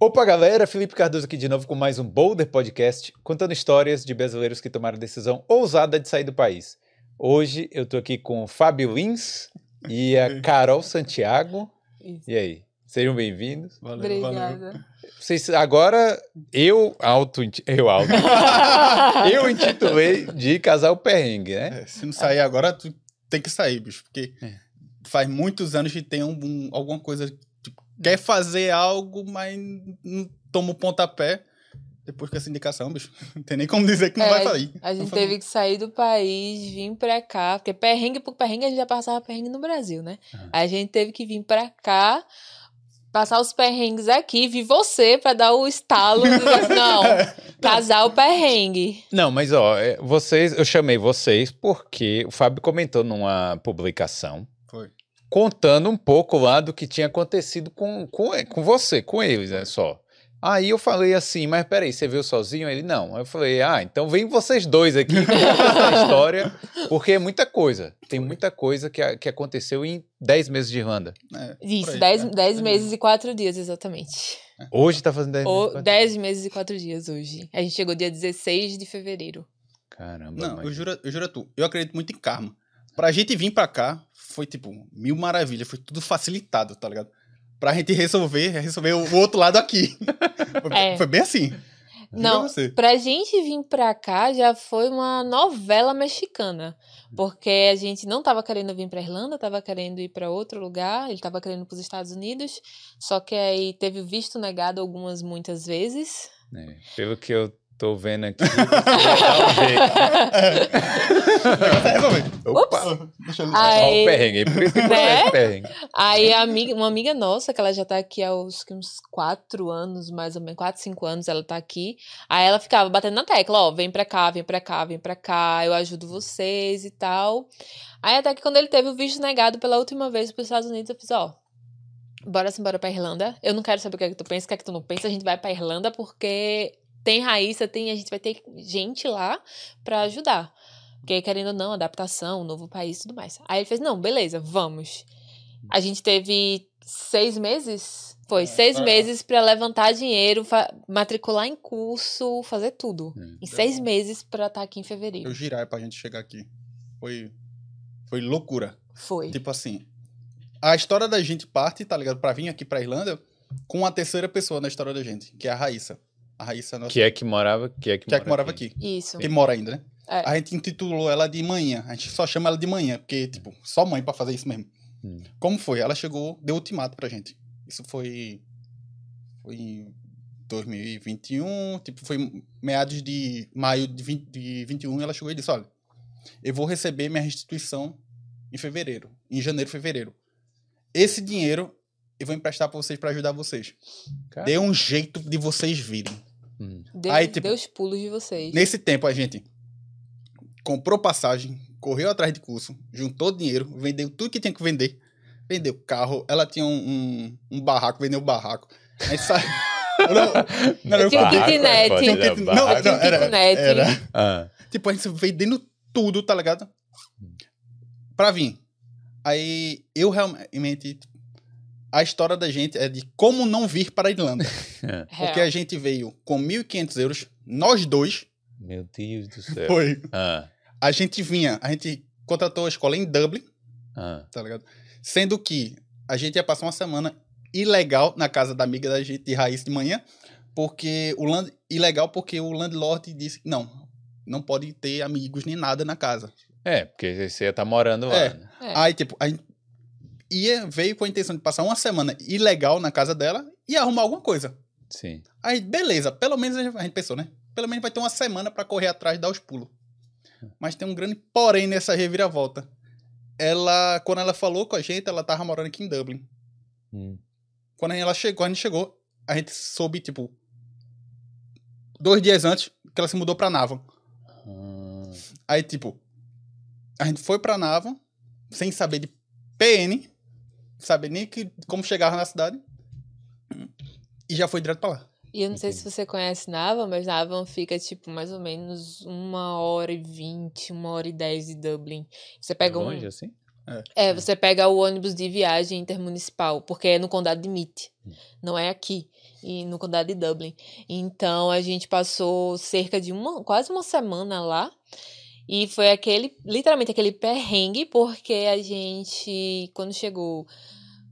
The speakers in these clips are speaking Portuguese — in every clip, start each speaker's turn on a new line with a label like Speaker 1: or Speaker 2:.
Speaker 1: Opa, galera! Felipe Cardoso aqui de novo com mais um Boulder Podcast, contando histórias de brasileiros que tomaram a decisão ousada de sair do país. Hoje eu tô aqui com o Fábio Lins e a Carol Santiago.
Speaker 2: Isso.
Speaker 1: E aí? Sejam bem-vindos.
Speaker 3: Valeu,
Speaker 2: Obrigada.
Speaker 3: valeu.
Speaker 1: Vocês, agora eu auto eu auto eu intitulei de casal perrengue, né?
Speaker 3: É, se não sair agora, tu tem que sair, bicho. Porque
Speaker 1: É.
Speaker 3: faz muitos anos que tem um- um- alguma coisa. Quer fazer algo, mas não toma o pontapé. Depois com essa indicação, bicho. Não tem nem como dizer que não
Speaker 2: É,
Speaker 3: vai sair.
Speaker 2: A gente
Speaker 3: Não
Speaker 2: teve que sair do país, vir pra cá, porque perrengue por perrengue a gente já passava perrengue no Brasil, né? Aí a gente teve que vir pra cá, passar os perrengues aqui, vi você pra dar o estalo. e dizer assim, Não, casal perrengue.
Speaker 1: Não, mas ó, é, vocês, eu chamei vocês porque o Fábio comentou numa publicação. Contando um pouco lá do que tinha acontecido com, com, com você, com eles, né, só. Aí eu falei assim, mas peraí, você veio sozinho? Ele, não. Aí eu falei, ah, então vem vocês dois aqui contar essa história, porque é muita coisa. Tem muita coisa que, a- que aconteceu em 10 meses de Irlanda.
Speaker 3: É,
Speaker 2: Isso,
Speaker 3: aí,
Speaker 2: 10
Speaker 3: é.
Speaker 2: dez meses e 4 dias, exatamente.
Speaker 1: Hoje tá fazendo 10 meses.
Speaker 2: Ou
Speaker 1: quase.
Speaker 2: 10 meses e 4 dias hoje. A gente chegou dia 16 de fevereiro.
Speaker 1: Caramba,
Speaker 3: Não,
Speaker 1: mas-
Speaker 3: eu juro, eu juro a tu. Eu acredito muito em karma. Pra gente vir pra cá, foi tipo, mil maravilhas. Foi tudo facilitado, tá ligado? Pra gente resolver, resolver o outro lado aqui. Foi,
Speaker 2: É.
Speaker 3: foi bem assim.
Speaker 2: Não, pra gente vir pra cá já foi uma novela mexicana. Porque a gente não tava querendo vir pra Irlanda, tava querendo ir pra outro lugar, ele tava querendo ir pros Estados Unidos. Só que aí teve o visto negado algumas, muitas vezes.
Speaker 1: É, pelo que eu tô vendo aqui, um. Opa!
Speaker 3: Deixa eu...
Speaker 1: Ó, o perrengue, por isso que eu
Speaker 2: Né?
Speaker 1: perrengue.
Speaker 2: Aí a amiga, uma amiga nossa, que ela já tá aqui há uns, uns quatro anos, mais ou menos, quatro, cinco anos ela tá aqui. Aí ela ficava batendo na tecla, ó, vem pra cá, vem pra cá, vem pra cá, eu ajudo vocês e tal. Aí até que quando ele teve o visto negado pela última vez pros Estados Unidos, eu fiz, ó, bora se embora pra Irlanda. Eu não quero saber o que é que tu pensa, o que é que tu não pensa, a gente vai pra Irlanda porque tem Raíssa, tem, a gente vai ter gente lá pra ajudar. Porque, querendo ou não, adaptação, novo país e tudo mais. Aí ele fez, não, beleza, vamos. A gente teve seis meses? Foi, seis
Speaker 3: é.
Speaker 2: meses pra levantar dinheiro, matricular em curso, fazer tudo.
Speaker 1: Hum.
Speaker 2: Em seis meses pra estar aqui em fevereiro.
Speaker 3: Eu girar pra gente chegar aqui. Foi, foi loucura.
Speaker 2: Foi.
Speaker 3: Tipo assim, a história da gente parte, tá ligado? Pra vir aqui pra Irlanda com a terceira pessoa na história da gente, que é a Raíssa. A Raíssa nossa,
Speaker 1: Que é que morava, que é que,
Speaker 3: que é que morava aqui.
Speaker 2: Isso.
Speaker 3: Que mora ainda, né?
Speaker 2: É.
Speaker 3: A gente intitulou ela de manhã. A gente só chama ela de manhã, porque, tipo, só mãe pra fazer isso mesmo.
Speaker 1: Hum.
Speaker 3: Como foi? Ela chegou, deu ultimato pra gente. Isso foi. Foi em 2021, tipo, foi meados de maio de, 20, de 21, ela chegou e disse: Olha, eu vou receber minha restituição em fevereiro, em janeiro, fevereiro. Esse dinheiro eu vou emprestar pra vocês pra ajudar vocês.
Speaker 1: Cara.
Speaker 3: Dê um jeito de vocês virem.
Speaker 1: Hum.
Speaker 2: Deu,
Speaker 3: Aí, tipo,
Speaker 2: deu os pulos de vocês.
Speaker 3: Nesse tempo, a gente comprou passagem, correu atrás de curso, juntou dinheiro, vendeu tudo que tinha que vender. Vendeu carro, ela tinha um, um, um barraco, vendeu o barraco. Aí sai. não, não,
Speaker 2: Eu tinha um
Speaker 1: barraco,
Speaker 2: kitnet.
Speaker 1: pode
Speaker 2: Tinha
Speaker 1: dar
Speaker 3: Não,
Speaker 2: tinha um
Speaker 3: não, era,
Speaker 2: kitnet.
Speaker 3: era.
Speaker 1: Ah,
Speaker 3: Tipo, a gente vendendo tudo, tá ligado? Pra vir. Aí, eu realmente... A história da gente é de como não vir para a Irlanda.
Speaker 2: Real.
Speaker 3: Porque a gente veio com 1.500 euros, nós dois.
Speaker 1: meu Deus do céu.
Speaker 3: Foi.
Speaker 1: Ah,
Speaker 3: A gente vinha, a gente contratou a escola em Dublin,
Speaker 1: ah.
Speaker 3: tá ligado? Sendo que a gente ia passar uma semana ilegal na casa da amiga da gente de raiz de manhã, porque o land... ilegal porque o landlord disse que não, não pode ter amigos nem nada na casa.
Speaker 1: É, porque você ia estar morando lá.
Speaker 3: É.
Speaker 1: né?
Speaker 2: É.
Speaker 3: Aí, tipo, a gente ia, veio com a intenção de passar uma semana ilegal na casa dela e arrumar alguma coisa.
Speaker 1: Sim.
Speaker 3: Aí, beleza, pelo menos a gente, pensou, né? Pelo menos vai ter uma semana pra correr atrás e dar os pulos. Mas tem um grande porém nessa reviravolta. Ela, quando ela falou com a gente, ela tava morando aqui em Dublin.
Speaker 1: Hum.
Speaker 3: Quando ela chegou, a gente chegou, a gente soube, tipo, dois dias antes que ela se mudou pra Navan.
Speaker 1: Ah,
Speaker 3: Aí, tipo, a gente foi pra Navan, sem saber de PN, saber nem que, como chegava na cidade, e já foi direto pra lá.
Speaker 2: E eu não sei se você conhece Navan, mas Navan fica, tipo, mais ou menos uma hora e vinte, uma hora e dez de Dublin. Você pega
Speaker 1: longe
Speaker 2: um...
Speaker 1: assim?
Speaker 2: É, você pega o ônibus de viagem intermunicipal, porque é no condado de Meath, não é aqui, e no condado de Dublin. Então a gente passou cerca de uma, quase uma semana lá. E foi aquele, literalmente aquele perrengue, porque a gente, quando chegou,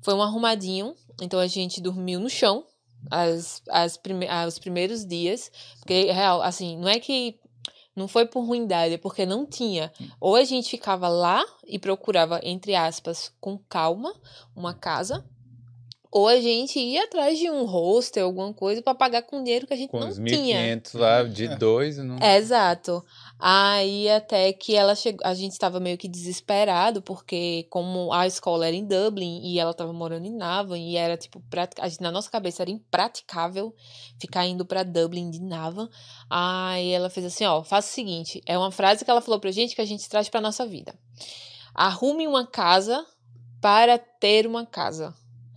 Speaker 2: foi um arrumadinho. Então a gente dormiu no chão as, as prime, os primeiros dias. Porque, real, assim, não é que não foi por ruindade, é porque não tinha. Ou a gente ficava lá e procurava, entre aspas, com calma, uma casa. Ou a gente ia atrás de um hostel, alguma coisa, para pagar com dinheiro que a gente
Speaker 1: Com
Speaker 2: não tinha.
Speaker 1: 1.500 lá de
Speaker 3: É.
Speaker 1: dois, não...
Speaker 2: É, exato. Aí até que ela chegou, a gente estava meio que desesperado, porque como a escola era em Dublin e ela estava morando em Navan e era tipo, pratica- a gente, na nossa cabeça era impraticável ficar indo para Dublin de Navan. Aí ela fez assim, ó, faça o seguinte, é uma frase que ela falou pra gente que a gente traz pra nossa vida. Arrume uma casa para ter uma casa.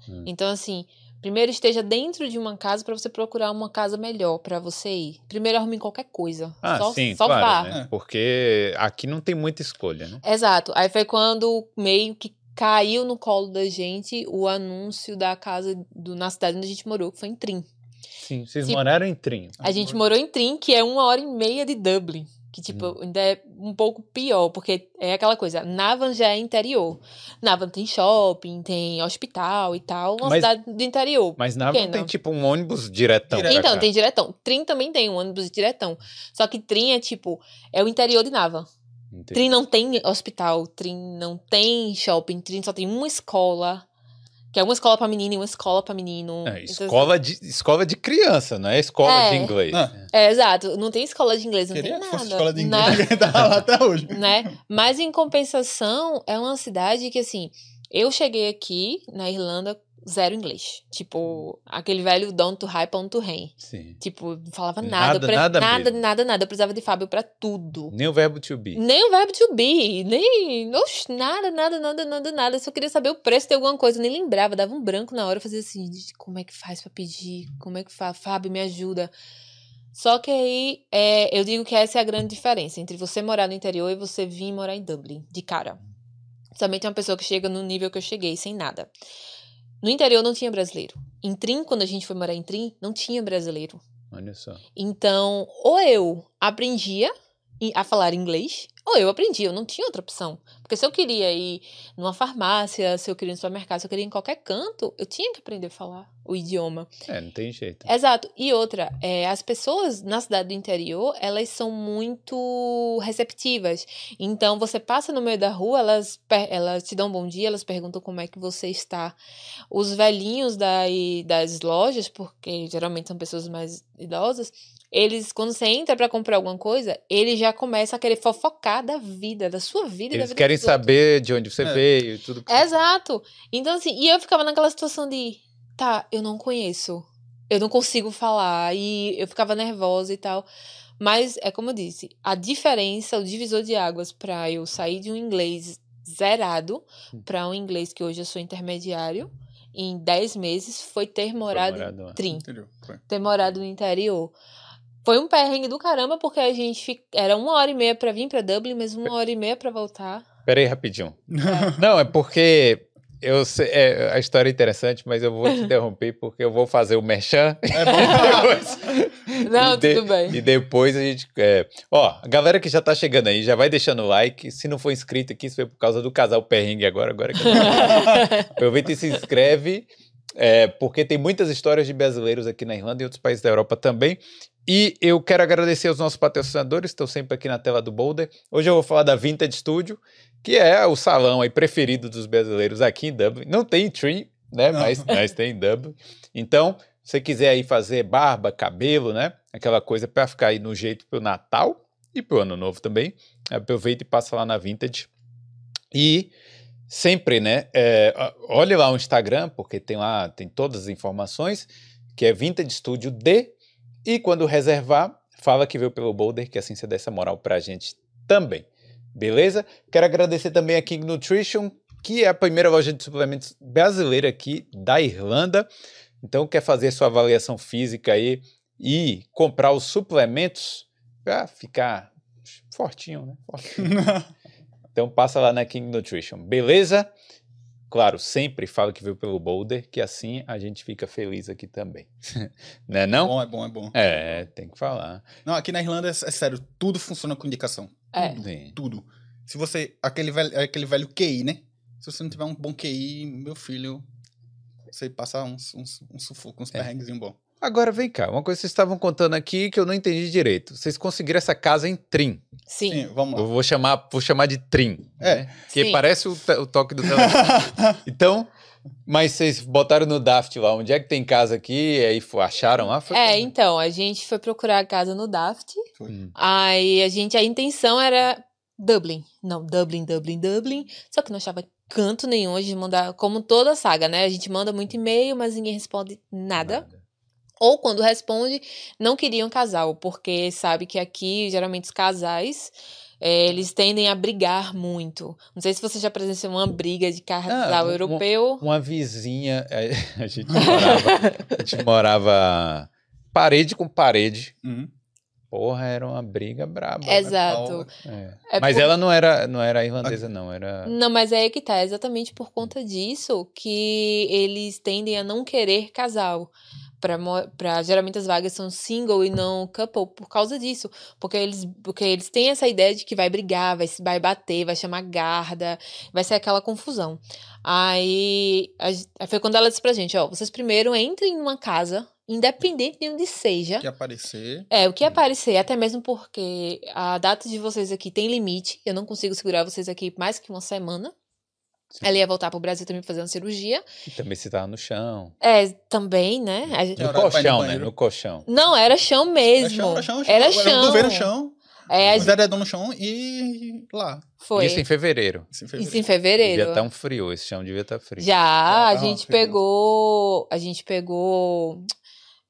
Speaker 1: Hum.
Speaker 2: Então assim, Primeiro esteja dentro de uma casa para você procurar uma casa melhor para você ir. Primeiro arrume qualquer coisa.
Speaker 1: Ah,
Speaker 2: só,
Speaker 1: sim,
Speaker 2: só
Speaker 1: claro,
Speaker 2: vá.
Speaker 1: né?
Speaker 3: É.
Speaker 1: Porque aqui não tem muita escolha, né?
Speaker 2: Exato. Aí foi quando meio que caiu no colo da gente o anúncio da casa do, na cidade onde a gente morou, que foi em Trim.
Speaker 1: Sim, vocês moraram em Trinho.
Speaker 2: A gente morou em Trim, que é uma hora e meia de Dublin. Que, tipo,
Speaker 1: Hum.
Speaker 2: ainda é um pouco pior, porque é aquela coisa, Navan já é interior. Navan tem shopping, tem hospital e tal, uma
Speaker 1: Mas-
Speaker 2: cidade do interior.
Speaker 1: Mas na
Speaker 2: pequena.
Speaker 1: tem tipo um ônibus diretão.
Speaker 3: Direto.
Speaker 2: Então, tem diretão. Trim também tem um ônibus diretão. Só que Trim é tipo, é o interior de Navan.
Speaker 1: Entendi.
Speaker 2: Trim não tem hospital, Trim não tem shopping, Trim só tem uma escola. Que é uma escola pra menino e uma escola pra menino.
Speaker 1: É,
Speaker 2: Então,
Speaker 1: escola, de, escola de criança, não é escola
Speaker 2: É.
Speaker 1: de inglês.
Speaker 3: Não.
Speaker 2: É, exato. Não tem escola de inglês, não
Speaker 3: Queria
Speaker 2: tem
Speaker 3: que
Speaker 2: nada.
Speaker 3: fosse escola de inglês, que tava lá até hoje.
Speaker 2: né? Mas em compensação, é uma cidade que, assim, eu cheguei aqui na Irlanda zero inglês. Tipo, aquele velho down to high, pound to rain.
Speaker 1: Sim.
Speaker 2: Tipo, não falava nada.
Speaker 1: Nada,
Speaker 2: pre-
Speaker 1: nada
Speaker 2: nada,
Speaker 1: mesmo.
Speaker 2: nada, nada. Eu precisava de Fábio pra tudo.
Speaker 1: Nem o verbo to be.
Speaker 2: Nem o verbo to be, nem. Oxe, nada, nada, nada, nada, nada. Eu só queria saber o preço de alguma coisa. Eu nem lembrava, dava um branco na hora. Eu fazia assim: "Gente, como é que faz pra pedir? Como é que faz? Fábio, me ajuda. Só que aí é, eu digo que essa é a grande diferença entre você morar no interior e você vir morar em Dublin, de cara. Somente uma pessoa que chega no nível que eu cheguei, sem nada. No interior não tinha brasileiro. Em Trim, quando a gente foi morar em Trim, não tinha brasileiro.
Speaker 1: Olha só.
Speaker 2: Então, ou eu aprendia a falar inglês, ou eu aprendia, eu não tinha outra opção. Porque se eu queria ir numa farmácia, se eu queria ir no supermercado, se eu queria ir em qualquer canto, eu tinha que aprender a falar o idioma.
Speaker 1: É, não tem jeito.
Speaker 2: Exato. E outra, é, as pessoas na cidade do interior, elas são muito receptivas. Então, você passa no meio da rua, elas, elas te dão um bom dia, elas perguntam como é que você está. Os velhinhos da, das lojas, porque geralmente são pessoas mais idosas, eles, quando você entra pra comprar alguma coisa, eles já começam a querer fofocar da vida, da sua vida e da
Speaker 1: Eles
Speaker 2: vida
Speaker 1: querem
Speaker 2: dos outros.
Speaker 1: saber de onde você
Speaker 3: É.
Speaker 1: veio e tudo. que-
Speaker 2: Exato. Então, assim, e eu ficava naquela situação de, tá, eu não conheço, eu não consigo falar, e eu ficava nervosa e tal. Mas, é como eu disse, a diferença, o divisor de águas pra eu sair de um inglês zerado
Speaker 1: Hum.
Speaker 2: pra um inglês que hoje eu sou intermediário, em 10 meses, foi ter morado,
Speaker 1: morado lá.
Speaker 2: em Trim?
Speaker 3: Foi.
Speaker 2: ter morado no interior. Foi um perrengue do caramba, porque a gente fi- era uma hora e meia pra vir pra Dublin, mas uma hora e meia pra voltar.
Speaker 1: Pera aí, rapidinho. Não, é porque eu sei, é, a história é interessante, mas eu vou te interromper porque eu vou fazer o merchan.
Speaker 3: É bom.
Speaker 2: Não,
Speaker 1: de-
Speaker 2: tudo bem.
Speaker 1: E depois a gente. é, Ó, a galera que já tá chegando aí, já vai deixando o like. Se não for inscrito aqui, isso foi por causa do casal perrengue agora. agora que... Aproveita e se inscreve, é, porque tem muitas histórias de brasileiros aqui na Irlanda e outros países da Europa também. E eu quero agradecer aos nossos patrocinadores, estão sempre aqui na tela do Boulder. Hoje eu vou falar da Vintage Studio, que é o salão aí preferido dos brasileiros aqui em Dublin. Não tem em Tree, né?
Speaker 3: Não.
Speaker 1: Mas, mas tem em Dublin. Então, se você quiser aí fazer barba, cabelo, né? Aquela coisa para ficar aí no jeito pro Natal e pro Ano Novo também, aproveita e passa lá na Vintage. E sempre, né? É, olhe lá o Instagram, porque tem lá, tem todas as informações, que é Vintage Studio D. E quando reservar, fala que veio pelo Boulder, que assim você dá essa moral pra gente também. Beleza? Quero agradecer também a King Nutrition, que é a primeira loja de suplementos brasileira aqui da Irlanda. Então, quer fazer sua avaliação física aí e comprar os suplementos para ficar fortinho, né? Fortinho. Então passa lá na King Nutrition, beleza? Claro, sempre fala que veio pelo Boulder, que assim a gente fica feliz aqui também. né não?
Speaker 3: Bom, é bom, é bom.
Speaker 1: É, tem que falar.
Speaker 3: Não, aqui na Irlanda, é, é sério, tudo funciona com indicação.
Speaker 2: É.
Speaker 3: Tudo, tudo. Se você. Aquele velho, aquele velho QI, né? Se você não tiver um bom QI, meu filho, você passa uns, uns, uns sufoco, uns
Speaker 1: É.
Speaker 3: perrenguezinhos bons.
Speaker 1: Agora vem cá, uma coisa que vocês estavam contando aqui que eu não entendi direito. Vocês conseguiram essa casa em Trim.
Speaker 2: Sim.
Speaker 3: Sim, vamos
Speaker 1: Eu
Speaker 3: lá.
Speaker 1: vou chamar, vou chamar de Trim.
Speaker 3: É.
Speaker 1: né? Que
Speaker 2: Sim.
Speaker 1: parece o, o toque do telefone. então, mas vocês botaram no Daft lá, onde é que tem casa aqui? E aí acharam lá? Foi
Speaker 2: É,
Speaker 1: como?
Speaker 2: então, a gente foi procurar a casa no Daft.
Speaker 3: Foi.
Speaker 1: Hum.
Speaker 2: Aí a gente, a intenção era Dublin. Não, Dublin, Dublin, Dublin. Só que não achava canto nenhum a gente mandar, como toda a saga, né? A gente manda muito e-mail, mas ninguém responde nada. Ou quando responde, não queriam casal, porque sabe que aqui, geralmente, os casais. eh, eles tendem a brigar muito. Não sei se você já presenciou uma briga de casal
Speaker 1: um- um-
Speaker 2: europeu.
Speaker 1: Uma vizinha, é, a gente morava, a gente morava parede com parede.
Speaker 3: Uhum.
Speaker 1: Porra, era uma briga braba. né?
Speaker 2: Exato.
Speaker 1: É.
Speaker 2: É
Speaker 1: Mas
Speaker 2: por-
Speaker 1: ela não era, não era irlandesa, não. Era.
Speaker 2: Não, mas é aí que tá, é exatamente por conta disso que eles tendem a não querer casal. Pra, geralmente as vagas são single e não couple por causa disso. Porque eles, porque eles têm essa ideia de que vai brigar, vai, se- vai bater, vai chamar garda, vai ser aquela confusão. Aí, a foi quando ela disse pra gente, ó, vocês primeiro entrem numa casa, independente de onde seja.
Speaker 3: Que aparecer.
Speaker 2: É, o que aparecer, até mesmo porque a data de vocês aqui tem limite. Eu não consigo segurar vocês aqui mais que uma semana.
Speaker 1: Sim.
Speaker 2: Ela ia voltar pro Brasil também fazer uma cirurgia.
Speaker 1: E também se tava no chão.
Speaker 2: É, também, né? A
Speaker 1: No
Speaker 3: no
Speaker 1: colchão, né? No colchão.
Speaker 2: Não, era chão
Speaker 3: Era
Speaker 2: mesmo.
Speaker 3: chão, era chão, chão.
Speaker 2: Era
Speaker 3: Era
Speaker 2: chão.
Speaker 3: do ver no chão.
Speaker 2: É, a
Speaker 3: no chão e lá.
Speaker 2: foi.
Speaker 1: Isso em fevereiro.
Speaker 2: Isso em
Speaker 1: Devia
Speaker 2: fevereiro.
Speaker 1: estar um frio, esse chão devia estar frio.
Speaker 2: Já, a
Speaker 3: Ah,
Speaker 2: gente
Speaker 3: frio.
Speaker 2: pegou. A gente pegou.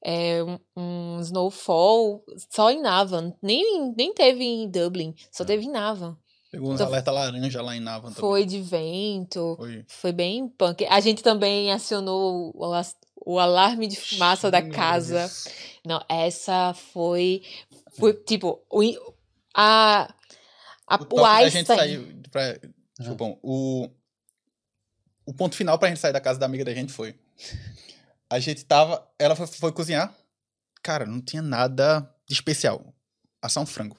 Speaker 2: é, um, um snowfall só em Navan. Nem, nem teve em Dublin, só teve em Navan.
Speaker 3: Pegou uns
Speaker 2: Então-
Speaker 3: alerta laranja lá em Navan também.
Speaker 2: Foi de vento.
Speaker 3: Foi.
Speaker 2: Foi bem punk. A gente também acionou o, o alarme de fumaça da casa. Não, essa foi. Foi tipo. O, a, a,
Speaker 3: O
Speaker 2: o,
Speaker 3: toque da gente
Speaker 2: Einstein.
Speaker 3: saiu pra... Desculpa, o... O ponto final pra gente sair da casa da amiga da gente foi... A gente tava... Ela foi, foi cozinhar. Cara, não tinha nada de especial. Assar um frango.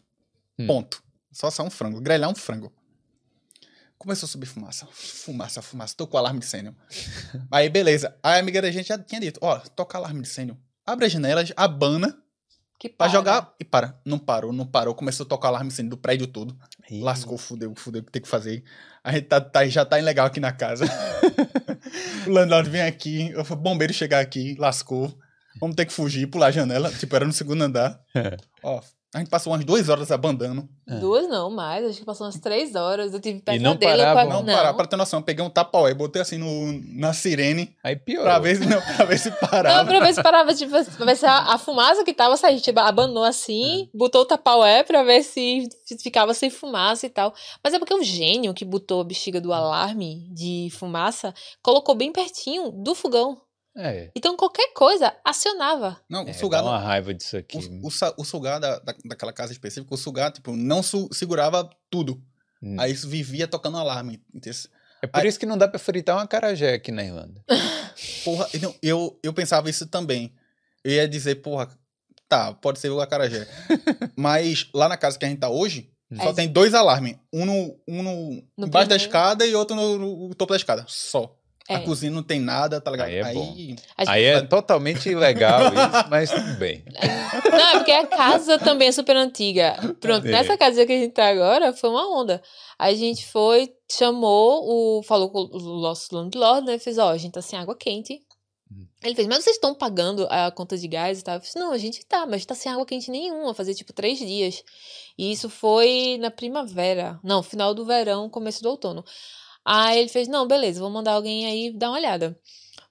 Speaker 1: Hum.
Speaker 3: Ponto. Só assar um frango. Grelhar um frango. Começou a subir fumaça. Fumaça, fumaça. Tocou o alarme de sênior. Aí, beleza. Aí a amiga da gente já tinha dito, ó, toca alarme de sênior. Abre as janelas, abana
Speaker 2: Que
Speaker 3: pra
Speaker 2: para.
Speaker 3: jogar e para. Não parou, não parou. Começou a tocar alarme de sênior do prédio todo.
Speaker 1: Ih,
Speaker 3: Lascou, fudeu, fudeu o que tem que fazer. A gente tá, tá- já tá ilegal aqui na casa. o landlord vem aqui, o bombeiro chegar aqui, lascou. Vamos ter que fugir, pular a janela. Tipo, era no segundo andar. Ó, a gente passou umas duas horas abandando.
Speaker 2: Duas não, mais. Acho que passou umas três horas. Eu tive
Speaker 1: E não
Speaker 2: pesadelo
Speaker 1: paravam?
Speaker 2: com a...
Speaker 3: Não, parar, pra ter noção. eu Peguei um tapaué, botei assim no, na sirene
Speaker 1: Aí piorou.
Speaker 3: pra ver, se- não, pra ver se
Speaker 2: Não,
Speaker 3: parava.
Speaker 2: pra ver se parava, tipo, pra ver se a, a fumaça que tava saindo, tipo, abandonou assim, botou o tapaué pra ver se ficava sem fumaça e tal. Mas é porque o gênio que botou a bexiga do alarme de fumaça colocou bem pertinho do fogão.
Speaker 1: É.
Speaker 2: Então qualquer coisa acionava.
Speaker 3: Não,
Speaker 1: É,
Speaker 3: o sugar,
Speaker 1: dá uma raiva disso aqui.
Speaker 3: o, o, o sugar da, da- daquela casa específica, o sugar, tipo, não su- segurava tudo.
Speaker 1: Hum.
Speaker 3: Aí isso vivia tocando alarme.
Speaker 1: É por
Speaker 3: aí-
Speaker 1: isso que não dá pra fritar uma carajé aqui na Irlanda.
Speaker 3: Porra, não, eu, eu pensava isso também. Eu ia dizer, porra, tá, pode ser o acarajé. Mas lá na casa que a gente tá hoje, só
Speaker 2: É.
Speaker 3: tem dois alarmes. Um no, um no,
Speaker 2: No
Speaker 3: embaixo da
Speaker 2: primeiro.
Speaker 3: escada e outro no, no topo da escada. Só.
Speaker 2: É.
Speaker 3: A cozinha não tem nada, tá ligado?
Speaker 1: Aí é bom.
Speaker 2: A gente-
Speaker 1: Aí é totalmente ilegal isso, mas tudo bem.
Speaker 2: Não, é porque a casa também é super antiga. Pronto,
Speaker 1: É.
Speaker 2: nessa casa que a gente tá agora, foi uma onda. Aí a gente foi, chamou, o, falou com o nosso landlord, né? Fez, ó, a gente tá sem água quente. Ele fez, mas vocês estão pagando a conta de gás e tal? Eu fiz, não, a gente tá, mas tá sem água quente nenhuma, fazer tipo três dias. E isso foi na primavera. Não, final do verão, começo do outono. Aí ele fez, não, beleza, vou mandar alguém aí dar uma olhada.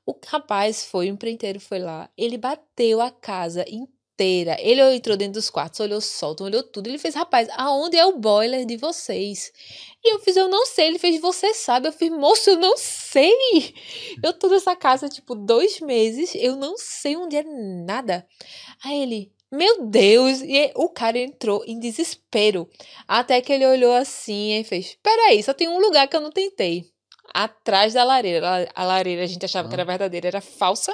Speaker 2: O rapaz foi, o empreiteiro foi lá, ele bateu a casa inteira. Ele entrou dentro dos quartos, olhou o olhou tudo. Ele fez, rapaz, aonde é o boiler de vocês? E eu fiz, eu não sei. Ele fez, você sabe? Eu fiz, moço, eu não sei. Eu tô nessa casa, tipo, dois meses, eu não sei onde é nada. Aí ele, Meu Deus! E o cara entrou em desespero. Até que ele olhou assim e fez: Peraí, só tem um lugar que eu não tentei. Atrás da lareira. A lareira a gente achava que era verdadeira, era falsa.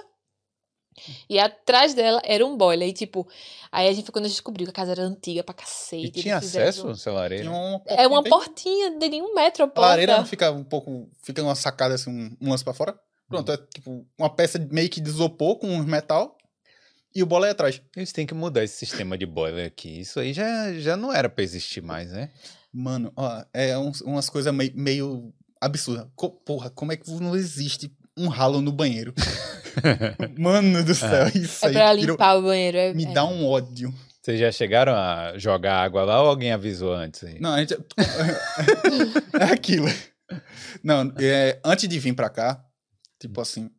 Speaker 2: E atrás dela era um boiler. E tipo, aí a gente foi quando a gente descobriu que a casa era antiga pra cacete.
Speaker 1: E tinha acesso ao lareira?
Speaker 3: Tinha uma
Speaker 2: É uma
Speaker 3: bem-
Speaker 2: portinha de nenhum metro a
Speaker 3: A
Speaker 2: porta.
Speaker 3: lareira não fica um pouco. Fica uma sacada assim, um, um lance pra fora. Pronto, é tipo uma peça meio que de isopor com um metal. E o bola é atrás.
Speaker 1: Eles têm que mudar esse sistema de boiler aqui. Isso aí já, já não era pra existir mais, né?
Speaker 3: Mano, ó, é uns- umas coisas meio, meio absurdas. Co- porra, como é que não existe um ralo no banheiro? Mano do céu, isso
Speaker 2: É
Speaker 3: aí
Speaker 2: pra
Speaker 3: tirou-
Speaker 2: limpar o banheiro. É,
Speaker 3: me
Speaker 2: é.
Speaker 3: dá um ódio.
Speaker 1: Vocês já chegaram a jogar água lá ou alguém avisou antes? aí?
Speaker 3: Não, a gente. é aquilo. Não, é, antes de vir pra cá, tipo assim,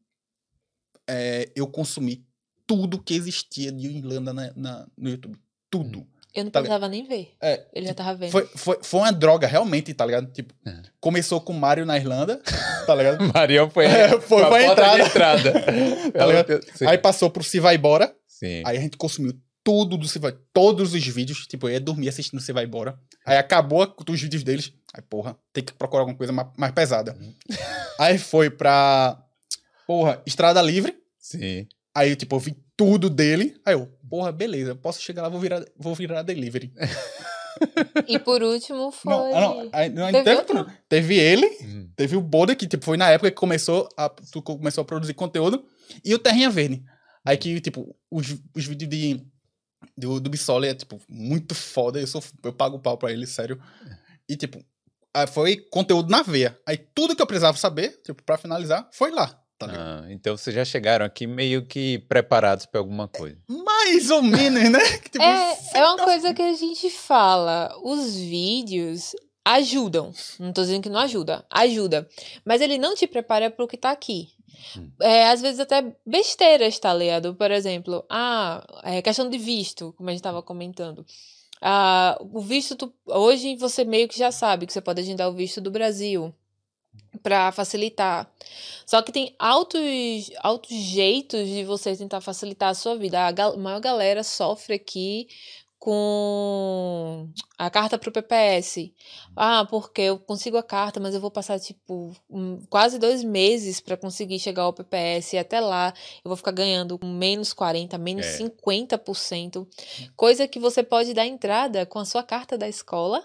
Speaker 3: é, eu consumi tudo que existia de Irlanda na, na- no YouTube. Tudo.
Speaker 2: Eu não
Speaker 3: Tá
Speaker 2: precisava nem ver.
Speaker 3: É,
Speaker 2: Ele já tava vendo.
Speaker 3: Foi, foi, foi uma droga, realmente, tá ligado? Tipo,
Speaker 1: É.
Speaker 3: começou com Mario na Irlanda, tá ligado?
Speaker 1: Marião foi,
Speaker 3: É, foi
Speaker 1: pra
Speaker 3: pra
Speaker 1: porta de
Speaker 3: entrada.
Speaker 1: entrada.
Speaker 3: Tá ligado? Aí passou pro Se Vai Bora,
Speaker 1: Sim.
Speaker 3: aí a gente consumiu tudo do Se Vai, todos os vídeos, tipo, eu ia dormir assistindo Se Vai Bora. Aí acabou a- os vídeos deles, aí porra, tem que procurar alguma coisa mais, mais pesada. Aí foi pra, porra, Estrada Livre,
Speaker 1: Sim.
Speaker 3: Aí tipo, eu vi tudo dele, aí eu, porra, beleza, posso chegar lá, vou virar, vou virar delivery.
Speaker 2: E por último foi.
Speaker 3: Não, não, aí, não,
Speaker 2: Teve
Speaker 3: teve,
Speaker 2: outro?
Speaker 3: teve ele,
Speaker 1: Hum.
Speaker 3: Teve o Boda, que tipo, foi na época que começou a, tu começou a produzir conteúdo, e o Terrinha Verde. Aí que, tipo, os, os vídeos de, do, do Bissoli é, tipo, muito foda. Eu, sou, eu pago pau pra ele, sério. E, tipo, aí foi conteúdo na veia. Aí tudo que eu precisava saber, tipo, pra finalizar, foi lá, tá ligado?
Speaker 1: Ah, então vocês já chegaram aqui meio que preparados pra alguma coisa.
Speaker 3: Mais ou menos, né? Que, tipo,
Speaker 2: É, é uma coisa que a gente fala. Os vídeos ajudam. Não tô dizendo que não ajuda. Ajuda. Mas ele não te prepara pro que tá aqui.
Speaker 1: Hum.
Speaker 2: É, às vezes até besteiras, tá ligado? Por exemplo, ah, é questão de visto, como a gente tava comentando. Ah, o visto, tu- hoje você meio que já sabe que você pode agendar o visto do Brasil para facilitar. Só que tem altos, altos jeitos de você tentar facilitar a sua vida. A gal- maior galera sofre aqui com a carta pro PPS. Ah, porque eu consigo a carta, mas eu vou passar, tipo, um- quase dois meses para conseguir chegar ao PPS e até lá eu vou ficar ganhando menos 40%, menos
Speaker 1: É.
Speaker 2: 50%. Coisa que você pode dar entrada com a sua carta da escola,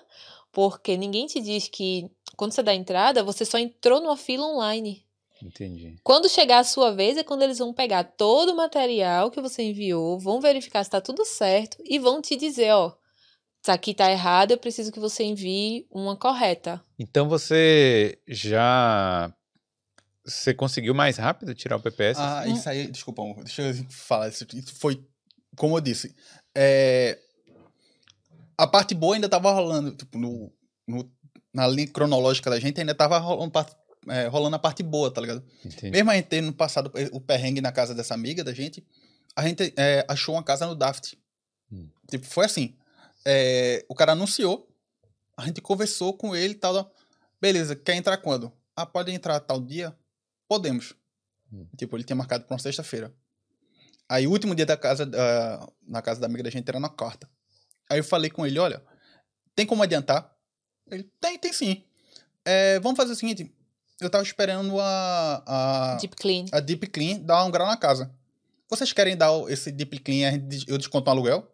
Speaker 2: porque ninguém te diz que quando você dá entrada, você só entrou numa fila online.
Speaker 1: Entendi.
Speaker 2: Quando chegar a sua vez é quando eles vão pegar todo o material que você enviou, vão verificar se está tudo certo e vão te dizer, ó, isso aqui tá errado, eu preciso que você envie uma correta.
Speaker 1: Então você já. Você conseguiu mais rápido tirar o PPS?
Speaker 3: Ah, isso aí, desculpa, amor, deixa eu falar. Isso, isso foi, como eu disse, é, a parte boa ainda tava rolando, tipo, no, no- na linha cronológica da gente ainda tava rolando, é, rolando a parte boa, tá ligado?
Speaker 1: Entendi.
Speaker 3: Mesmo a gente tendo passado o perrengue na casa dessa amiga da gente, a gente é, achou uma casa no Daft.
Speaker 1: Hum.
Speaker 3: Tipo, foi assim, é, o cara anunciou, a gente conversou com ele e tal, beleza, quer entrar quando? Ah, pode entrar tal dia? Podemos.
Speaker 1: Hum.
Speaker 3: Tipo, ele tinha marcado pra uma sexta-feira. Aí o último dia da casa, da- na casa da amiga da gente era na quarta. Aí eu falei com ele, olha, tem como adiantar? Ele, tem, tem sim. É, vamos fazer o seguinte, eu tava esperando a, a,
Speaker 2: Deep clean.
Speaker 3: a Deep Clean dar um grau na casa. Vocês querem dar o- esse Deep Clean, eu desconto um aluguel?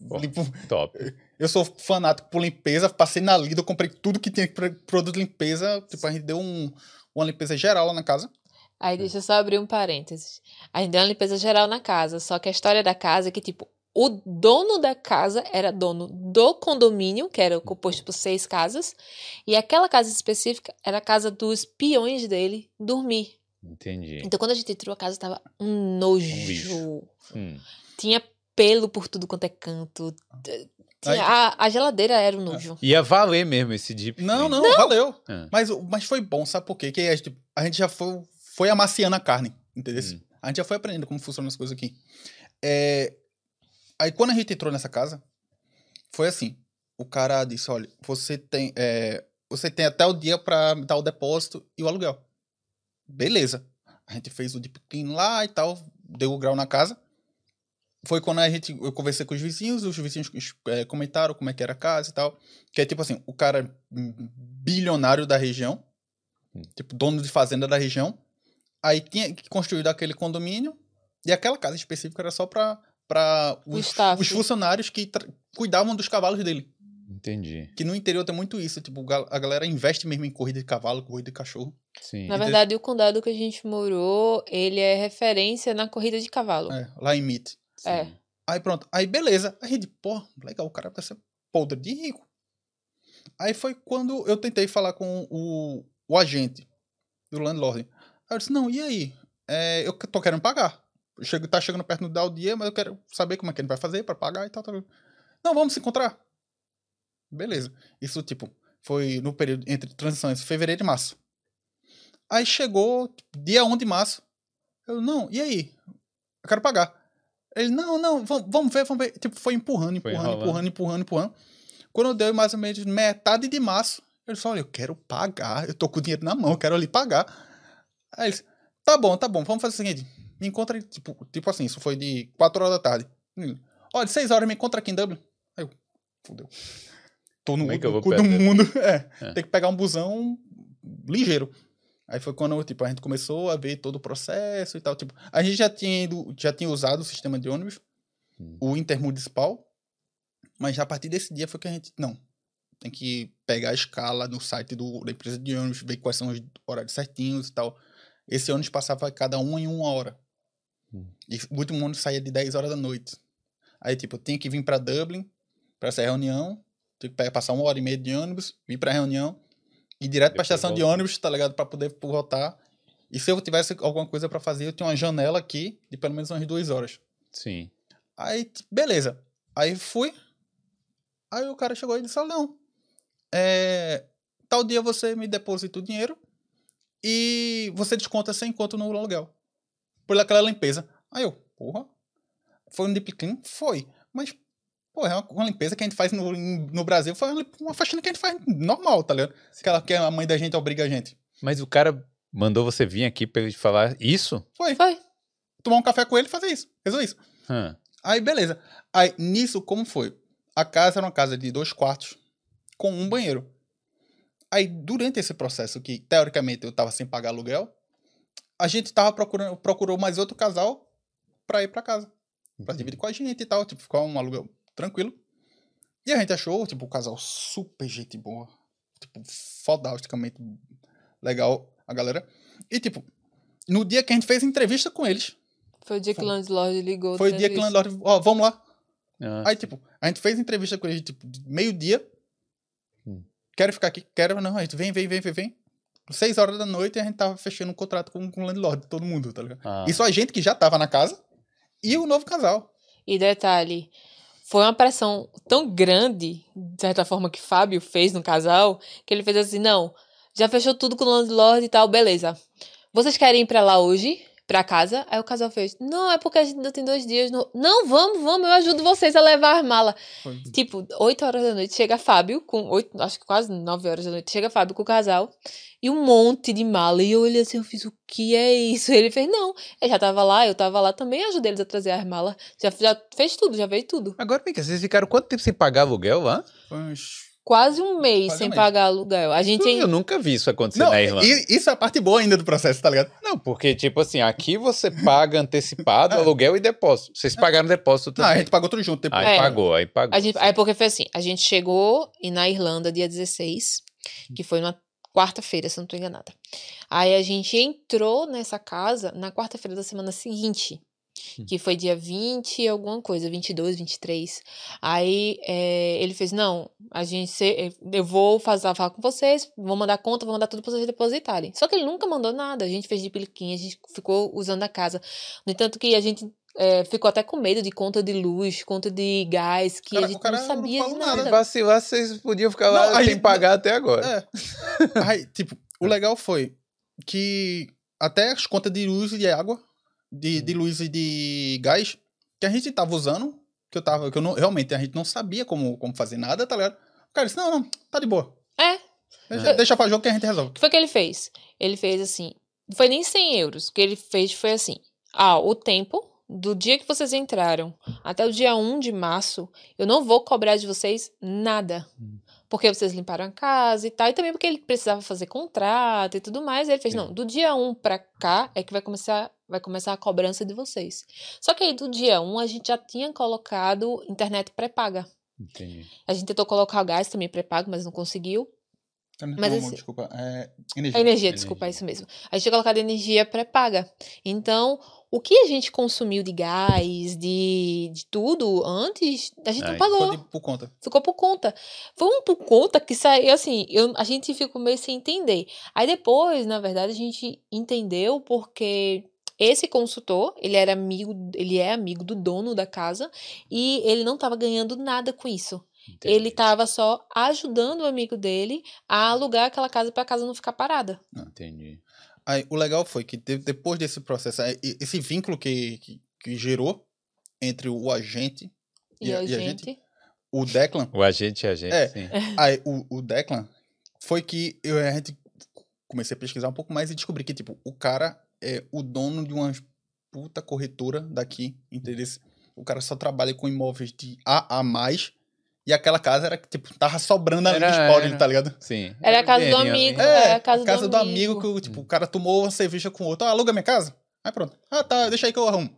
Speaker 1: Bom.
Speaker 3: limpo-
Speaker 1: Top.
Speaker 3: eu sou fanático por limpeza, passei na Lidl, comprei tudo que tinha de produto de limpeza. Tipo, a gente deu um- uma limpeza geral lá na casa.
Speaker 2: Aí deixa eu só abrir um parênteses. A gente deu uma limpeza geral na casa, só que a história da casa é que, tipo, o dono da casa era dono do condomínio, que era composto por seis casas, e aquela casa específica era a casa dos peões dele dormir.
Speaker 1: Entendi.
Speaker 2: Então, quando a gente entrou, a casa tava um nojo.
Speaker 1: Hum.
Speaker 2: Tinha pelo por tudo quanto é canto. Tinha-
Speaker 3: Aí-
Speaker 2: a, a geladeira era um nojo.
Speaker 1: Ia valer mesmo esse deep.
Speaker 3: Não,
Speaker 1: clean.
Speaker 3: não, valeu.
Speaker 1: Ah.
Speaker 3: Mas, mas foi bom, sabe por quê? Que a gente, a gente já foi, foi amaciando a carne, entendeu?
Speaker 1: Hum.
Speaker 3: A gente já foi aprendendo como funcionam as coisas aqui. É, aí quando a gente entrou nessa casa, foi assim. O cara disse, olha, você tem, é, você tem até o dia me dar o depósito e o aluguel. Beleza. A gente fez o deep clean lá e tal, deu o grau na casa. foi quando a gente, eu conversei com os vizinhos, os vizinhos é, comentaram como é que era a casa e tal. Que é tipo assim, o cara bilionário da região,
Speaker 1: Hum.
Speaker 3: tipo, dono de fazenda da região, aí tinha que construir aquele condomínio, e aquela casa específica era só pra, pra
Speaker 2: O
Speaker 3: os, os funcionários que cuidavam dos cavalos dele.
Speaker 1: Entendi.
Speaker 3: Que no interior tem muito isso, tipo, a galera investe mesmo em corrida de cavalo, corrida de cachorro.
Speaker 1: Sim.
Speaker 2: Na verdade, o condado que a gente morou, ele é referência na corrida de cavalo.
Speaker 3: É, lá em Meet.
Speaker 2: É.
Speaker 3: Aí pronto, aí beleza. Aí a gente, pô, legal, o cara vai ser podre de rico. Aí foi quando eu tentei falar com o, o agente do landlord. Aí eu disse, não, e aí? É, eu que- tô querendo pagar. Chego, tá chegando perto do o dia, mas eu quero saber como é que ele vai fazer pra pagar e tal, tal. Não, vamos se encontrar. Beleza. Isso, tipo, foi no período entre transições, fevereiro e março. Aí chegou, tipo, dia 1 de março. Eu, não, e aí? Eu quero pagar. Ele, não, não, vamos, vamos ver, vamos ver. Tipo, foi empurrando,
Speaker 1: Foi
Speaker 3: empurrando,
Speaker 1: enrolando.
Speaker 3: empurrando, empurrando, empurrando. Quando deu mais ou menos metade de março, ele disse, olha, eu quero pagar, eu tô com o dinheiro na mão, eu quero ali pagar. Aí ele disse, tá bom, tá bom, vamos fazer o seguinte, me encontra, tipo, tipo assim, isso foi de 4 horas da tarde. Ele, Olha, de 6 horas me encontra aqui em Dublin. Aí eu, fudeu. Tô no
Speaker 1: é vou
Speaker 3: cu do mundo. É,
Speaker 1: É.
Speaker 3: tem que pegar um busão ligeiro. Aí foi quando, tipo, a gente começou a ver todo o processo e tal. Tipo, a gente já tinha, ido, já tinha usado o sistema de ônibus,
Speaker 1: Hum.
Speaker 3: o intermunicipal, mas a partir desse dia foi que a gente, não, tem que pegar a escala no site do, da empresa de ônibus, ver quais são os horários certinhos e tal. Esse ônibus passava cada um em uma hora.
Speaker 1: Hum.
Speaker 3: E o último ônibus saía de 10 horas da noite. Aí, tipo, eu tinha que vir pra Dublin pra essa reunião, tinha que passar uma hora e meia de ônibus, vir pra reunião, ir direto pra estação de ônibus, tá ligado? Pra poder voltar. E se eu tivesse alguma coisa pra fazer, eu tinha uma janela aqui de pelo menos umas duas horas.
Speaker 1: Sim.
Speaker 3: Aí, beleza. Aí fui. Aí o cara chegou e disse: "Ah, não. É, tal dia você me deposita o dinheiro e você desconta sem conto no aluguel. Por aquela limpeza. Aí eu, porra. Foi um deep clean? Foi. Mas, pô, é uma, uma limpeza que a gente faz no, no Brasil. Foi uma, uma faxina que a gente faz normal, tá ligado? Aquela que a mãe da gente obriga a gente.
Speaker 1: Mas o cara mandou você vir aqui pra ele falar isso?
Speaker 3: Foi.
Speaker 2: Foi.
Speaker 3: Tomar um café com ele e fazer isso. Resolveu isso.
Speaker 1: Hã.
Speaker 3: Aí, beleza. Aí, nisso, como foi? A casa era uma casa de dois quartos com um banheiro. Aí, durante esse processo que, teoricamente, eu tava sem pagar aluguel, a gente tava procurando, procurou mais outro casal pra ir pra casa. Pra dividir com a gente e tal, tipo, ficar um aluguel tranquilo. E a gente achou, tipo, um casal super gente boa. Tipo, fodasticamente legal a galera. E, tipo, no dia que a gente fez entrevista com eles,
Speaker 2: Foi o dia que o landlord ligou.
Speaker 3: foi o dia que o landlord, ó, vamos lá.
Speaker 1: Ah,
Speaker 3: Aí, tipo, a gente fez entrevista com ele, tipo, meio-dia.
Speaker 1: Hum.
Speaker 3: Quero ficar aqui, quero, não, a gente vem, vem, vem, vem, vem. Seis horas da noite a gente tava fechando um contrato com, com o landlord, todo mundo, tá ligado?
Speaker 1: ah.
Speaker 3: Isso a gente que já tava na casa e o novo casal.
Speaker 2: E detalhe, foi uma pressão tão grande, de certa forma, que Fábio fez no casal, que ele fez assim: não, já fechou tudo com o landlord e tal, beleza. Vocês querem ir pra lá hoje? Pra casa? Aí o casal fez: Não, é porque a gente ainda tem dois dias. No... Não, vamos, vamos, eu ajudo vocês a levar as malas.
Speaker 3: Foi.
Speaker 2: Tipo, 8 horas da noite chega Fábio, com oito, acho que quase 9 horas da noite, chega Fábio com o casal e um monte de mala. E eu olhei assim, eu fiz, o que é isso? Ele fez, não, ele já tava lá, eu tava lá também, ajudei eles a trazer as malas. Já, já fez tudo, já veio tudo.
Speaker 1: Agora, vem cá, vocês ficaram quanto tempo sem pagar aluguel lá?
Speaker 3: Uns-
Speaker 2: Quase um mês
Speaker 3: Quase um
Speaker 2: sem
Speaker 3: mês.
Speaker 2: pagar aluguel. A gente
Speaker 1: Eu nunca vi isso acontecer
Speaker 3: Não,
Speaker 1: na Irlanda.
Speaker 3: e- isso é a parte boa ainda do processo, tá ligado?
Speaker 1: Não, porque, tipo assim, aqui você paga antecipado, aluguel e depósito. Vocês pagaram depósito
Speaker 3: Não, a
Speaker 1: também.
Speaker 3: gente pagou tudo junto. Depois.
Speaker 1: Aí
Speaker 2: É.
Speaker 1: pagou, aí pagou.
Speaker 2: A gente, aí porque foi assim, a gente chegou e na Irlanda dia 16, que foi numa quarta-feira, se eu não tô enganada. Aí a gente entrou nessa casa na quarta-feira da semana seguinte, que foi dia 20 e alguma coisa, 22, 23. Aí é, ele fez, não, a gente, se- eu vou fazer, falar com vocês, vou mandar conta, vou mandar tudo pra vocês depositarem. Só que ele nunca mandou nada, a gente fez de peliquinha, a gente ficou usando a casa. No entanto que a gente é, ficou até com medo de conta de luz, conta de gás, que
Speaker 3: Cara,
Speaker 2: a
Speaker 3: o
Speaker 2: gente
Speaker 3: cara
Speaker 2: não
Speaker 3: não
Speaker 2: sabia
Speaker 3: falou
Speaker 2: de
Speaker 3: nada.
Speaker 2: nada.
Speaker 1: Vacilar, vocês podiam ficar lá
Speaker 3: Não,
Speaker 1: sem
Speaker 3: gente-
Speaker 1: pagar até agora.
Speaker 3: É. Aí, tipo, o legal foi que até as contas de luz e de água, de, de luz e de gás, que a gente tava usando, que eu tava, que eu não, realmente a gente não sabia como, como fazer nada, tá ligado? O cara disse, não, não, tá de boa.
Speaker 2: É.
Speaker 3: Deixa, deixa pra jogo que a gente resolve.
Speaker 2: O que foi que ele fez? Ele fez assim, não foi nem 100 euros. O que ele fez foi assim, ah, o tempo do dia que vocês entraram até o dia 1 de março, eu não vou cobrar de vocês nada.
Speaker 1: Hum.
Speaker 2: Porque vocês limparam a casa e tal. E também porque ele precisava fazer contrato e tudo mais. Aí ele fez, não, do dia 1 pra cá é que vai começar, vai começar a cobrança de vocês. Só que aí do dia 1 a gente já tinha colocado internet pré-paga.
Speaker 1: Entendi.
Speaker 2: A gente tentou colocar o gás também pré-pago, mas não conseguiu. Mas
Speaker 3: não,
Speaker 2: esse-
Speaker 3: desculpa. É,
Speaker 2: A
Speaker 3: energia.
Speaker 2: energia, desculpa, é isso mesmo. A gente tinha colocado energia pré-paga. Então, o que a gente consumiu de gás, de, de tudo antes, a gente
Speaker 1: Aí,
Speaker 2: não pagou.
Speaker 3: Ficou de- por conta.
Speaker 2: Ficou por conta. Foi um por conta que saiu, assim, eu, a gente ficou meio sem entender. Aí depois, na verdade, a gente entendeu porque esse consultor, ele era amigo, ele é amigo do dono da casa e ele não estava ganhando nada com isso.
Speaker 1: Entendi.
Speaker 2: Ele estava só ajudando o amigo dele a alugar aquela casa para a casa não ficar parada.
Speaker 1: Entendi.
Speaker 3: Aí, o legal foi que de- depois desse processo, esse vínculo que, que, que gerou entre o agente
Speaker 2: E,
Speaker 3: E a-
Speaker 2: a,
Speaker 3: e a
Speaker 2: gente,
Speaker 3: o Declan,
Speaker 1: O agente e a gente,
Speaker 3: É.
Speaker 1: sim.
Speaker 3: aí o, o Declan, foi que eu, a gente comecei a pesquisar um pouco mais e descobri que, tipo, o cara é o dono de uma puta corretora daqui, entendeu? O cara só trabalha com imóveis de A a mais e aquela casa era, tipo, tava sobrando ali
Speaker 1: Era-
Speaker 3: pobres,
Speaker 1: era.
Speaker 3: tá ligado?
Speaker 1: Sim.
Speaker 2: Era a casa do amigo.
Speaker 3: É,
Speaker 2: É, a casa do
Speaker 3: do amigo
Speaker 2: amigo.
Speaker 3: que o, tipo, o cara tomou uma cerveja com o outro. Ah, aluga minha casa? Aí pronto. Ah, tá, deixa aí que eu arrumo.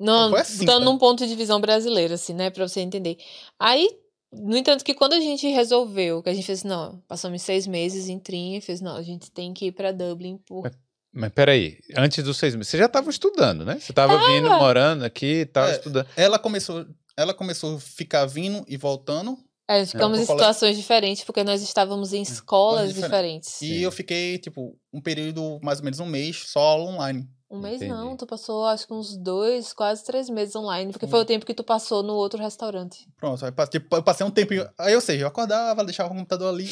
Speaker 2: Não,
Speaker 3: Foi assim,
Speaker 2: dando
Speaker 3: cara.
Speaker 2: um ponto de visão brasileiro, assim, né? Pra você entender. Aí, no entanto, que quando a gente resolveu, que a gente fez, não, passamos seis meses em Trinha, fez, não, a gente tem que ir pra Dublin por.
Speaker 1: Mas peraí, antes dos seis meses, você já estava estudando, né? Você estava vindo, morando aqui e tal,
Speaker 3: É.
Speaker 1: estudando.
Speaker 3: Ela começou, ela começou a ficar vindo e voltando.
Speaker 2: É, ficamos
Speaker 3: É,
Speaker 2: em situações diferentes, porque nós estávamos em escolas
Speaker 3: diferentes.
Speaker 2: diferentes.
Speaker 3: E
Speaker 1: Sim.
Speaker 3: eu fiquei, tipo, um período, mais ou menos um mês, só online.
Speaker 2: Um mês
Speaker 1: Entendi.
Speaker 2: não, tu passou acho que uns dois, quase três meses online, porque foi o tempo que tu passou no outro restaurante.
Speaker 3: Pronto, aí, tipo, eu passei um tempo. Aí, ou seja, eu acordava, deixava o computador ali.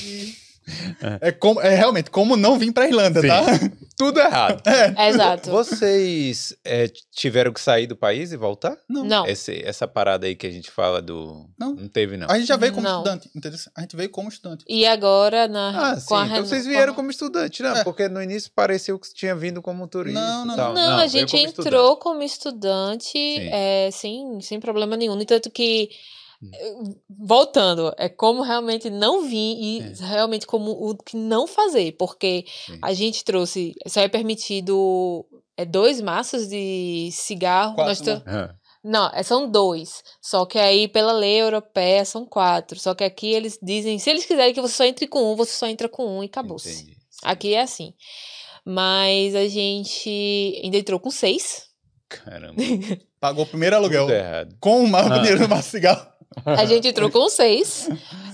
Speaker 3: É, como, é realmente como não vim pra Irlanda,
Speaker 1: Sim.
Speaker 3: tá?
Speaker 1: Tudo errado.
Speaker 2: É, Exato.
Speaker 1: Vocês é, tiveram que sair do país e voltar?
Speaker 3: Não.
Speaker 2: Não.
Speaker 1: Esse, essa parada aí que a gente fala do.
Speaker 3: Não.
Speaker 1: Não teve, não.
Speaker 3: A gente já veio como
Speaker 2: Não.
Speaker 3: estudante, entendeu? A gente veio como estudante.
Speaker 2: E agora, na,
Speaker 1: Ah, sim.
Speaker 2: a
Speaker 1: Então vocês vieram como estudante, não?
Speaker 3: É.
Speaker 1: Porque no início pareceu que tinha vindo como turista.
Speaker 3: Não, não,
Speaker 1: tal.
Speaker 2: Não, a gente
Speaker 1: como
Speaker 2: entrou
Speaker 1: estudante.
Speaker 2: como estudante
Speaker 1: Sim.
Speaker 2: é, sem, sem problema nenhum. No entanto que, voltando, é como realmente não vir e realmente como o que não fazer, porque
Speaker 1: Sim.
Speaker 2: a gente trouxe, só é permitido é, dois maços de cigarro.
Speaker 3: Quatro, né?
Speaker 2: Não, é, são dois. Só que aí, pela lei europeia, são quatro. Só que aqui eles dizem, se eles quiserem que você só entre com um, você só entra com um e acabou-se.
Speaker 1: entendi.
Speaker 2: Aqui é assim. Mas a gente ainda entrou com seis.
Speaker 1: Caramba.
Speaker 3: Pagou o primeiro aluguel.
Speaker 1: Tudo errado.
Speaker 3: Com o
Speaker 1: Ah.
Speaker 3: dinheiro Cigarro.
Speaker 2: A gente entrou com seis.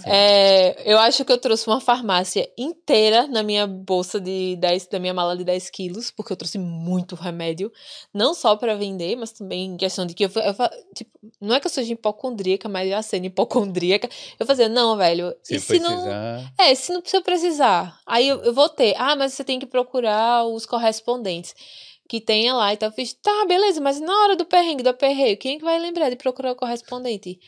Speaker 2: É, eu acho que eu trouxe uma farmácia inteira na minha bolsa de 10, da minha mala de 10 quilos, porque eu trouxe muito remédio. Não só para vender, mas também em questão de que eu, eu tipo, não é que eu seja hipocondríaca, mas já sendo hipocondríaca, eu fazia, não, velho,
Speaker 1: Se
Speaker 2: e se não.
Speaker 1: precisar.
Speaker 2: É, se não precisa precisar. Aí eu, eu vou ter. Ah, mas você tem que procurar os correspondentes que tenha lá. Então eu fiz, tá, beleza, mas na hora do perrengue, do aperreio, quem é que vai lembrar de procurar o correspondente?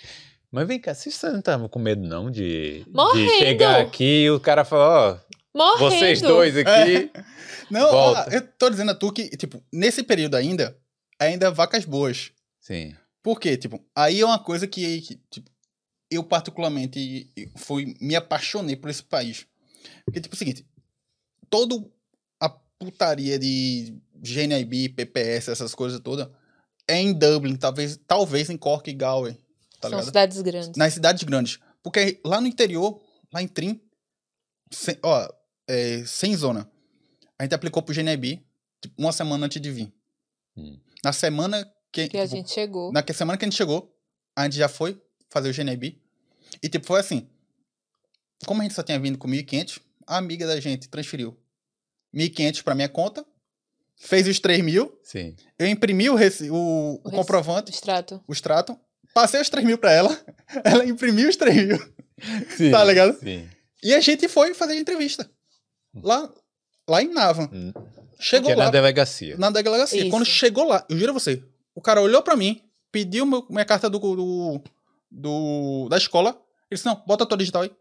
Speaker 1: Mas vem cá, vocês não estavam com medo, não, de, de chegar aqui e o cara falar, ó,
Speaker 2: Morrendo.
Speaker 1: vocês dois aqui.
Speaker 3: Não,
Speaker 1: Volta.
Speaker 3: eu tô dizendo a tu que, tipo, nesse período ainda, ainda vacas boas.
Speaker 1: Sim.
Speaker 3: Por quê? Tipo, aí é uma coisa que, que, tipo, eu particularmente fui, me apaixonei por esse país. Porque, tipo, é o seguinte, todo a putaria de GNIB, PPS, essas coisas todas, é em Dublin, talvez, talvez em Cork e Galway, tá
Speaker 2: São
Speaker 3: ligado?
Speaker 2: cidades grandes.
Speaker 3: Nas cidades grandes. Porque lá no interior, lá em Trim, sem, ó, é, sem zona, a gente aplicou pro GNIB, tipo, uma semana antes de vir.
Speaker 1: Hum.
Speaker 3: Na semana que,
Speaker 2: Que a
Speaker 3: tipo,
Speaker 2: gente chegou.
Speaker 3: na que- semana que a gente chegou, a gente já foi fazer o GNIB. E, tipo, foi assim. Como a gente só tinha vindo com 1.500, a amiga da gente transferiu 1.500 pra minha conta, fez os 3 mil,
Speaker 1: Sim.
Speaker 3: eu imprimi o, o, o
Speaker 2: reci-
Speaker 3: comprovante,
Speaker 2: Extrato.
Speaker 3: o extrato, passei os 3 mil pra ela, ela imprimiu os 3 mil,
Speaker 1: Sim.
Speaker 3: tá ligado?
Speaker 1: Sim.
Speaker 3: E a gente foi fazer a entrevista. Lá, lá em Navan.
Speaker 1: Hum.
Speaker 3: Chegou
Speaker 1: Que é
Speaker 3: lá.
Speaker 1: na delegacia.
Speaker 3: Na delegacia.
Speaker 2: Isso.
Speaker 3: Quando chegou lá, eu juro a você, o cara olhou pra mim, pediu meu- minha carta do, do, do- da escola. Ele disse, não, bota a tua digital aí.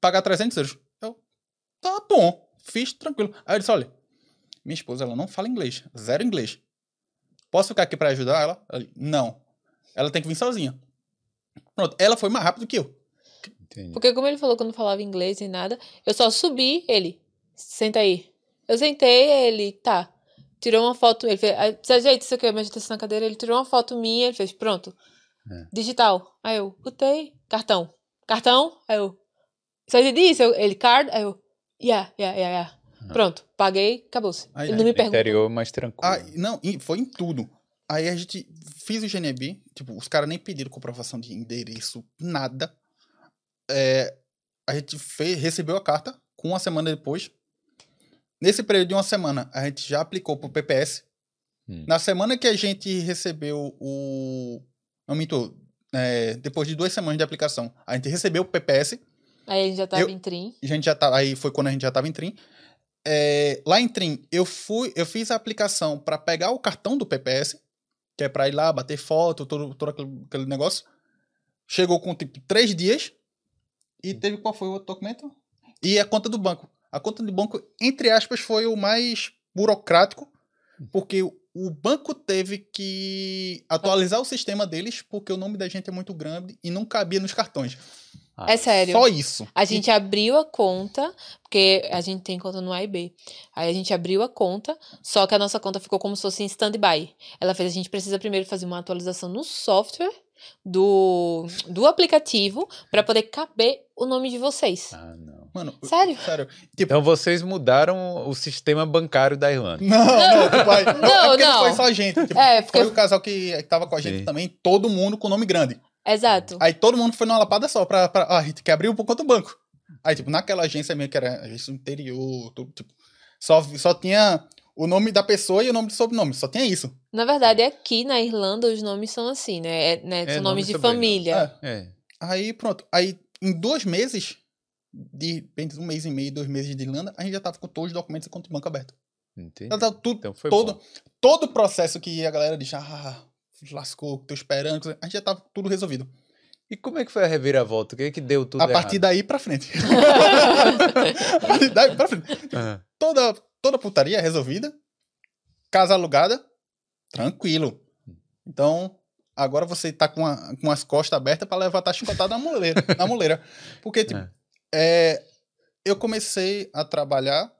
Speaker 3: Pagar 300 euros. Eu, tá bom. Fiz tranquilo. Aí ele disse, olha, minha esposa, ela não fala inglês. Zero inglês. posso ficar aqui pra ajudar ela? Ele, não. Ela tem que vir sozinha. Pronto, ela foi mais rápido que eu.
Speaker 1: Entendi.
Speaker 2: Porque como ele falou que eu não falava inglês nem nada, eu só subi, ele, senta aí. Eu sentei, ele, tá. Tirou uma foto, ele fez, "Ah, de jeito, isso aqui, eu me ajeitei assim na cadeira, ele tirou uma foto minha, ele fez, pronto.
Speaker 1: É.
Speaker 2: Digital. Aí eu, botei, cartão. Cartão? Aí eu, você disse? Eu, ele, card? Aí eu, yeah, yeah, yeah, yeah. Pronto, paguei, acabou-se.
Speaker 3: Aí,
Speaker 2: Ele não me perguntou.
Speaker 1: interior mais tranquilo.
Speaker 3: Ah, não, e foi em tudo. Aí a gente fiz o GNB, tipo, os caras nem pediram comprovação de endereço, nada. É, a gente fez, recebeu a carta com uma semana depois. Nesse período de uma semana, a gente já aplicou pro PPS.
Speaker 1: Hum.
Speaker 3: Na semana que a gente recebeu o. Não minto, é, depois de duas semanas de aplicação, a gente recebeu o PPS.
Speaker 2: Aí a gente já tava
Speaker 3: Eu-
Speaker 2: em trim.
Speaker 3: A gente já tá, aí foi quando a gente já tava em Trim. É, lá em Trim, eu fui, eu fiz a aplicação para pegar o cartão do PPS, que é para ir lá bater foto, todo, todo aquele, aquele negócio. Chegou com tipo três dias e teve qual foi o outro documento? E a conta do banco. A conta do banco, entre aspas, foi o mais burocrático, porque o- o banco teve que atualizar o sistema deles, porque o nome da gente é muito grande e não cabia nos cartões.
Speaker 1: Ah,
Speaker 2: É sério.
Speaker 3: Só isso.
Speaker 2: A gente abriu a conta, porque a gente tem conta no AIB. Aí a gente abriu a conta, só que a nossa conta ficou como se fosse em stand-by. Ela fez, a gente precisa primeiro fazer uma atualização no software do, do aplicativo para poder caber o nome de vocês.
Speaker 1: Ah, não.
Speaker 3: Mano,
Speaker 2: Sério?
Speaker 3: sério. Tipo,
Speaker 1: Então vocês mudaram o sistema bancário da Irlanda.
Speaker 3: Não, não, tipo, aí-
Speaker 2: Não,
Speaker 3: é porque
Speaker 2: não.
Speaker 3: foi só a gente. Tipo,
Speaker 2: É, porque.
Speaker 3: Foi o casal que tava com a gente
Speaker 1: Sim.
Speaker 3: também, todo mundo com nome grande.
Speaker 2: Exato.
Speaker 3: Aí todo mundo foi numa lapada só pra. pra ah, a gente quer abrir por conta do banco. Aí, tipo, naquela agência mesmo, que era agência do interior, tudo, tipo, só, só tinha o nome da pessoa e o nome do sobrenome, só tinha isso.
Speaker 2: Na verdade, aqui na Irlanda os nomes são assim, né? É, né?
Speaker 1: É,
Speaker 2: São
Speaker 1: nome
Speaker 2: nomes de
Speaker 1: sobrenome.
Speaker 2: família.
Speaker 3: É.
Speaker 1: É.
Speaker 3: Aí, pronto. Aí, em dois meses, de repente, um mês e meio, dois meses de Irlanda, a gente já tava com todos os documentos e conta de banco aberto.
Speaker 1: Entendi.
Speaker 3: Já tava tudo,
Speaker 1: Então foi
Speaker 3: todo,
Speaker 1: bom.
Speaker 3: todo o processo que a galera diz, ah, lascou, tô esperando, a gente já tava tudo resolvido.
Speaker 1: E como é que foi a reviravolta? O que é que deu tudo
Speaker 3: a partir
Speaker 1: errado?
Speaker 3: daí pra frente. a partir daí pra frente.
Speaker 1: Ah,
Speaker 3: Toda, toda putaria resolvida. Casa alugada. Tranquilo. Então, agora você tá com, a- com as costas abertas pra levantar a chicotada na muleira. na muleira. Porque, tipo, é, eu comecei a trabalhar.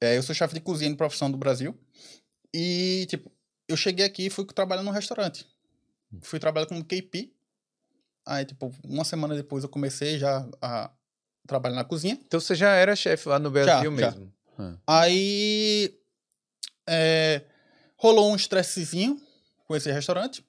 Speaker 3: é, eu sou chefe de cozinha de profissão do Brasil. E, tipo, eu cheguei aqui e fui trabalhar num restaurante. Fui trabalhar como KP. Aí, tipo, uma semana depois eu comecei já a trabalhar na cozinha.
Speaker 1: Então você já era chefe lá no Brasil
Speaker 3: Já, já.
Speaker 1: mesmo.
Speaker 3: Aí é, rolou um estressezinho com esse restaurante.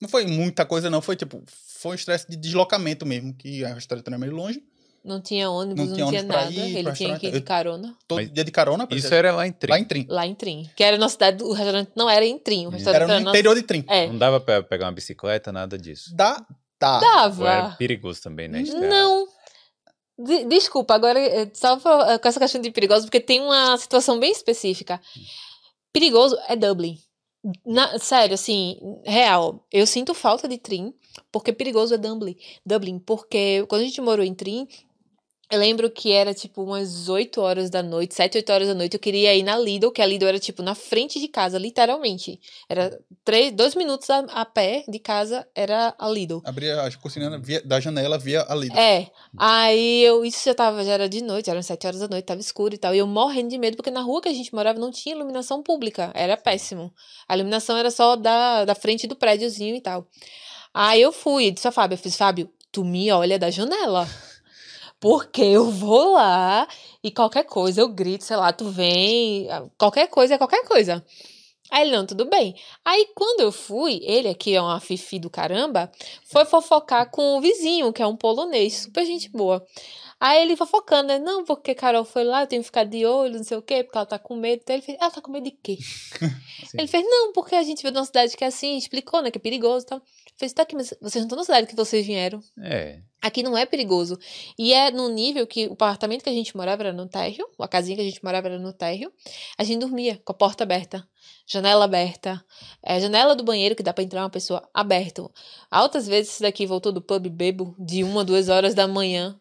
Speaker 3: Não foi muita coisa, não. Foi tipo, foi um estresse de deslocamento mesmo, que o restaurante era meio longe.
Speaker 2: Não tinha ônibus,
Speaker 3: Não
Speaker 2: não,
Speaker 3: tinha ônibus
Speaker 2: nada.
Speaker 3: ir
Speaker 2: Ele tinha que ir de carona.
Speaker 3: Todo dia de carona,
Speaker 1: Isso
Speaker 3: dizer,
Speaker 1: era lá em Trim.
Speaker 3: lá em Trim.
Speaker 2: Lá em Trim. Que era na cidade, o restaurante não era em Trim. O restaurante
Speaker 3: Era no
Speaker 2: na-
Speaker 3: interior de Trim.
Speaker 2: É,
Speaker 1: Não dava pra pegar uma bicicleta, nada disso.
Speaker 3: Dá, dá.
Speaker 1: Ou era
Speaker 2: dava.
Speaker 1: perigoso também, né?
Speaker 2: Não. De- desculpa, agora, eh, só pra- com essa questão de perigoso, porque tem uma situação bem específica. Perigoso é Dublin. Na- sério, assim, real. Eu sinto falta de Trim, porque perigoso é Dublin. Dublin, porque quando a gente morou em Trim, eu lembro que era tipo umas 8 horas da noite, 7, 8 horas da noite, eu queria ir na Lidl, que a Lidl era tipo na frente de casa, literalmente. Era três, dois minutos a, a pé de casa, era a Lidl.
Speaker 3: Abria a cortina via, da janela via a Lidl.
Speaker 2: É, aí eu, isso já tava, já era de noite, eram sete horas da noite, tava escuro e tal, e eu morrendo de medo, porque na rua que a gente morava não tinha iluminação pública, era péssimo. A iluminação era só da, da frente do prédiozinho e tal. Aí eu fui, disse a Fábio, eu fiz, Fábio, tu me olha da janela. Porque eu vou lá e qualquer coisa eu grito, sei lá, tu vem, qualquer coisa é qualquer coisa. Aí ele, não, tudo bem. Aí quando eu fui, ele aqui é uma fifi do caramba, foi fofocar com o vizinho, que é um polonês, super gente boa. Aí ele fofocando, né? Não, porque Carol foi lá, eu tenho que ficar de olho, não sei o quê, porque ela tá com medo. Então ele fez, ela tá com medo de quê? Ele fez, não, porque a gente veio de uma cidade que é assim, explicou, né, que é perigoso e tal. Eu Fez, tá aqui, mas vocês não estão na cidade que vocês vieram.
Speaker 1: É.
Speaker 2: Aqui não é perigoso. E é no nível que o apartamento que a gente morava era no térreo, a casinha que a gente morava era no térreo. A gente dormia com a porta aberta, janela aberta, é, janela do banheiro que dá pra entrar uma pessoa aberto. Altas vezes esse daqui voltou do pub bebo de uma, duas horas da manhã.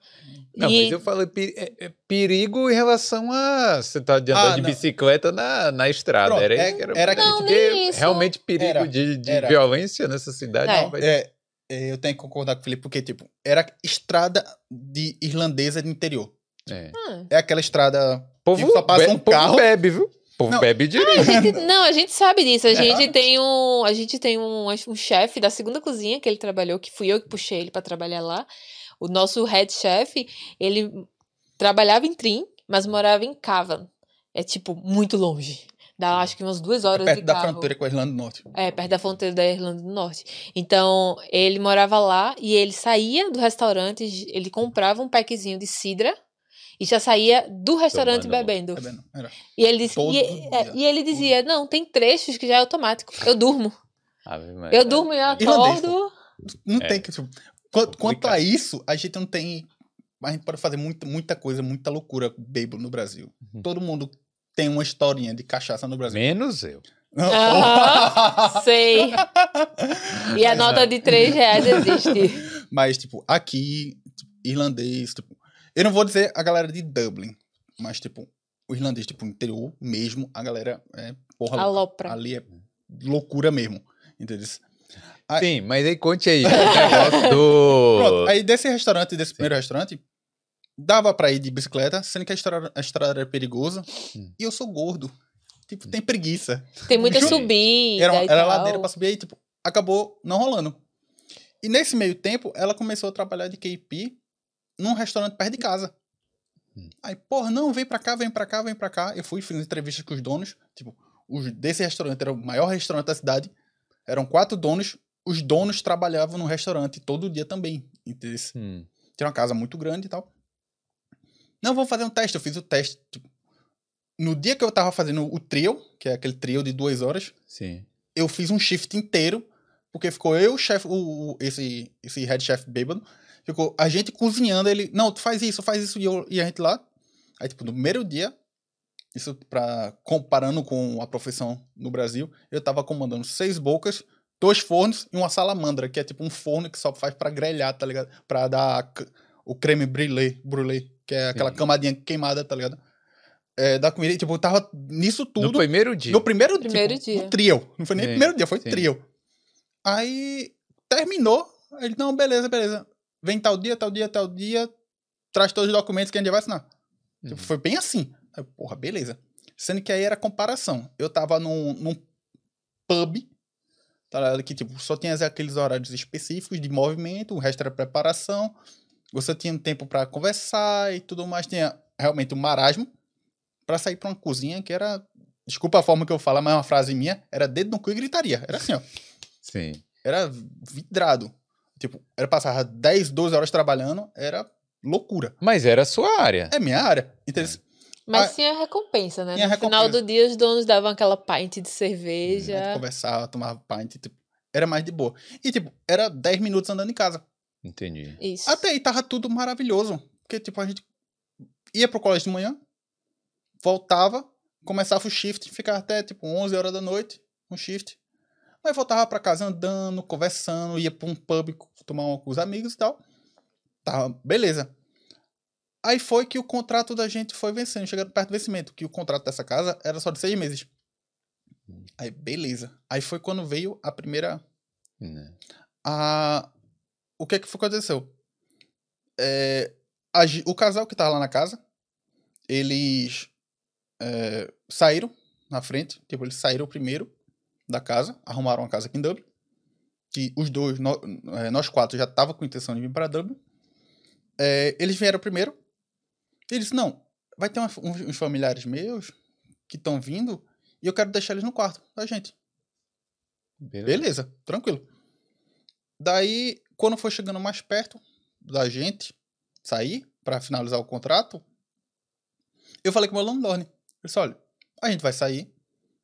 Speaker 1: Não,
Speaker 2: e
Speaker 1: mas eu falei peri- é- é perigo em relação a você tá de andar
Speaker 3: Ah,
Speaker 1: de
Speaker 3: não.
Speaker 1: bicicleta na, na estrada.
Speaker 3: Pronto,
Speaker 1: era,
Speaker 3: é-
Speaker 1: era,
Speaker 3: era
Speaker 2: Não, nem isso.
Speaker 1: realmente perigo
Speaker 3: Era,
Speaker 1: de, de
Speaker 3: era.
Speaker 1: violência nessa cidade.
Speaker 2: É.
Speaker 1: não vai-
Speaker 3: É, é, eu tenho que concordar com o Felipe, porque, tipo, era estrada de irlandesa de interior.
Speaker 1: é.
Speaker 2: Ah,
Speaker 3: É aquela estrada.
Speaker 1: Povo,
Speaker 3: que só passa
Speaker 1: be-
Speaker 3: um
Speaker 1: povo
Speaker 3: carro.
Speaker 1: bebe, viu? Povo
Speaker 3: Não.
Speaker 1: bebe direito.
Speaker 2: a gente- não, a gente sabe disso. A gente tem um, a gente tem um, um chefe da segunda cozinha que ele trabalhou, que fui eu que puxei ele pra trabalhar lá. O nosso head chef, ele trabalhava em Trim, mas morava em Cavan. É tipo muito longe. Dá acho que umas duas horas
Speaker 3: perto
Speaker 2: de
Speaker 3: da
Speaker 2: carro.
Speaker 3: fronteira com a Irlanda do Norte.
Speaker 2: É, perto da fronteira da Irlanda do Norte. Então, ele morava lá e ele saía do restaurante, ele comprava um packzinho de cidra e já saía do restaurante bebendo.
Speaker 3: Era.
Speaker 2: E ele, disse, e, é, e ele dizia: Não, tem trechos que já é automático. Eu durmo. Eu durmo e eu
Speaker 3: Irlandês,
Speaker 2: acordo.
Speaker 3: Não
Speaker 1: É.
Speaker 3: tem que. tipo, Quanto, quanto a isso, a gente não tem. A gente pode fazer muita, muita coisa, muita loucura bêbado no Brasil.
Speaker 1: Uhum.
Speaker 3: Todo mundo tem uma historinha de cachaça no Brasil.
Speaker 1: Menos eu.
Speaker 2: Aham. Sei. E a nota de 3 reais existe.
Speaker 3: Mas, tipo, aqui, tipo, irlandês, tipo. Eu não vou dizer a galera de Dublin, mas, tipo, o irlandês, tipo, interior mesmo, a galera é porra.
Speaker 2: Alopra.
Speaker 3: Ali é loucura mesmo. Entendeu?
Speaker 1: Sim, mas aí conte aí. o negócio do.
Speaker 3: Pronto, aí desse restaurante, desse primeiro restaurante, dava pra ir de bicicleta, sendo que a estrada, a estrada era perigosa.
Speaker 1: Hum.
Speaker 3: E eu sou gordo. Tipo, tem preguiça.
Speaker 2: Tem muita subida.
Speaker 3: Era,
Speaker 2: e
Speaker 3: era ladeira pra subir aí, tipo, acabou não rolando. E nesse meio tempo, ela começou a trabalhar de KP num restaurante perto de casa.
Speaker 1: Hum.
Speaker 3: Aí, porra, não, vem pra cá, vem pra cá, vem pra cá. Eu fui, fiz entrevistas com os donos. Tipo, os, desse restaurante era o maior restaurante da cidade. Eram quatro donos. Os donos trabalhavam no restaurante todo dia também. Entendeu?
Speaker 1: Hum,
Speaker 3: Tinha uma casa muito grande e tal. Não, vou fazer um teste. Eu fiz o teste. tipo, no dia que eu tava fazendo o trio, que é aquele trio de duas horas,
Speaker 1: sim.
Speaker 3: eu fiz um shift inteiro, porque ficou eu, o chefe, o, o- esse, esse head chef bêbado, ficou a gente cozinhando, ele, não, tu faz isso, faz isso, e, eu- e a gente lá. Aí, tipo, no primeiro dia, isso pra, comparando com a profissão no Brasil, eu tava comandando seis bocas, dois fornos e uma salamandra, que é tipo um forno que só faz pra grelhar, tá ligado? Pra dar c- o creme brûlée, brûlée, que é aquela
Speaker 1: Sim.
Speaker 3: camadinha queimada, tá ligado? É, da comida, e, tipo, eu tava nisso
Speaker 1: No
Speaker 3: tudo.
Speaker 1: primeiro dia.
Speaker 3: No primeiro,
Speaker 2: Primeiro
Speaker 3: tipo,
Speaker 2: dia.
Speaker 3: No trio. Não foi nem
Speaker 1: Sim,
Speaker 3: primeiro dia, foi
Speaker 1: sim.
Speaker 3: trio. Aí terminou. Ele, não, beleza, beleza. Vem tal dia, tal dia, tal dia. Traz todos os documentos que a gente vai assinar. Tipo,
Speaker 1: Uhum.
Speaker 3: foi bem assim. Aí, porra, beleza. Sendo que aí era comparação. Eu tava num, num pub, tá ligado? Que, tipo, só tinha aqueles horários específicos de movimento, o resto era preparação. Você tinha um tempo pra conversar e tudo mais. Tinha realmente um marasmo pra sair pra uma cozinha que era. Desculpa a forma que eu falo, mas é uma frase minha. Era dedo no cu e gritaria. Era assim, ó.
Speaker 1: Sim.
Speaker 3: Era vidrado. Tipo, era passar 10, 12 horas trabalhando, era loucura.
Speaker 1: Mas era a sua área.
Speaker 3: É minha área. Entendeu?
Speaker 2: Mas
Speaker 3: Ah,
Speaker 2: tinha recompensa, né?
Speaker 3: tinha
Speaker 2: no final
Speaker 3: recompensa.
Speaker 2: do dia, os donos davam aquela pint de
Speaker 3: A gente
Speaker 2: cerveja.
Speaker 3: conversava, tomava pint, tipo, era mais de boa. E, tipo, era 10 minutos andando em casa.
Speaker 1: Entendi.
Speaker 2: Isso.
Speaker 3: Até aí tava tudo maravilhoso. Porque, tipo, a gente ia pro colégio de manhã, voltava, começava o shift, ficava até, tipo, 11 horas da noite, um shift. Aí voltava pra casa andando, conversando, ia pra um pub tomar uma com os amigos e tal. Tava, beleza. Aí foi que o contrato da gente foi vencendo, chegando perto do vencimento, que o contrato dessa casa era só de seis meses. Aí, beleza. Aí foi quando veio a primeira
Speaker 1: Né.
Speaker 3: a... o que que foi que aconteceu? É, a o casal que tava lá na casa, eles é, saíram na frente, tipo, eles saíram primeiro da casa, arrumaram uma casa aqui em Dublin, que os dois, nó- é, nós quatro, já tava com intenção de vir para Dublin. É, eles vieram primeiro, eles, não, vai ter uma- uns, uns familiares meus que estão vindo, e eu quero deixar eles no quarto da gente.
Speaker 1: Beleza.
Speaker 3: Beleza, tranquilo. Daí, quando foi chegando mais perto da gente sair para finalizar o contrato, eu falei com o meu landlord. Ele disse: olha, a gente vai sair,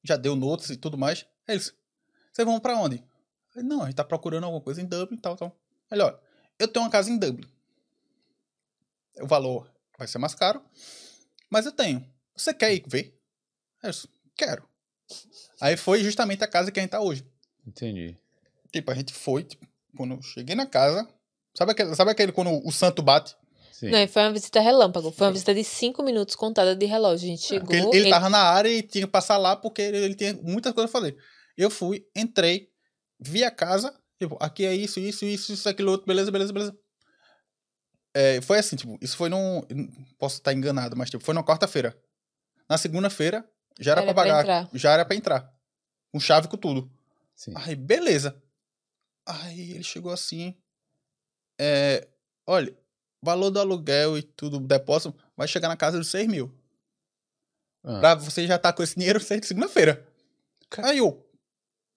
Speaker 3: já deu notas e tudo mais. Eles, vocês vão para onde? Falei, não, a gente tá procurando alguma coisa em Dublin e tal, tal. Ele, olha, eu tenho uma casa em Dublin. o valor vai ser mais caro, mas eu tenho. Você quer ir ver? Eu disse, quero. Aí foi justamente a casa que a gente tá hoje.
Speaker 1: Entendi.
Speaker 3: Tipo, a gente foi, tipo, quando eu cheguei na casa, sabe aquele, sabe aquele quando o santo bate?
Speaker 1: Sim.
Speaker 2: Não, foi uma visita relâmpago. Foi uma visita de cinco minutos contada de relógio. A gente chegou.
Speaker 3: Porque ele, ele tava na área e tinha que passar lá porque ele, ele tinha muitas coisas a fazer. Eu fui, entrei, vi a casa, tipo, aqui é isso, isso, isso, isso, aquilo outro, beleza, beleza, beleza. É, foi assim, tipo, isso foi num. Posso estar enganado, mas tipo, foi numa quarta-feira. Na segunda-feira, já era,
Speaker 2: Era
Speaker 3: pra
Speaker 2: pra
Speaker 3: pagar.
Speaker 2: entrar.
Speaker 3: já era pra entrar. Com chave com tudo.
Speaker 1: Sim.
Speaker 3: Aí, beleza. Aí ele chegou assim. É, olha, valor do aluguel e tudo, depósito, vai chegar na casa de 6 mil.
Speaker 1: Ah.
Speaker 3: Pra você já tá com esse dinheiro segunda-feira. Aí eu.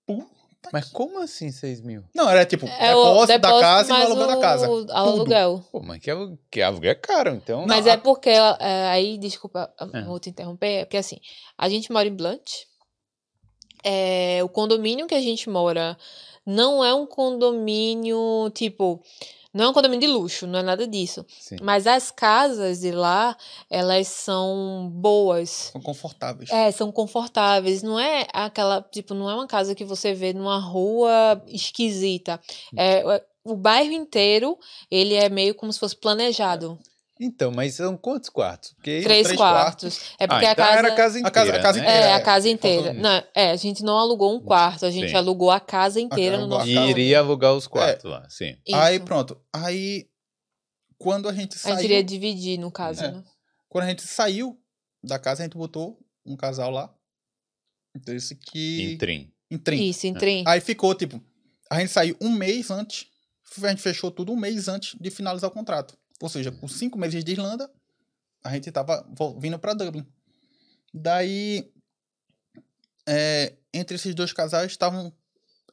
Speaker 3: Puta
Speaker 1: Mas como assim 6 mil?
Speaker 3: Não, era tipo,
Speaker 2: É o
Speaker 3: depósito, da casa e o aluguel da casa.
Speaker 2: o aluguel.
Speaker 1: Pô, mas que, alu- que aluguel é caro, então.
Speaker 2: Mas
Speaker 3: Não,
Speaker 2: é porque, é, aí, desculpa,
Speaker 1: É.
Speaker 2: vou te interromper, é porque assim, a gente mora em Blunt, é, o condomínio que a gente mora não é um condomínio, tipo, não é um condomínio de luxo, não é nada disso.
Speaker 1: Sim.
Speaker 2: Mas as casas de lá, elas são boas.
Speaker 3: São confortáveis.
Speaker 2: É, são confortáveis. Não é aquela, tipo, não é uma casa que você vê numa rua esquisita. É, o bairro inteiro, ele é meio como se fosse planejado.
Speaker 1: Então, mas são quantos quartos? Porque
Speaker 2: Três,
Speaker 3: três
Speaker 2: quartos. É porque
Speaker 1: ah,
Speaker 2: a
Speaker 1: então
Speaker 2: casa.
Speaker 1: era a casa
Speaker 3: A casa-
Speaker 1: inteira.
Speaker 3: a casa
Speaker 1: né?
Speaker 3: inteira.
Speaker 2: É, a
Speaker 3: É,
Speaker 2: casa
Speaker 3: é,
Speaker 2: inteira. Não, é, a gente não alugou um quarto, a gente
Speaker 1: Sim.
Speaker 2: alugou a casa inteira no
Speaker 3: a
Speaker 2: nosso
Speaker 3: casa.
Speaker 1: E iria alugar os quartos lá, sim.
Speaker 3: Aí
Speaker 2: Isso.
Speaker 3: pronto. Aí, quando a gente
Speaker 2: A
Speaker 3: saiu.
Speaker 2: gente iria dividir, no caso,
Speaker 3: É.
Speaker 2: né?
Speaker 3: Quando a gente saiu da casa, a gente botou um casal lá. Então, esse que.
Speaker 1: Em trim.
Speaker 3: Em trim.
Speaker 2: Isso, em trem.
Speaker 3: Aí ficou, tipo, a gente saiu um mês antes, a gente fechou tudo um mês antes de finalizar o contrato. Ou seja, com cinco meses de Irlanda, a gente tava vo- vindo pra Dublin. Daí, é, entre esses dois casais, estavam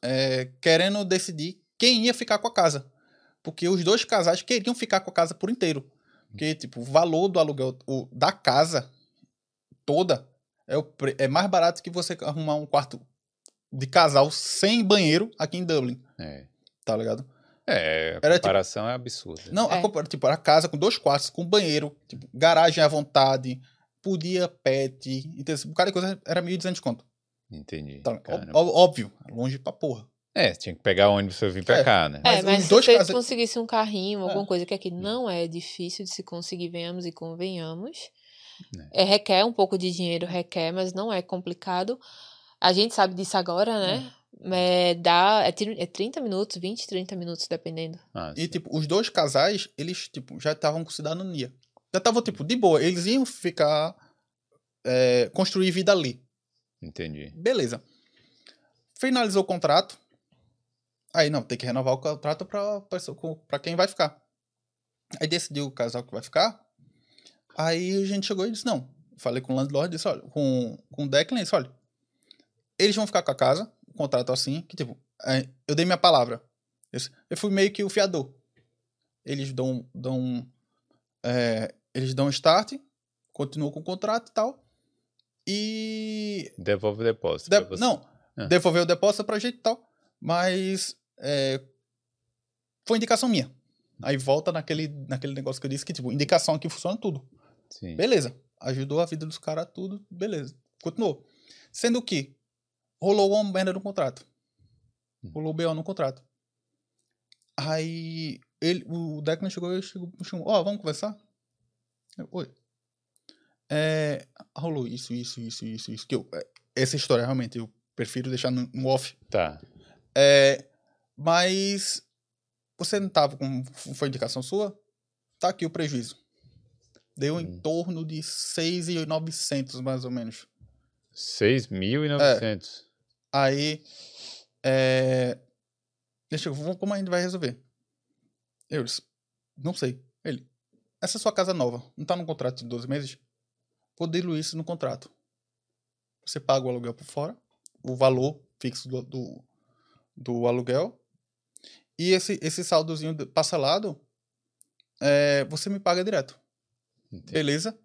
Speaker 3: é, querendo decidir quem ia ficar com a casa. Porque os dois casais queriam ficar com a casa por inteiro. Porque, tipo, o valor do aluguel o, da casa toda é, o, é mais barato que você arrumar um quarto de casal sem banheiro aqui em Dublin,
Speaker 1: É.
Speaker 3: tá ligado?
Speaker 1: É, a
Speaker 3: Era tipo-
Speaker 1: comparação é absurda.
Speaker 3: Não, a
Speaker 2: É.
Speaker 3: compara- tipo, era casa com dois quartos, com banheiro, tipo, garagem à vontade, podia pet, então, esse bocado de coisa era 1.200 conto.
Speaker 1: Entendi.
Speaker 3: Tá, ó- óbvio, longe pra porra.
Speaker 1: É, tinha que pegar ônibus pra vir pra
Speaker 3: É.
Speaker 1: cá, né?
Speaker 2: É,
Speaker 3: Mas
Speaker 2: mas
Speaker 3: os
Speaker 2: se
Speaker 3: dois
Speaker 2: você
Speaker 3: casais-
Speaker 2: conseguisse um carrinho, alguma
Speaker 3: É.
Speaker 2: coisa que aqui não é difícil de se conseguir, venhamos e convenhamos.
Speaker 1: É.
Speaker 2: É, requer um pouco de dinheiro, requer, mas não é complicado. A gente sabe disso agora, né? É, dá, é, é 30 minutos, 20, 30 minutos, dependendo.
Speaker 1: Ah,
Speaker 3: E, tipo, os dois casais, eles, tipo, já estavam com cidadania. Já estavam, tipo, de boa. Eles iam ficar... é, construir vida ali.
Speaker 1: Entendi.
Speaker 3: Beleza. Finalizou o contrato. Aí, não, tem que renovar o contrato pra, pra quem vai ficar. Aí decidiu o casal que vai ficar. Aí a gente chegou e disse, não. Falei com o landlord, disse, olha, com, com o Declan, disse, olha, eles vão ficar com a casa, contrato assim, que tipo, é, eu dei minha palavra. Eu, fui meio que o fiador. Eles dão, dão, é, eles dão start, continuam com o contrato e tal. E
Speaker 1: Devolve o depósito.
Speaker 3: de- não,
Speaker 1: Ah.
Speaker 3: devolveu o depósito pra gente e tal. Mas é, foi indicação minha. Aí volta naquele, naquele negócio que eu disse que, tipo, indicação aqui funciona tudo.
Speaker 1: Sim.
Speaker 3: Beleza. Ajudou a vida dos caras, tudo, beleza. Continuou. Sendo que rolou uma merda no contrato. Rolou o BO no contrato. Aí ele, o Declan chegou e chegou, puxou, ó, vamos conversar? Eu, Oi. É, rolou isso, isso, isso, isso, isso. Que eu, é, essa história realmente eu prefiro deixar no, no off.
Speaker 1: Tá.
Speaker 3: É, mas você não tava com. Foi indicação sua? Tá aqui o prejuízo. Deu em
Speaker 1: Hum.
Speaker 3: torno de 6,900 mais ou menos.
Speaker 1: 6.900.
Speaker 3: Aí. É, deixa eu ver como a gente vai resolver. Eu disse, não sei. Ele, essa é sua casa nova, não tá no contrato de 12 meses? Vou diluir isso no contrato. Você paga o aluguel por fora, o valor fixo do, do, do aluguel, e esse, esse saldozinho parcelado, é, você me paga direto.
Speaker 1: Entendi.
Speaker 3: Beleza?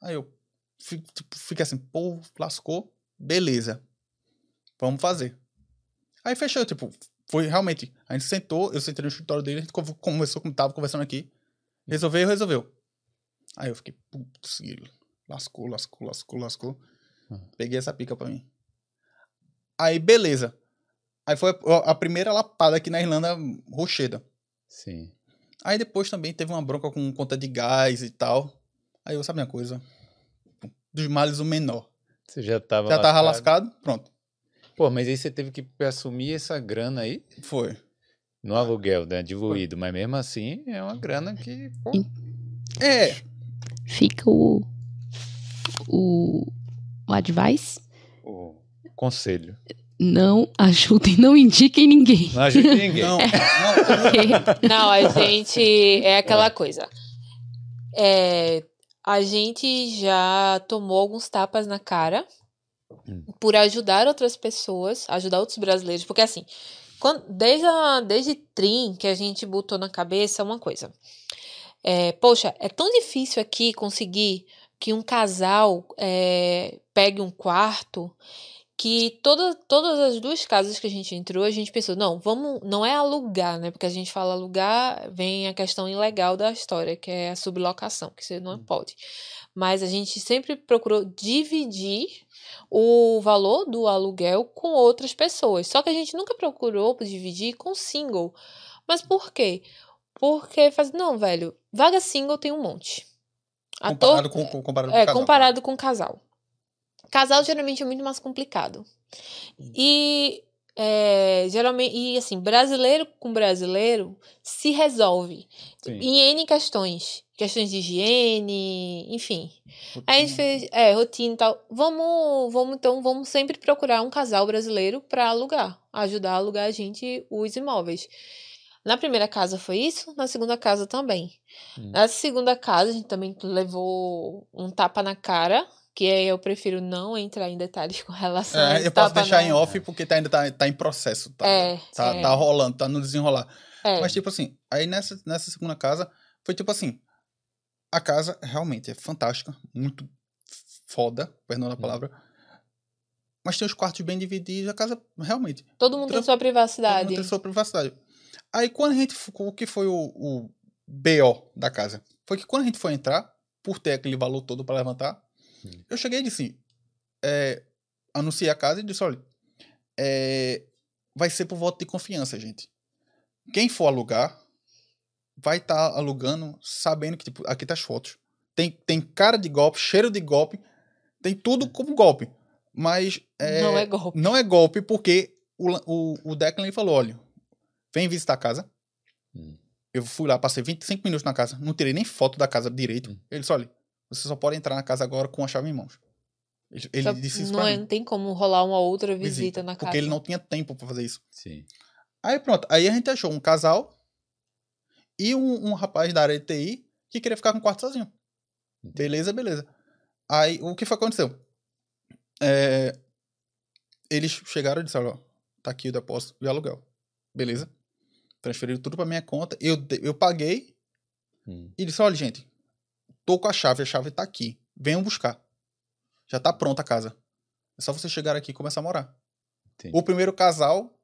Speaker 3: Aí eu fico, tipo, fico assim, pô, lascou, beleza. Vamos fazer. Aí fechou, tipo, foi realmente. A gente sentou, eu sentei no escritório dele, a gente conv- começou como tava conversando aqui. Resolveu, resolveu. Aí eu fiquei, putz, lascou, lascou, lascou, lascou.
Speaker 1: Hum.
Speaker 3: Peguei essa pica pra mim. Aí, beleza. Aí foi a primeira lapada aqui na Irlanda, rocheda.
Speaker 1: Sim.
Speaker 3: Aí depois também teve uma bronca com conta de gás e tal. Aí eu, sabe uma coisa? Dos males o menor.
Speaker 1: Você já tava
Speaker 3: Já tava lascado? Pronto.
Speaker 1: Pô, mas aí você teve que assumir essa grana aí
Speaker 3: Foi.
Speaker 1: no aluguel, né? Diluído. Mas mesmo assim, é uma grana que. Pô,
Speaker 3: É,
Speaker 4: Fica o. O. O advice.
Speaker 1: o conselho.
Speaker 4: Não ajudem, não indiquem ninguém.
Speaker 1: Não ajuda ninguém.
Speaker 3: não, não,
Speaker 2: Não, a gente. É aquela coisa. É, a gente já tomou alguns tapas na cara
Speaker 1: Hum.
Speaker 2: por ajudar outras pessoas, ajudar outros brasileiros. Porque assim, quando- desde, a, desde Trim que a gente botou na cabeça uma coisa. É, poxa, é tão difícil aqui conseguir que um casal é, pegue um quarto que toda, todas as duas casas que a gente entrou, a gente pensou, não, vamos, não é alugar, né? Porque a gente fala alugar, vem a questão ilegal da história, que é a sublocação, que você não pode. Mas a gente sempre procurou dividir o valor do aluguel com outras pessoas. Só que a gente nunca procurou dividir com single. Mas por quê? Porque faz, não, velho, vaga single tem um monte.
Speaker 3: Comparado com, com, comparado com
Speaker 2: é,
Speaker 3: o casal.
Speaker 2: comparado com casal. Casal geralmente é muito mais complicado. E é, geralmente, e assim, brasileiro com brasileiro se resolve
Speaker 1: Sim.
Speaker 2: em N questões. Questões de higiene, enfim. Aí a gente fez, é, rotina e tal. Vamos, vamos então, vamos sempre procurar um casal brasileiro para alugar, ajudar a alugar a gente os imóveis. Na primeira casa foi isso, na segunda casa também.
Speaker 1: Hum.
Speaker 2: Na segunda casa a gente também levou um tapa na cara, que aí eu prefiro não entrar em detalhes com relação a
Speaker 3: É,
Speaker 2: esse
Speaker 3: eu posso deixar
Speaker 2: na-
Speaker 3: em off porque tá, ainda tá, tá em processo. Tá,
Speaker 2: É,
Speaker 3: tá,
Speaker 2: é.
Speaker 3: tá rolando, tá no desenrolar.
Speaker 2: É,
Speaker 3: Mas, tipo assim, aí nessa, nessa segunda casa, foi tipo assim. A casa realmente é fantástica, muito foda, perdão
Speaker 2: Hum.
Speaker 3: a palavra. Mas tem os quartos bem divididos, a casa realmente
Speaker 2: todo mundo tem sua
Speaker 3: todo
Speaker 2: privacidade.
Speaker 3: mundo tem sua privacidade. Aí quando a gente. O que foi o, o BO da casa? Foi que quando a gente foi entrar, por ter aquele valor todo pra levantar,
Speaker 1: Hum.
Speaker 3: eu cheguei e disse. É, anunciei a casa e disse: olha, é, vai ser por voto de confiança, gente. Quem for alugar, vai estar alugando sabendo que, tipo, aqui tá as fotos. Tem, tem cara de golpe, cheiro de golpe, tem tudo como golpe. Mas
Speaker 2: Não é golpe.
Speaker 3: não é golpe porque o, o, o Declan falou: olha, vem visitar a casa.
Speaker 1: Hum.
Speaker 3: Eu fui lá, passei 25 minutos na casa, não tirei nem foto da casa direito.
Speaker 1: Hum.
Speaker 3: Ele disse: olha, você só pode entrar na casa agora com a chave em mãos. Ele, ele
Speaker 2: Só-
Speaker 3: disse isso
Speaker 2: não,
Speaker 3: pra
Speaker 2: é-
Speaker 3: mim.
Speaker 2: não tem como rolar uma outra visita,
Speaker 3: visita,
Speaker 2: na casa.
Speaker 3: Porque ele não tinha tempo pra fazer isso.
Speaker 1: Sim.
Speaker 3: Aí pronto, aí a gente achou um casal e um, um rapaz da área de TI que queria ficar com o quarto sozinho. Beleza, beleza. Aí o que foi que aconteceu? É, eles chegaram e disseram: ó, tá aqui o depósito de aluguel. Beleza. Transferiram tudo pra minha conta. Eu, eu paguei
Speaker 1: Hum.
Speaker 3: e disse: olha, gente, tô com a chave, a chave tá aqui. Venham buscar. Já tá pronta a casa. É só você chegar aqui e começar a morar.
Speaker 1: Entendi.
Speaker 3: O primeiro casal,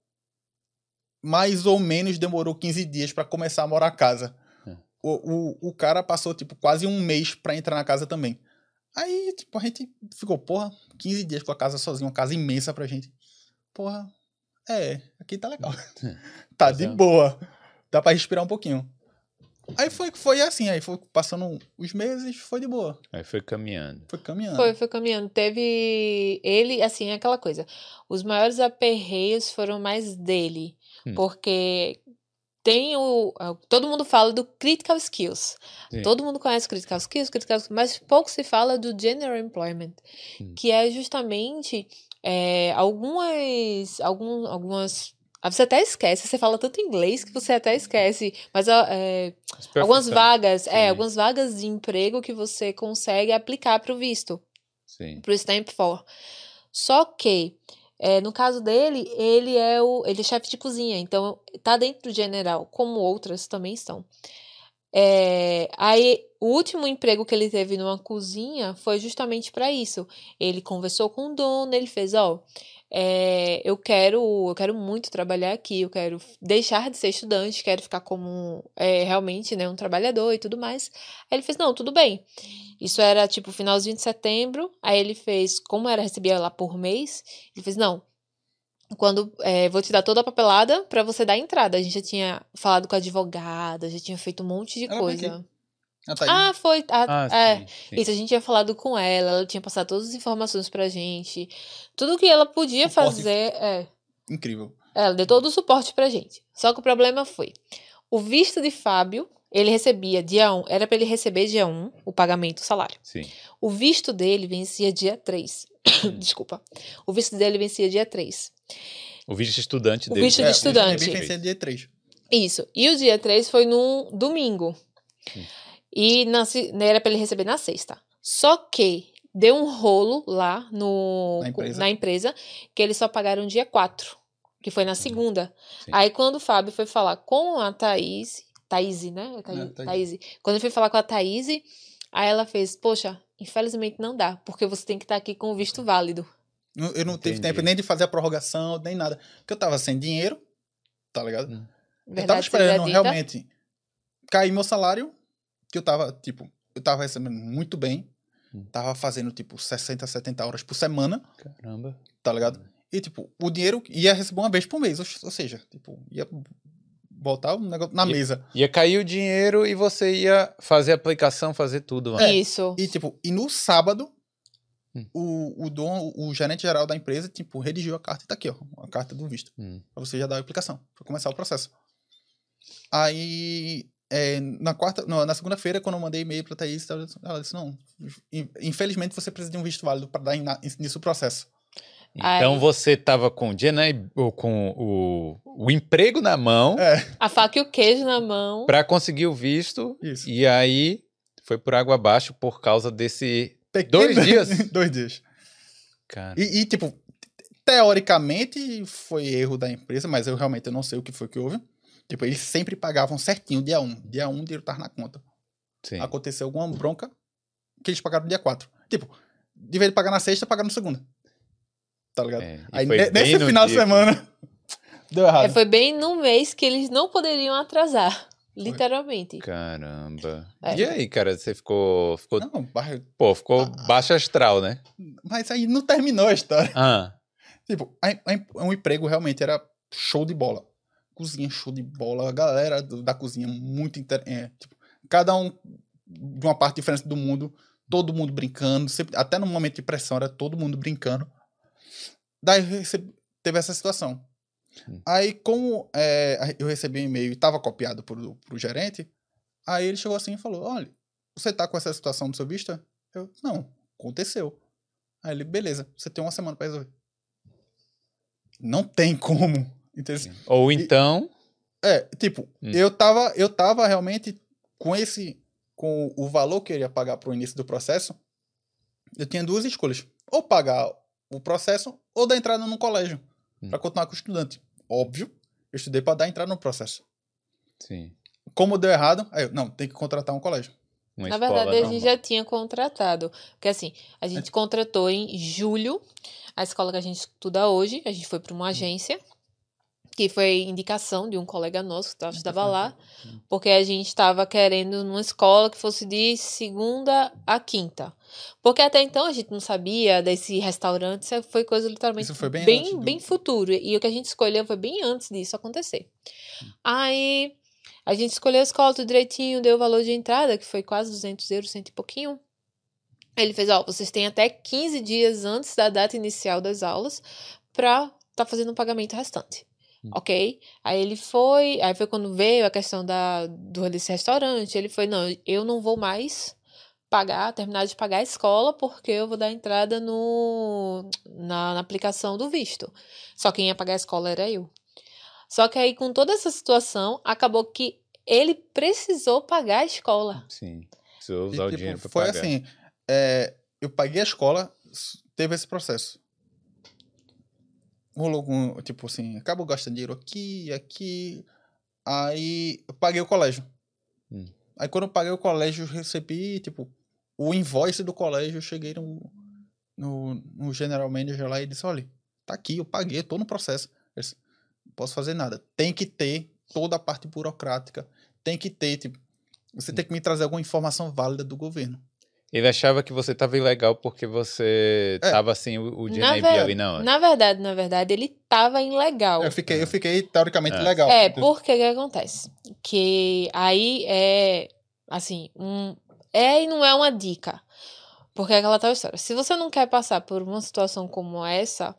Speaker 3: mais ou menos, demorou 15 dias pra começar a morar a casa.
Speaker 1: É.
Speaker 3: O, o, o cara passou, tipo, quase um mês pra entrar na casa também. Aí, tipo, a gente ficou, porra, 15 dias com a casa sozinho, uma casa imensa pra gente. Porra, é, aqui tá legal. tá de
Speaker 1: é.
Speaker 3: boa. Dá pra respirar um pouquinho. Aí foi, foi assim, aí foi passando os meses, foi de boa.
Speaker 1: Aí foi caminhando.
Speaker 3: Foi caminhando.
Speaker 2: Foi, foi caminhando. Teve. Ele, assim, é aquela coisa. Os maiores aperreios foram mais dele.
Speaker 1: Hum.
Speaker 2: Porque tem o. Todo mundo fala do critical skills.
Speaker 1: Sim.
Speaker 2: Todo mundo conhece critical skills, critical skills, mas pouco se fala do general employment,
Speaker 1: Hum.
Speaker 2: que é justamente é, algumas, algum, algumas. Ah, Você até esquece, você fala tanto inglês que você até esquece. Mas é, algumas vagas,
Speaker 1: Sim.
Speaker 2: é, algumas vagas de emprego que você consegue aplicar para o visto
Speaker 1: Sim.
Speaker 2: pro Stamp for. Só que, é, no caso dele, ele é o ele é chefe de cozinha, então tá dentro do general, como outras também estão. É, aí, o último emprego que ele teve numa cozinha foi justamente para isso. Ele conversou com o dono, ele fez, ó, é, eu quero eu quero muito trabalhar aqui, eu quero deixar de ser estudante, quero ficar como é, realmente né, um trabalhador e tudo mais. Aí ele fez, não, tudo bem. Isso era tipo finalzinho de setembro. Aí ele fez, como era recebia lá por mês, ele fez, não, quando é, vou te dar toda a papelada para você dar entrada. A gente já tinha falado com a advogada, já tinha feito um monte de
Speaker 3: Ela
Speaker 2: coisa.
Speaker 3: Ah, tá.
Speaker 2: Ah, foi. a-
Speaker 1: Ah,
Speaker 2: é,
Speaker 1: sim, sim.
Speaker 2: isso, a gente tinha falado com ela, ela tinha passado todas as informações pra gente. Tudo que ela podia
Speaker 3: Suporte.
Speaker 2: fazer, é,
Speaker 3: Incrível.
Speaker 2: ela deu todo o suporte pra gente. Só que o problema foi, o visto de Fábio, ele recebia dia 1, era pra ele receber dia 1 o pagamento, o salário.
Speaker 1: Sim.
Speaker 2: O visto dele vencia dia 3. Desculpa. O visto dele vencia dia 3.
Speaker 1: O visto de estudante
Speaker 2: O
Speaker 1: dele.
Speaker 2: visto de estudante.
Speaker 3: Eu pensei dia 3.
Speaker 2: Isso. E o dia 3 foi num domingo.
Speaker 1: Sim.
Speaker 2: E na se- era pra ele receber na sexta. Só que deu um rolo lá no,
Speaker 3: Na empresa.
Speaker 2: na empresa que eles só pagaram dia 4, que foi na segunda.
Speaker 1: Sim.
Speaker 2: Aí quando o Fábio foi falar com a Thaís, Thaís, né? É Thaís,
Speaker 3: É, Thaís.
Speaker 2: Thaís. Quando ele foi falar com a Thaís, aí ela fez, poxa, infelizmente não dá, porque você tem que estar aqui com o visto válido.
Speaker 3: Eu não tive
Speaker 1: Entendi.
Speaker 3: tempo nem de fazer a prorrogação, nem nada. Porque eu tava sem dinheiro, tá ligado?
Speaker 1: Hum.
Speaker 3: eu tava
Speaker 2: Verdade
Speaker 3: esperando
Speaker 2: dita.
Speaker 3: realmente cair meu salário, que eu tava, tipo, eu tava recebendo muito bem.
Speaker 1: Hum.
Speaker 3: Tava fazendo, tipo, 60, 70 horas por semana,
Speaker 1: Caramba.
Speaker 3: tá ligado? E, tipo, o dinheiro ia receber uma vez por mês. Ou, seja, tipo, ia botar o negócio na
Speaker 1: E-
Speaker 3: mesa.
Speaker 1: Ia cair o dinheiro e você ia fazer a aplicação, fazer tudo. mano.
Speaker 3: É.
Speaker 2: Isso.
Speaker 3: E, tipo, e no sábado,
Speaker 1: Hum.
Speaker 3: o, o dono, o gerente geral da empresa, tipo, redigiu a carta e tá aqui, ó. A carta do visto.
Speaker 1: Hum.
Speaker 3: Pra você já dar a aplicação, pra começar o processo. Aí, é, na quarta, não, na segunda-feira, quando eu mandei e-mail pra Thaís, ela disse- ela disse, não, in- infelizmente você precisa de um visto válido pra dar in- início ao processo.
Speaker 1: Então
Speaker 2: Aí-
Speaker 1: você tava com o né, ou com o, o emprego na mão
Speaker 3: É,
Speaker 2: A faca e o queijo na mão.
Speaker 1: pra conseguir o visto.
Speaker 3: isso.
Speaker 1: E aí foi por água abaixo por causa desse.
Speaker 3: Pequeno-
Speaker 1: Dois dias?
Speaker 3: Dois dias.
Speaker 1: Cara,
Speaker 3: E, e, tipo, teoricamente foi erro da empresa, mas eu realmente não sei o que foi que houve. Tipo, eles sempre pagavam certinho dia 1. Dia 1 o dinheiro tava na conta.
Speaker 1: sim.
Speaker 3: Aconteceu alguma bronca que eles pagaram no dia 4. Tipo, de vez de pagar na sexta, pagaram na segunda. Tá ligado?
Speaker 1: É,
Speaker 3: Aí nesse final de
Speaker 1: dia que-
Speaker 3: semana deu errado.
Speaker 2: É, foi bem no mês que eles não poderiam atrasar. Literalmente.
Speaker 1: Caramba.
Speaker 2: É.
Speaker 1: E aí, cara, você ficou. ficou
Speaker 3: Não, barra-
Speaker 1: pô, ficou
Speaker 3: Ah.
Speaker 1: baixo astral, né?
Speaker 3: mas aí não terminou a história.
Speaker 1: Ah,
Speaker 3: Tipo, a, a, um emprego realmente era show de bola. Cozinha show de bola. A galera da cozinha muito inter... é, tipo, cada um de uma parte diferente do mundo. Todo mundo brincando. sempre- até no momento de pressão era todo mundo brincando. Daí recebi- teve essa situação.
Speaker 1: Hum.
Speaker 3: Aí, como é, eu recebi um e-mail e estava copiado pro, pro gerente, aí ele chegou assim e falou: Olha, você tá com essa situação do seu visto? Eu, não, aconteceu. Aí ele, beleza, você tem uma semana para resolver. Não tem como. Entendeu?
Speaker 1: ou então.
Speaker 3: É, tipo,
Speaker 1: Hum.
Speaker 3: eu tava, eu tava realmente com esse, com o valor que eu ia pagar pro início do processo, eu tinha duas escolhas. Ou pagar o processo, ou dar entrada no colégio,
Speaker 1: Hum.
Speaker 3: pra continuar com o estudante. Óbvio, eu estudei pra dar entrada no processo.
Speaker 1: Sim.
Speaker 3: Como deu errado, aí eu, não, tem que contratar um colégio.
Speaker 1: Uma
Speaker 2: Na verdade, a
Speaker 1: normal.
Speaker 2: gente já tinha contratado. Porque assim, a gente contratou em julho a escola que a gente estuda hoje. A gente foi para uma agência, que foi indicação de um colega nosso que estava lá. Porque a gente estava querendo numa escola que fosse de segunda a quinta. Porque até então a gente não sabia desse restaurante, isso foi coisa literalmente
Speaker 3: foi bem
Speaker 2: bem,
Speaker 3: do-
Speaker 2: bem futuro. E o que a gente escolheu foi bem antes disso acontecer. Aí a gente escolheu a escola tudo direitinho, deu o valor de entrada, que foi quase 200 euros, cento e pouquinho. Ele fez, ó, vocês têm até 15 dias antes da data inicial das aulas pra tá fazendo o pagamento restante.
Speaker 1: Hum.
Speaker 2: Ok? Aí ele foi, aí foi quando veio a questão da, do, desse restaurante, ele foi, não, eu não vou mais pagar, terminar de pagar a escola, porque eu vou dar entrada no, na, na aplicação do visto. Só quem ia pagar a escola era eu. Só que aí, com toda essa situação, acabou que ele precisou pagar a escola.
Speaker 1: Sim. Precisou
Speaker 3: E,
Speaker 1: usar o
Speaker 3: tipo,
Speaker 1: dinheiro pra
Speaker 3: foi
Speaker 1: pagar.
Speaker 3: assim, é, eu paguei a escola, teve esse processo. Rolou com, tipo assim, acabou gastando dinheiro aqui, aqui. Aí eu paguei o colégio.
Speaker 1: Hum.
Speaker 3: Aí quando eu paguei o colégio, eu recebi, tipo, o invoice do colégio, eu cheguei no, no, no general manager lá e disse, olha, tá aqui, eu paguei, tô no processo. Disse, não posso fazer nada. Tem que ter toda a parte burocrática. Tem que ter, tipo, você tem que me trazer alguma informação válida do governo.
Speaker 1: Ele achava que você tava ilegal porque você
Speaker 3: É.
Speaker 1: tava assim, o, o
Speaker 2: Na,
Speaker 1: DNB
Speaker 2: ver-
Speaker 1: ali, não.
Speaker 2: na verdade, na verdade, ele tava ilegal.
Speaker 3: Eu fiquei, eu fiquei teoricamente
Speaker 1: É.
Speaker 3: legal.
Speaker 2: É, porque o que acontece? Que aí é, assim, um, é e não é uma dica. Porque é aquela tal história. Se você não quer passar por uma situação como essa,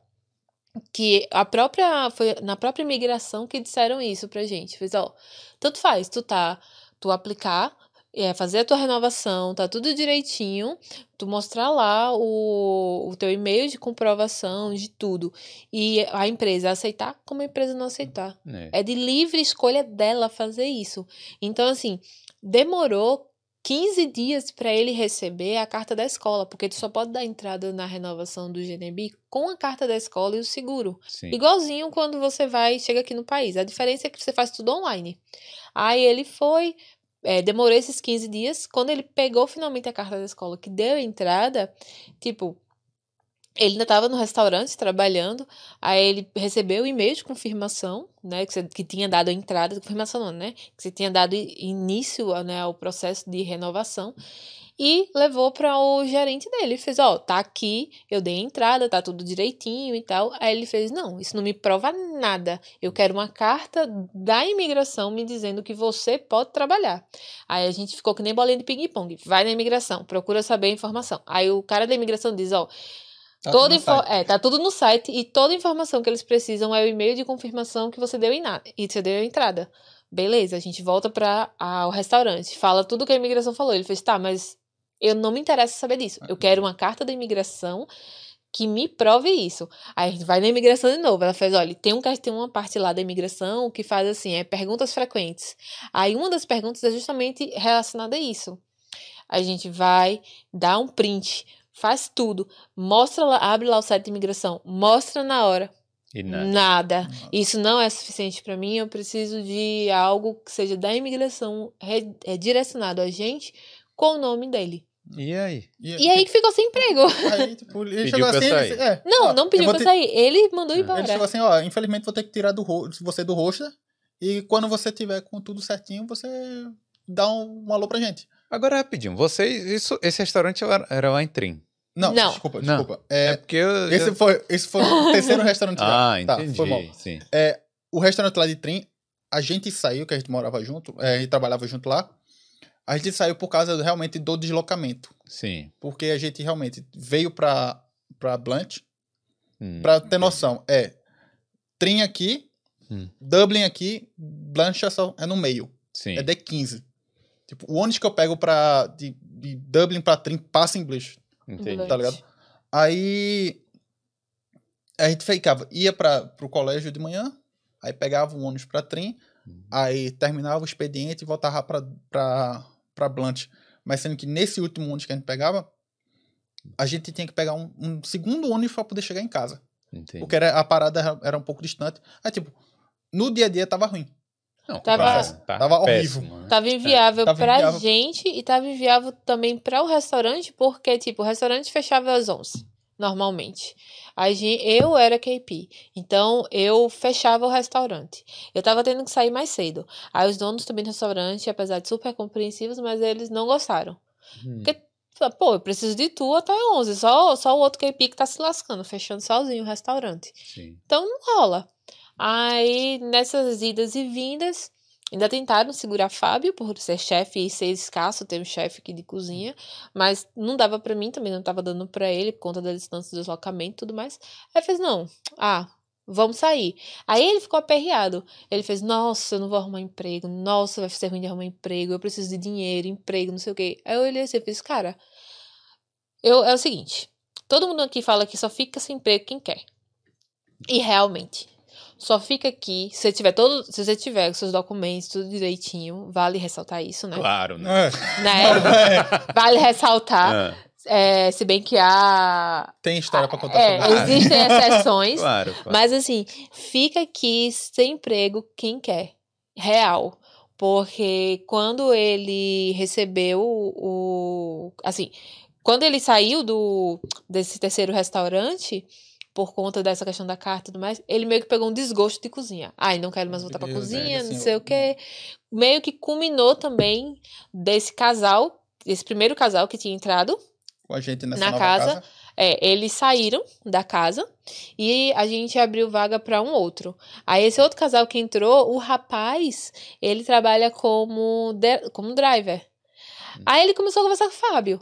Speaker 2: que a própria, foi na própria imigração que disseram isso pra gente. Fez, ó, tanto faz, tu tá, tu aplicar, é, fazer a tua renovação, tá tudo direitinho, tu mostrar lá o, o teu e-mail de comprovação de tudo, e a empresa aceitar, como a empresa não aceitar.
Speaker 1: É.
Speaker 2: É de livre escolha dela fazer isso. Então, assim, demorou 15 dias para ele receber a carta da escola, porque tu só pode dar entrada na renovação do GNB com a carta da escola e o seguro.
Speaker 1: Sim.
Speaker 2: Igualzinho quando você vai, chega aqui no país. A diferença é que você faz tudo online. Aí ele foi, é, demorou esses 15 dias. Quando ele pegou finalmente a carta da escola, que deu entrada, tipo, ele ainda estava no restaurante trabalhando. Aí ele recebeu o e-mail de confirmação, né? Que, você, que tinha dado a entrada, confirmação não, né? Que você tinha dado início né, ao processo de renovação. E levou para o gerente dele. Fez, ó, tá aqui, eu dei a entrada, tá tudo direitinho e tal. Aí ele fez, não, isso não me prova nada. Eu quero uma carta da imigração me dizendo que você pode trabalhar. Aí a gente ficou que nem bolinha de ping-pong. Vai na imigração, procura saber a informação. Aí o cara da imigração diz, ó,
Speaker 3: Tá
Speaker 2: toda
Speaker 3: tudo no
Speaker 2: info-
Speaker 3: site.
Speaker 2: é, tá tudo no site e toda informação que eles precisam é o e-mail de confirmação que você deu em na- e você deu a entrada. Beleza, a gente volta para o restaurante, fala tudo que a imigração falou. Ele fez, tá, mas eu não me interessa saber disso. Eu quero uma carta da imigração que me prove isso. Aí a gente vai na imigração de novo. Ela fez, olha, tem, um, tem uma parte lá da imigração que faz assim, é perguntas frequentes. Aí uma das perguntas é justamente relacionada a isso. A gente vai dar um print, faz tudo, mostra lá, abre lá o site de imigração, mostra na hora.
Speaker 1: E nada.
Speaker 2: Nada. Isso não é suficiente pra mim. Eu preciso de algo que seja da imigração é, direcionado a gente com o nome dele.
Speaker 1: E aí?
Speaker 2: E aí que ficou sem emprego.
Speaker 3: Aí, tipo, ele
Speaker 1: Pediu
Speaker 3: chegou
Speaker 1: pra
Speaker 3: assim,
Speaker 1: sair.
Speaker 3: ele- é,
Speaker 2: Não,
Speaker 3: ó,
Speaker 2: não pediu pra
Speaker 3: te-
Speaker 2: sair. Ele mandou
Speaker 1: É.
Speaker 2: embora.
Speaker 3: Ele chegou assim, ó, infelizmente vou ter que tirar do ro- você do roster e quando você tiver com tudo certinho, você dá um, um alô pra gente.
Speaker 1: Agora, rapidinho, vocês, isso, esse restaurante era, era lá em Trim.
Speaker 3: Não,
Speaker 2: Não.
Speaker 3: desculpa,
Speaker 1: Não.
Speaker 3: desculpa.
Speaker 1: É,
Speaker 3: É,
Speaker 1: porque eu...
Speaker 3: esse,
Speaker 1: eu-
Speaker 3: foi, esse foi o terceiro restaurante já.
Speaker 1: Ah,
Speaker 3: Tá,
Speaker 1: entendi.
Speaker 3: foi mal.
Speaker 1: Sim.
Speaker 3: O restaurante lá de Trim, a gente saiu, que a gente morava junto, é, a gente trabalhava junto lá, a gente saiu por causa realmente do deslocamento.
Speaker 1: Sim.
Speaker 3: Porque a gente realmente veio pra, pra Blunt,
Speaker 1: Hum.
Speaker 3: pra ter noção, é Trim aqui,
Speaker 1: Hum.
Speaker 3: Dublin aqui, Blanche é, só- é no meio.
Speaker 1: Sim.
Speaker 3: É D15. Tipo, o ônibus que eu pego pra, de, de Dublin pra Trim passa em Blush.
Speaker 1: Entendi.
Speaker 3: Tá ligado? Aí a gente ficava, ia para pro colégio de manhã, aí pegava um ônibus pra Trim, aí terminava o expediente e voltava pra, pra, pra Blunt. Mas sendo que nesse último ônibus que a gente pegava, a gente tinha que pegar um, um segundo ônibus pra poder chegar em casa.
Speaker 1: Entendi.
Speaker 3: Porque era, a parada era, era um pouco distante. Aí, tipo, no dia a dia tava ruim.
Speaker 1: Não,
Speaker 2: Tava-
Speaker 1: tá- tá
Speaker 3: tava
Speaker 1: péssimo,
Speaker 3: horrível.
Speaker 1: né?
Speaker 2: Tava inviável
Speaker 3: tava
Speaker 2: pra
Speaker 3: inviável.
Speaker 2: gente e tava inviável também pra o restaurante, porque, tipo, o restaurante fechava às 11, normalmente. A gente, eu era KP, então eu fechava o restaurante. Eu tava tendo que sair mais cedo. Aí os donos também do restaurante, apesar de super compreensivos, mas eles não gostaram.
Speaker 1: Hum.
Speaker 2: Porque, pô, eu preciso de tu até 11, só, só o outro KP que tá se lascando, fechando sozinho o restaurante.
Speaker 1: Sim.
Speaker 2: Então não rola. Aí, nessas idas e vindas, ainda tentaram segurar Fábio por ser chefe e ser escasso ter um chefe aqui de cozinha, mas não dava pra mim, também não tava dando pra ele por conta da distância do deslocamento e tudo mais. Aí fez, não, ah, vamos sair. Aí ele ficou aperreado. Ele fez, nossa, eu não vou arrumar emprego, nossa, vai ser ruim de arrumar emprego, eu preciso de dinheiro, emprego, não sei o quê. Aí eu olhei assim e fiz, cara, eu, é o seguinte, todo mundo aqui fala que só fica sem emprego quem quer. E realmente, só fica aqui, se você tiver todo, se você tiver os seus documentos tudo direitinho, vale ressaltar isso, né?
Speaker 1: Claro, né?
Speaker 3: É,
Speaker 2: Né? Vale ressaltar,
Speaker 1: Ah,
Speaker 2: é, se bem que há
Speaker 3: tem história pra contar
Speaker 2: é,
Speaker 3: sobre isso.
Speaker 2: existem exceções,
Speaker 1: claro, claro.
Speaker 2: mas assim, fica aqui sem emprego quem quer. Real. Porque quando ele recebeu o. Assim, quando ele saiu do desse terceiro restaurante, por conta dessa questão da carta e tudo mais, ele meio que pegou um desgosto de cozinha. Ai, não quero mais voltar pra
Speaker 3: Deus,
Speaker 2: cozinha,
Speaker 3: é, assim,
Speaker 2: não sei
Speaker 3: eu-
Speaker 2: o quê. Meio que culminou também desse casal, esse primeiro casal que tinha entrado.
Speaker 3: Com a gente nessa
Speaker 2: Na casa.
Speaker 3: casa.
Speaker 2: É, eles saíram da casa e a gente abriu vaga para um outro. Aí esse outro casal que entrou, o rapaz, ele trabalha como, de- como driver. Aí ele começou a conversar com o Fábio.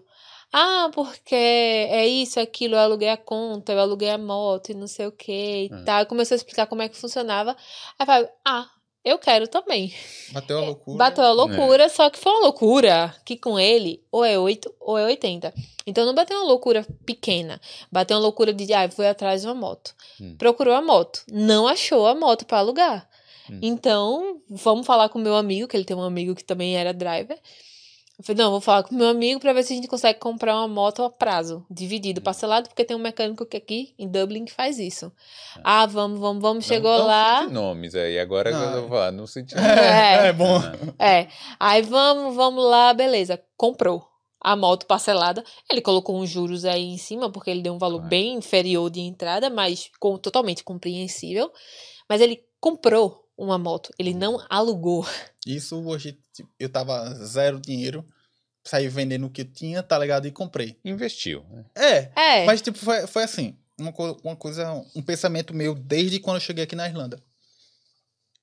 Speaker 2: Ah, porque é isso, é aquilo, eu aluguei a conta, eu aluguei a moto e não sei o que e
Speaker 1: Hum.
Speaker 2: tal. Começou a explicar como é que funcionava. Aí Fábio, ah, eu quero também.
Speaker 3: Bateu a loucura.
Speaker 2: Bateu a loucura, só que foi uma loucura que com ele ou é 8 ou é 80. Então não bateu uma loucura pequena. Bateu uma loucura de, ah, foi atrás de uma moto.
Speaker 1: Hum.
Speaker 2: Procurou a moto. Não achou a moto para alugar.
Speaker 1: Hum.
Speaker 2: Então, vamos falar com o meu amigo, que ele tem um amigo que também era driver. Eu falei, não, vou falar com o meu amigo para ver se a gente consegue comprar uma moto a prazo, dividido, parcelado, porque tem um mecânico que aqui em Dublin que faz isso. Ah, vamos, vamos, vamos. Chegou
Speaker 1: não, não
Speaker 2: lá.
Speaker 1: nomes aí, agora que eu
Speaker 3: Não.
Speaker 1: vou falar, não senti
Speaker 2: É.
Speaker 3: É bom.
Speaker 2: É. Aí vamos, vamos lá, beleza. Comprou a moto parcelada. Ele colocou uns juros aí em cima, porque ele deu um valor
Speaker 1: Claro.
Speaker 2: bem inferior de entrada, mas com, totalmente compreensível. Mas ele comprou uma moto, ele não alugou.
Speaker 3: Isso hoje, tipo, eu tava zero dinheiro, saí vendendo o que eu tinha, tá ligado? E comprei.
Speaker 1: Investiu. né?
Speaker 3: É,
Speaker 2: É.
Speaker 3: mas tipo, foi, foi assim, uma, co- uma coisa, um pensamento meu desde quando eu cheguei aqui na Irlanda.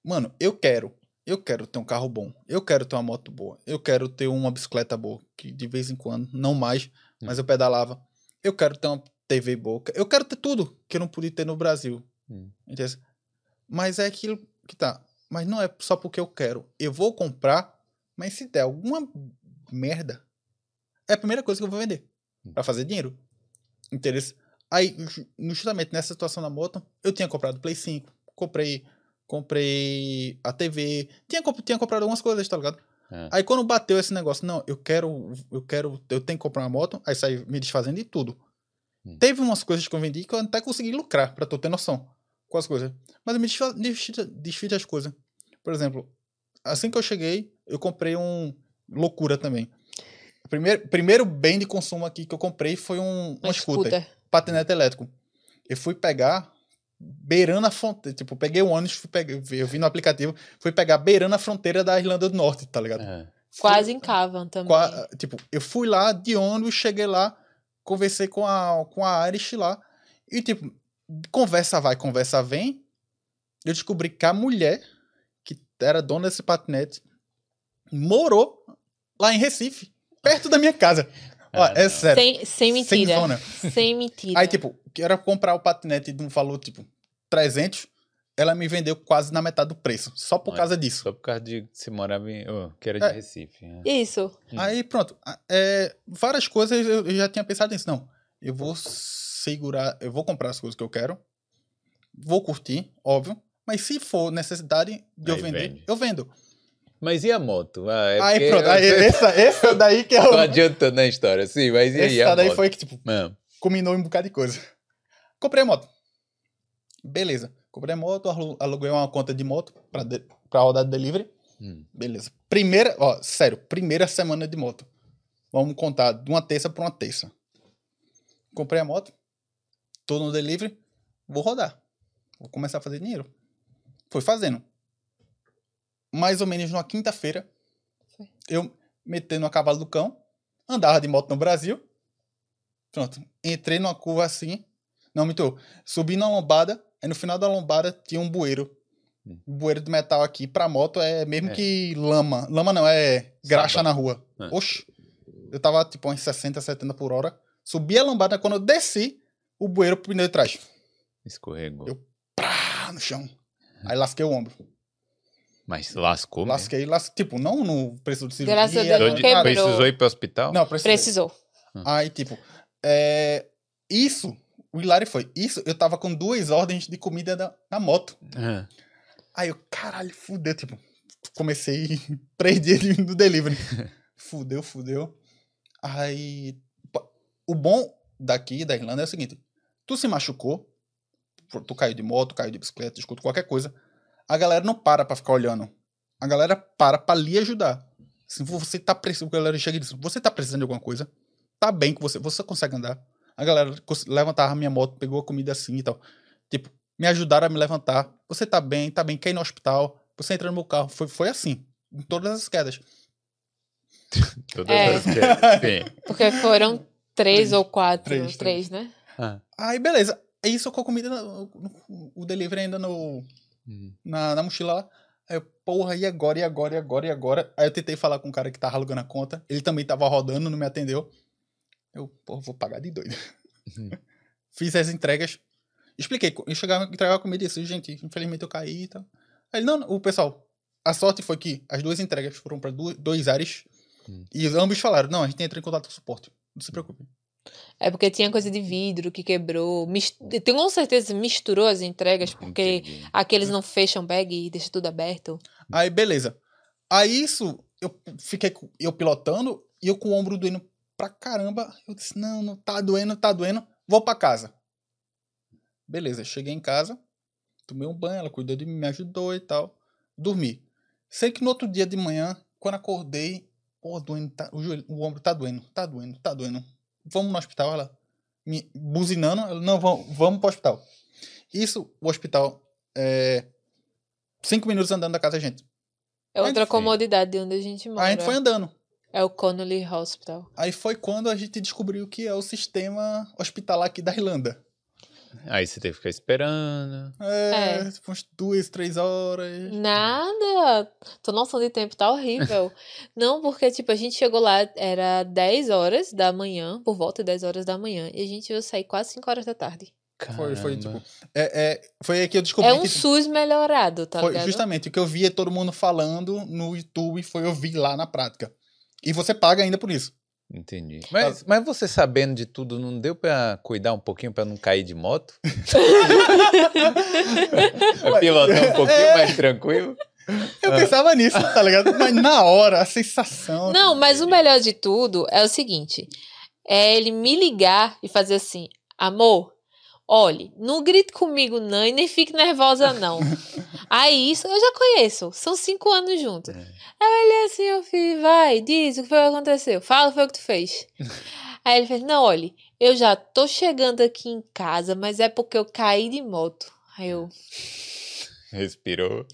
Speaker 3: Mano, eu quero, eu quero ter um carro bom, eu quero ter uma moto boa, eu quero ter uma bicicleta boa, que de vez em quando, não mais, mas eu pedalava. Eu quero ter uma TV boa, eu quero ter tudo que eu não pude ter no Brasil.
Speaker 1: Hum.
Speaker 3: Mas é aquilo que tá. Mas não é só porque eu quero. Eu vou comprar, mas se der alguma merda, é a primeira coisa que eu vou vender. Pra fazer dinheiro. Interesse. Aí, ju- justamente nessa situação da moto, eu tinha comprado Play 5, comprei, comprei a TV, tinha, tinha comprado algumas coisas, tá ligado?
Speaker 1: É.
Speaker 3: Aí quando bateu esse negócio, não, eu quero, eu quero, eu tenho que comprar uma moto, aí saí me desfazendo de tudo.
Speaker 1: Hum.
Speaker 3: Teve umas coisas que eu vendi que eu até consegui lucrar, pra tu ter noção com as coisas. Mas eu me desfiz, desfiz as coisas. Por exemplo, assim que eu cheguei, eu comprei um. Loucura também. O primeiro, primeiro bem de consumo aqui que eu comprei foi um, uma scooter,
Speaker 2: scooter.
Speaker 3: patinete elétrico. Eu fui pegar beirando a fronteira. Tipo, eu peguei o ônibus, fui pegar, eu vi no aplicativo, fui pegar beirando a fronteira da Irlanda do Norte, tá ligado?
Speaker 1: É.
Speaker 2: Quase em Cavan também.
Speaker 3: Qua- tipo, eu fui lá de ônibus, cheguei lá, conversei com a, com a Irish lá. E, tipo, conversa vai, conversa vem. Eu descobri que a mulher, que era dona desse patinete, morou lá em Recife, perto da minha casa. Ó,
Speaker 1: Ah,
Speaker 3: é
Speaker 1: não.
Speaker 3: sério.
Speaker 2: Sem, sem mentira.
Speaker 3: zona.
Speaker 2: Sem mentira.
Speaker 3: Aí, tipo, que era comprar o patinete de um valor, tipo, 300, ela me vendeu quase na metade do preço, só por
Speaker 1: Olha.
Speaker 3: causa disso.
Speaker 1: Só por causa de se morava em. oh, que era de
Speaker 3: É.
Speaker 1: Recife. né?
Speaker 2: Isso.
Speaker 1: Hum.
Speaker 3: Aí pronto. É, várias coisas eu, eu já tinha pensado nisso. Não, eu vou segurar, eu vou comprar as coisas que eu quero, vou curtir, óbvio, mas se for necessidade de eu
Speaker 1: Aí
Speaker 3: vender,
Speaker 1: vende.
Speaker 3: eu vendo.
Speaker 1: Mas e a moto? Ah, é
Speaker 3: aí pronto, aí,
Speaker 1: você
Speaker 3: essa, essa daí que é
Speaker 1: Tô
Speaker 3: o.
Speaker 1: adiantando a história, sim, mas e aí
Speaker 3: Essa
Speaker 1: a
Speaker 3: daí
Speaker 1: moto?
Speaker 3: foi que, tipo,
Speaker 1: Mano,
Speaker 3: combinou em um bocado de coisa. Comprei a moto. Beleza. Comprei a moto, alu- aluguei uma conta de moto pra, de, pra rodar de delivery.
Speaker 1: hum,
Speaker 3: Beleza. Primeira, ó, sério, primeira semana de moto. Vamos contar de uma terça pra uma terça. Comprei a moto, tô no delivery, vou rodar. Vou começar a fazer dinheiro. Fui fazendo. Mais ou menos numa quinta-feira,
Speaker 2: Foi.
Speaker 3: eu metendo a cavalo do cão, andava de moto no Brasil. Pronto. Entrei numa curva assim. Não, muito. Subi na lombada, aí no final da lombada tinha um bueiro.
Speaker 1: Hum.
Speaker 3: Bueiro de metal aqui pra moto é mesmo
Speaker 1: É.
Speaker 3: que lama. Lama não, é graxa
Speaker 1: Saba.
Speaker 3: na rua.
Speaker 1: É.
Speaker 3: Oxi. Eu tava tipo uns 60, 70 por hora. Subi a lombada, quando eu desci, o bueiro pro pneu de trás.
Speaker 1: escorregou.
Speaker 3: Eu- Pá, no chão. Aí lasquei o ombro.
Speaker 1: Mas lascou mesmo?
Speaker 3: Lasquei, lasquei. Tipo, não no preço de cirurgia.
Speaker 2: Graças a Deus.
Speaker 1: Precisou, de-
Speaker 2: quebrou.
Speaker 1: precisou ir pro hospital?
Speaker 3: Não, precisei.
Speaker 2: Precisou.
Speaker 3: Aí, tipo, é, isso, o hilário foi, isso, eu tava com duas ordens de comida na, na moto.
Speaker 1: Ah,
Speaker 3: Aí eu, caralho, fudeu, tipo, comecei três dias de- no delivery. fudeu, fudeu. Aí, o bom daqui, da Irlanda, é o seguinte, tu se machucou, tu caiu de moto, caiu de bicicleta, escuta qualquer coisa, a galera não para pra ficar olhando. A galera para pra lhe ajudar. Se você tá precisando, a galera chega e diz, você tá precisando de alguma coisa, tá bem com você, você consegue andar, A galera levantava a minha moto, pegou a comida assim e tal. Tipo, me ajudaram a me levantar. Você tá bem, tá bem, quer ir no hospital. Você entra no meu carro. Foi, foi assim, em todas as quedas.
Speaker 1: Todas
Speaker 2: É.
Speaker 1: as quedas. Sim.
Speaker 2: Porque foram três,
Speaker 3: Três.
Speaker 2: ou quatro.
Speaker 3: Três,
Speaker 2: Três,
Speaker 3: três.
Speaker 2: né?
Speaker 1: Ah.
Speaker 3: Aí, beleza. Aí isso com a comida, o delivery ainda no,
Speaker 1: Hum.
Speaker 3: na, na mochila lá. Aí eu, porra, e agora, e agora, e agora, e agora? Aí eu tentei falar com o cara que tava alugando a conta. Ele também tava rodando, não me atendeu. Eu, porra, vou pagar de doido.
Speaker 1: Uhum.
Speaker 3: Fiz as entregas. Expliquei. Eu chegava, entregava a comida e disse, gente, infelizmente eu caí e tal. Aí ele, não, não, o pessoal, a sorte foi que as duas entregas foram para dois ares.
Speaker 1: Hum.
Speaker 3: E ambos falaram, não, a gente entra em contato com o suporte. Não se preocupe.
Speaker 2: É porque tinha coisa de vidro que quebrou. Mis- Tenho com certeza misturou as entregas, porque
Speaker 1: Entendi.
Speaker 2: aqueles não fecham bag e deixa tudo aberto.
Speaker 3: Aí, beleza. Aí isso, eu fiquei eu pilotando e eu com o ombro doendo pra caramba. Eu disse, não, não tá doendo, tá doendo. Vou pra casa. Beleza, cheguei em casa, tomei um banho, ela cuidou de mim, me ajudou e tal. Dormi. Sei que no outro dia de manhã, quando acordei, pô, doendo, tá- o, joelho- o ombro tá doendo, tá doendo, tá doendo. Vamos no hospital, ela me buzinando, ela, não, vamos, vamos pro hospital. Isso, o hospital, é, cinco minutos andando da casa da gente.
Speaker 2: É outra comodidade de onde a gente mora.
Speaker 3: A gente foi andando.
Speaker 2: É o Connolly Hospital.
Speaker 3: Aí foi quando a gente descobriu que é o sistema hospitalar aqui da Irlanda.
Speaker 1: Aí você teve que ficar esperando.
Speaker 3: É,
Speaker 2: É.
Speaker 3: tipo, umas duas, três horas.
Speaker 2: Nada! Tua noção de tempo tá horrível. Não, porque, tipo, a gente chegou lá, era 10 horas da manhã, por volta de 10 horas da manhã, e a gente ia sair quase 5 horas da tarde.
Speaker 3: Foi, foi, tipo. É, é, foi aí que eu descobri
Speaker 2: É um
Speaker 3: que.
Speaker 2: SUS melhorado, tá
Speaker 3: foi
Speaker 2: ligado?
Speaker 3: justamente o que eu via todo mundo falando no YouTube foi eu vi lá na prática. E você paga ainda por isso.
Speaker 1: Entendi. Mas, mas você sabendo de tudo, não deu pra cuidar um pouquinho pra não cair de moto? Pra pilotar um pouquinho
Speaker 3: É.
Speaker 1: mais tranquilo?
Speaker 3: Eu
Speaker 2: É.
Speaker 3: pensava nisso, tá ligado? Mas na hora, a sensação.
Speaker 2: Não, mas o melhor de tudo é o seguinte: é ele me ligar e fazer assim, amor, olhe, não grite comigo não e nem fique nervosa não. Aí isso eu já conheço, são cinco anos juntos.
Speaker 1: É.
Speaker 2: Aí olhei assim, eu fiz, vai, diz o que foi que aconteceu, fala o que foi que tu fez. Aí ele fez, não, olhe, eu já tô chegando aqui em casa, mas é porque eu caí de moto. Aí eu,
Speaker 1: Respirou.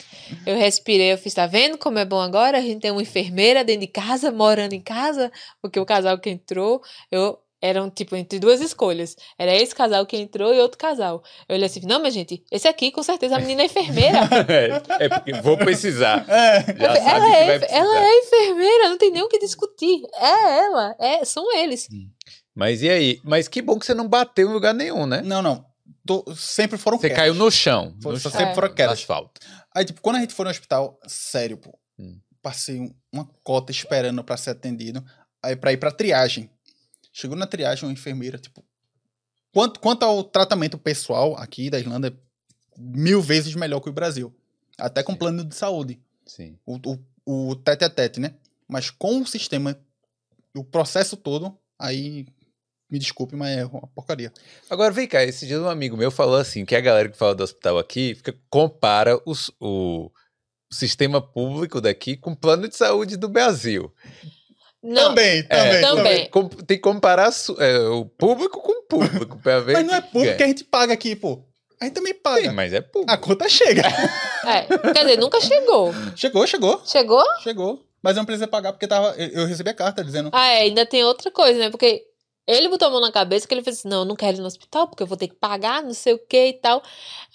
Speaker 2: eu respirei, eu fiz, tá vendo como é bom agora? A gente tem uma enfermeira dentro de casa, morando em casa, porque o casal que entrou, eu eram tipo entre duas escolhas. Era esse casal que entrou e outro casal. Eu olhei assim, não, mas gente, esse aqui com certeza a menina é enfermeira.
Speaker 1: É, é porque vou precisar.
Speaker 3: É.
Speaker 2: Ela, é,
Speaker 1: precisar.
Speaker 2: ela é enfermeira, não tem nem o que discutir. É ela, é, são eles.
Speaker 1: Mas e aí? Mas que bom que você não bateu em lugar nenhum, né?
Speaker 3: Não, não. Tô- sempre foram
Speaker 1: Você
Speaker 3: quietos.
Speaker 1: caiu no chão.
Speaker 3: Foi-
Speaker 1: no chão,
Speaker 3: sempre foram
Speaker 1: no
Speaker 3: quedas.
Speaker 1: asfalto.
Speaker 3: Aí, tipo, quando a gente foi no hospital, sério, pô,
Speaker 1: Hum.
Speaker 3: passei um- uma cota esperando pra ser atendido, aí pra ir pra triagem. Chegou na triagem uma enfermeira, tipo, quanto, quanto ao tratamento pessoal aqui da Irlanda, mil vezes melhor que o Brasil. Até com plano de saúde,
Speaker 1: Sim.
Speaker 3: o, o, o tete a tete, né? Mas com o sistema, o processo todo, aí, me desculpe, mas é uma porcaria.
Speaker 1: Agora vem cá, esse dia um amigo meu falou assim, que a galera que fala do hospital aqui fica, compara os- o sistema público daqui com o plano de saúde do Brasil.
Speaker 2: Não,
Speaker 3: também,
Speaker 1: É,
Speaker 3: também,
Speaker 2: também.
Speaker 1: Com- tem que comparar é, o público com o público pra ver.
Speaker 3: Mas não é público
Speaker 1: É.
Speaker 3: que a gente paga aqui, pô. A gente também paga.
Speaker 1: Sim, mas é público.
Speaker 3: A conta chega.
Speaker 2: é, quer dizer, nunca chegou.
Speaker 3: chegou, chegou,
Speaker 2: Chegou?
Speaker 3: chegou. Mas eu não precisei pagar porque tava, eu, eu recebi a carta dizendo.
Speaker 2: Ah, é, ainda tem outra coisa, né? Porque ele botou a mão na cabeça que ele fez assim: não, eu não quero ir no hospital porque eu vou ter que pagar, não sei o que e tal.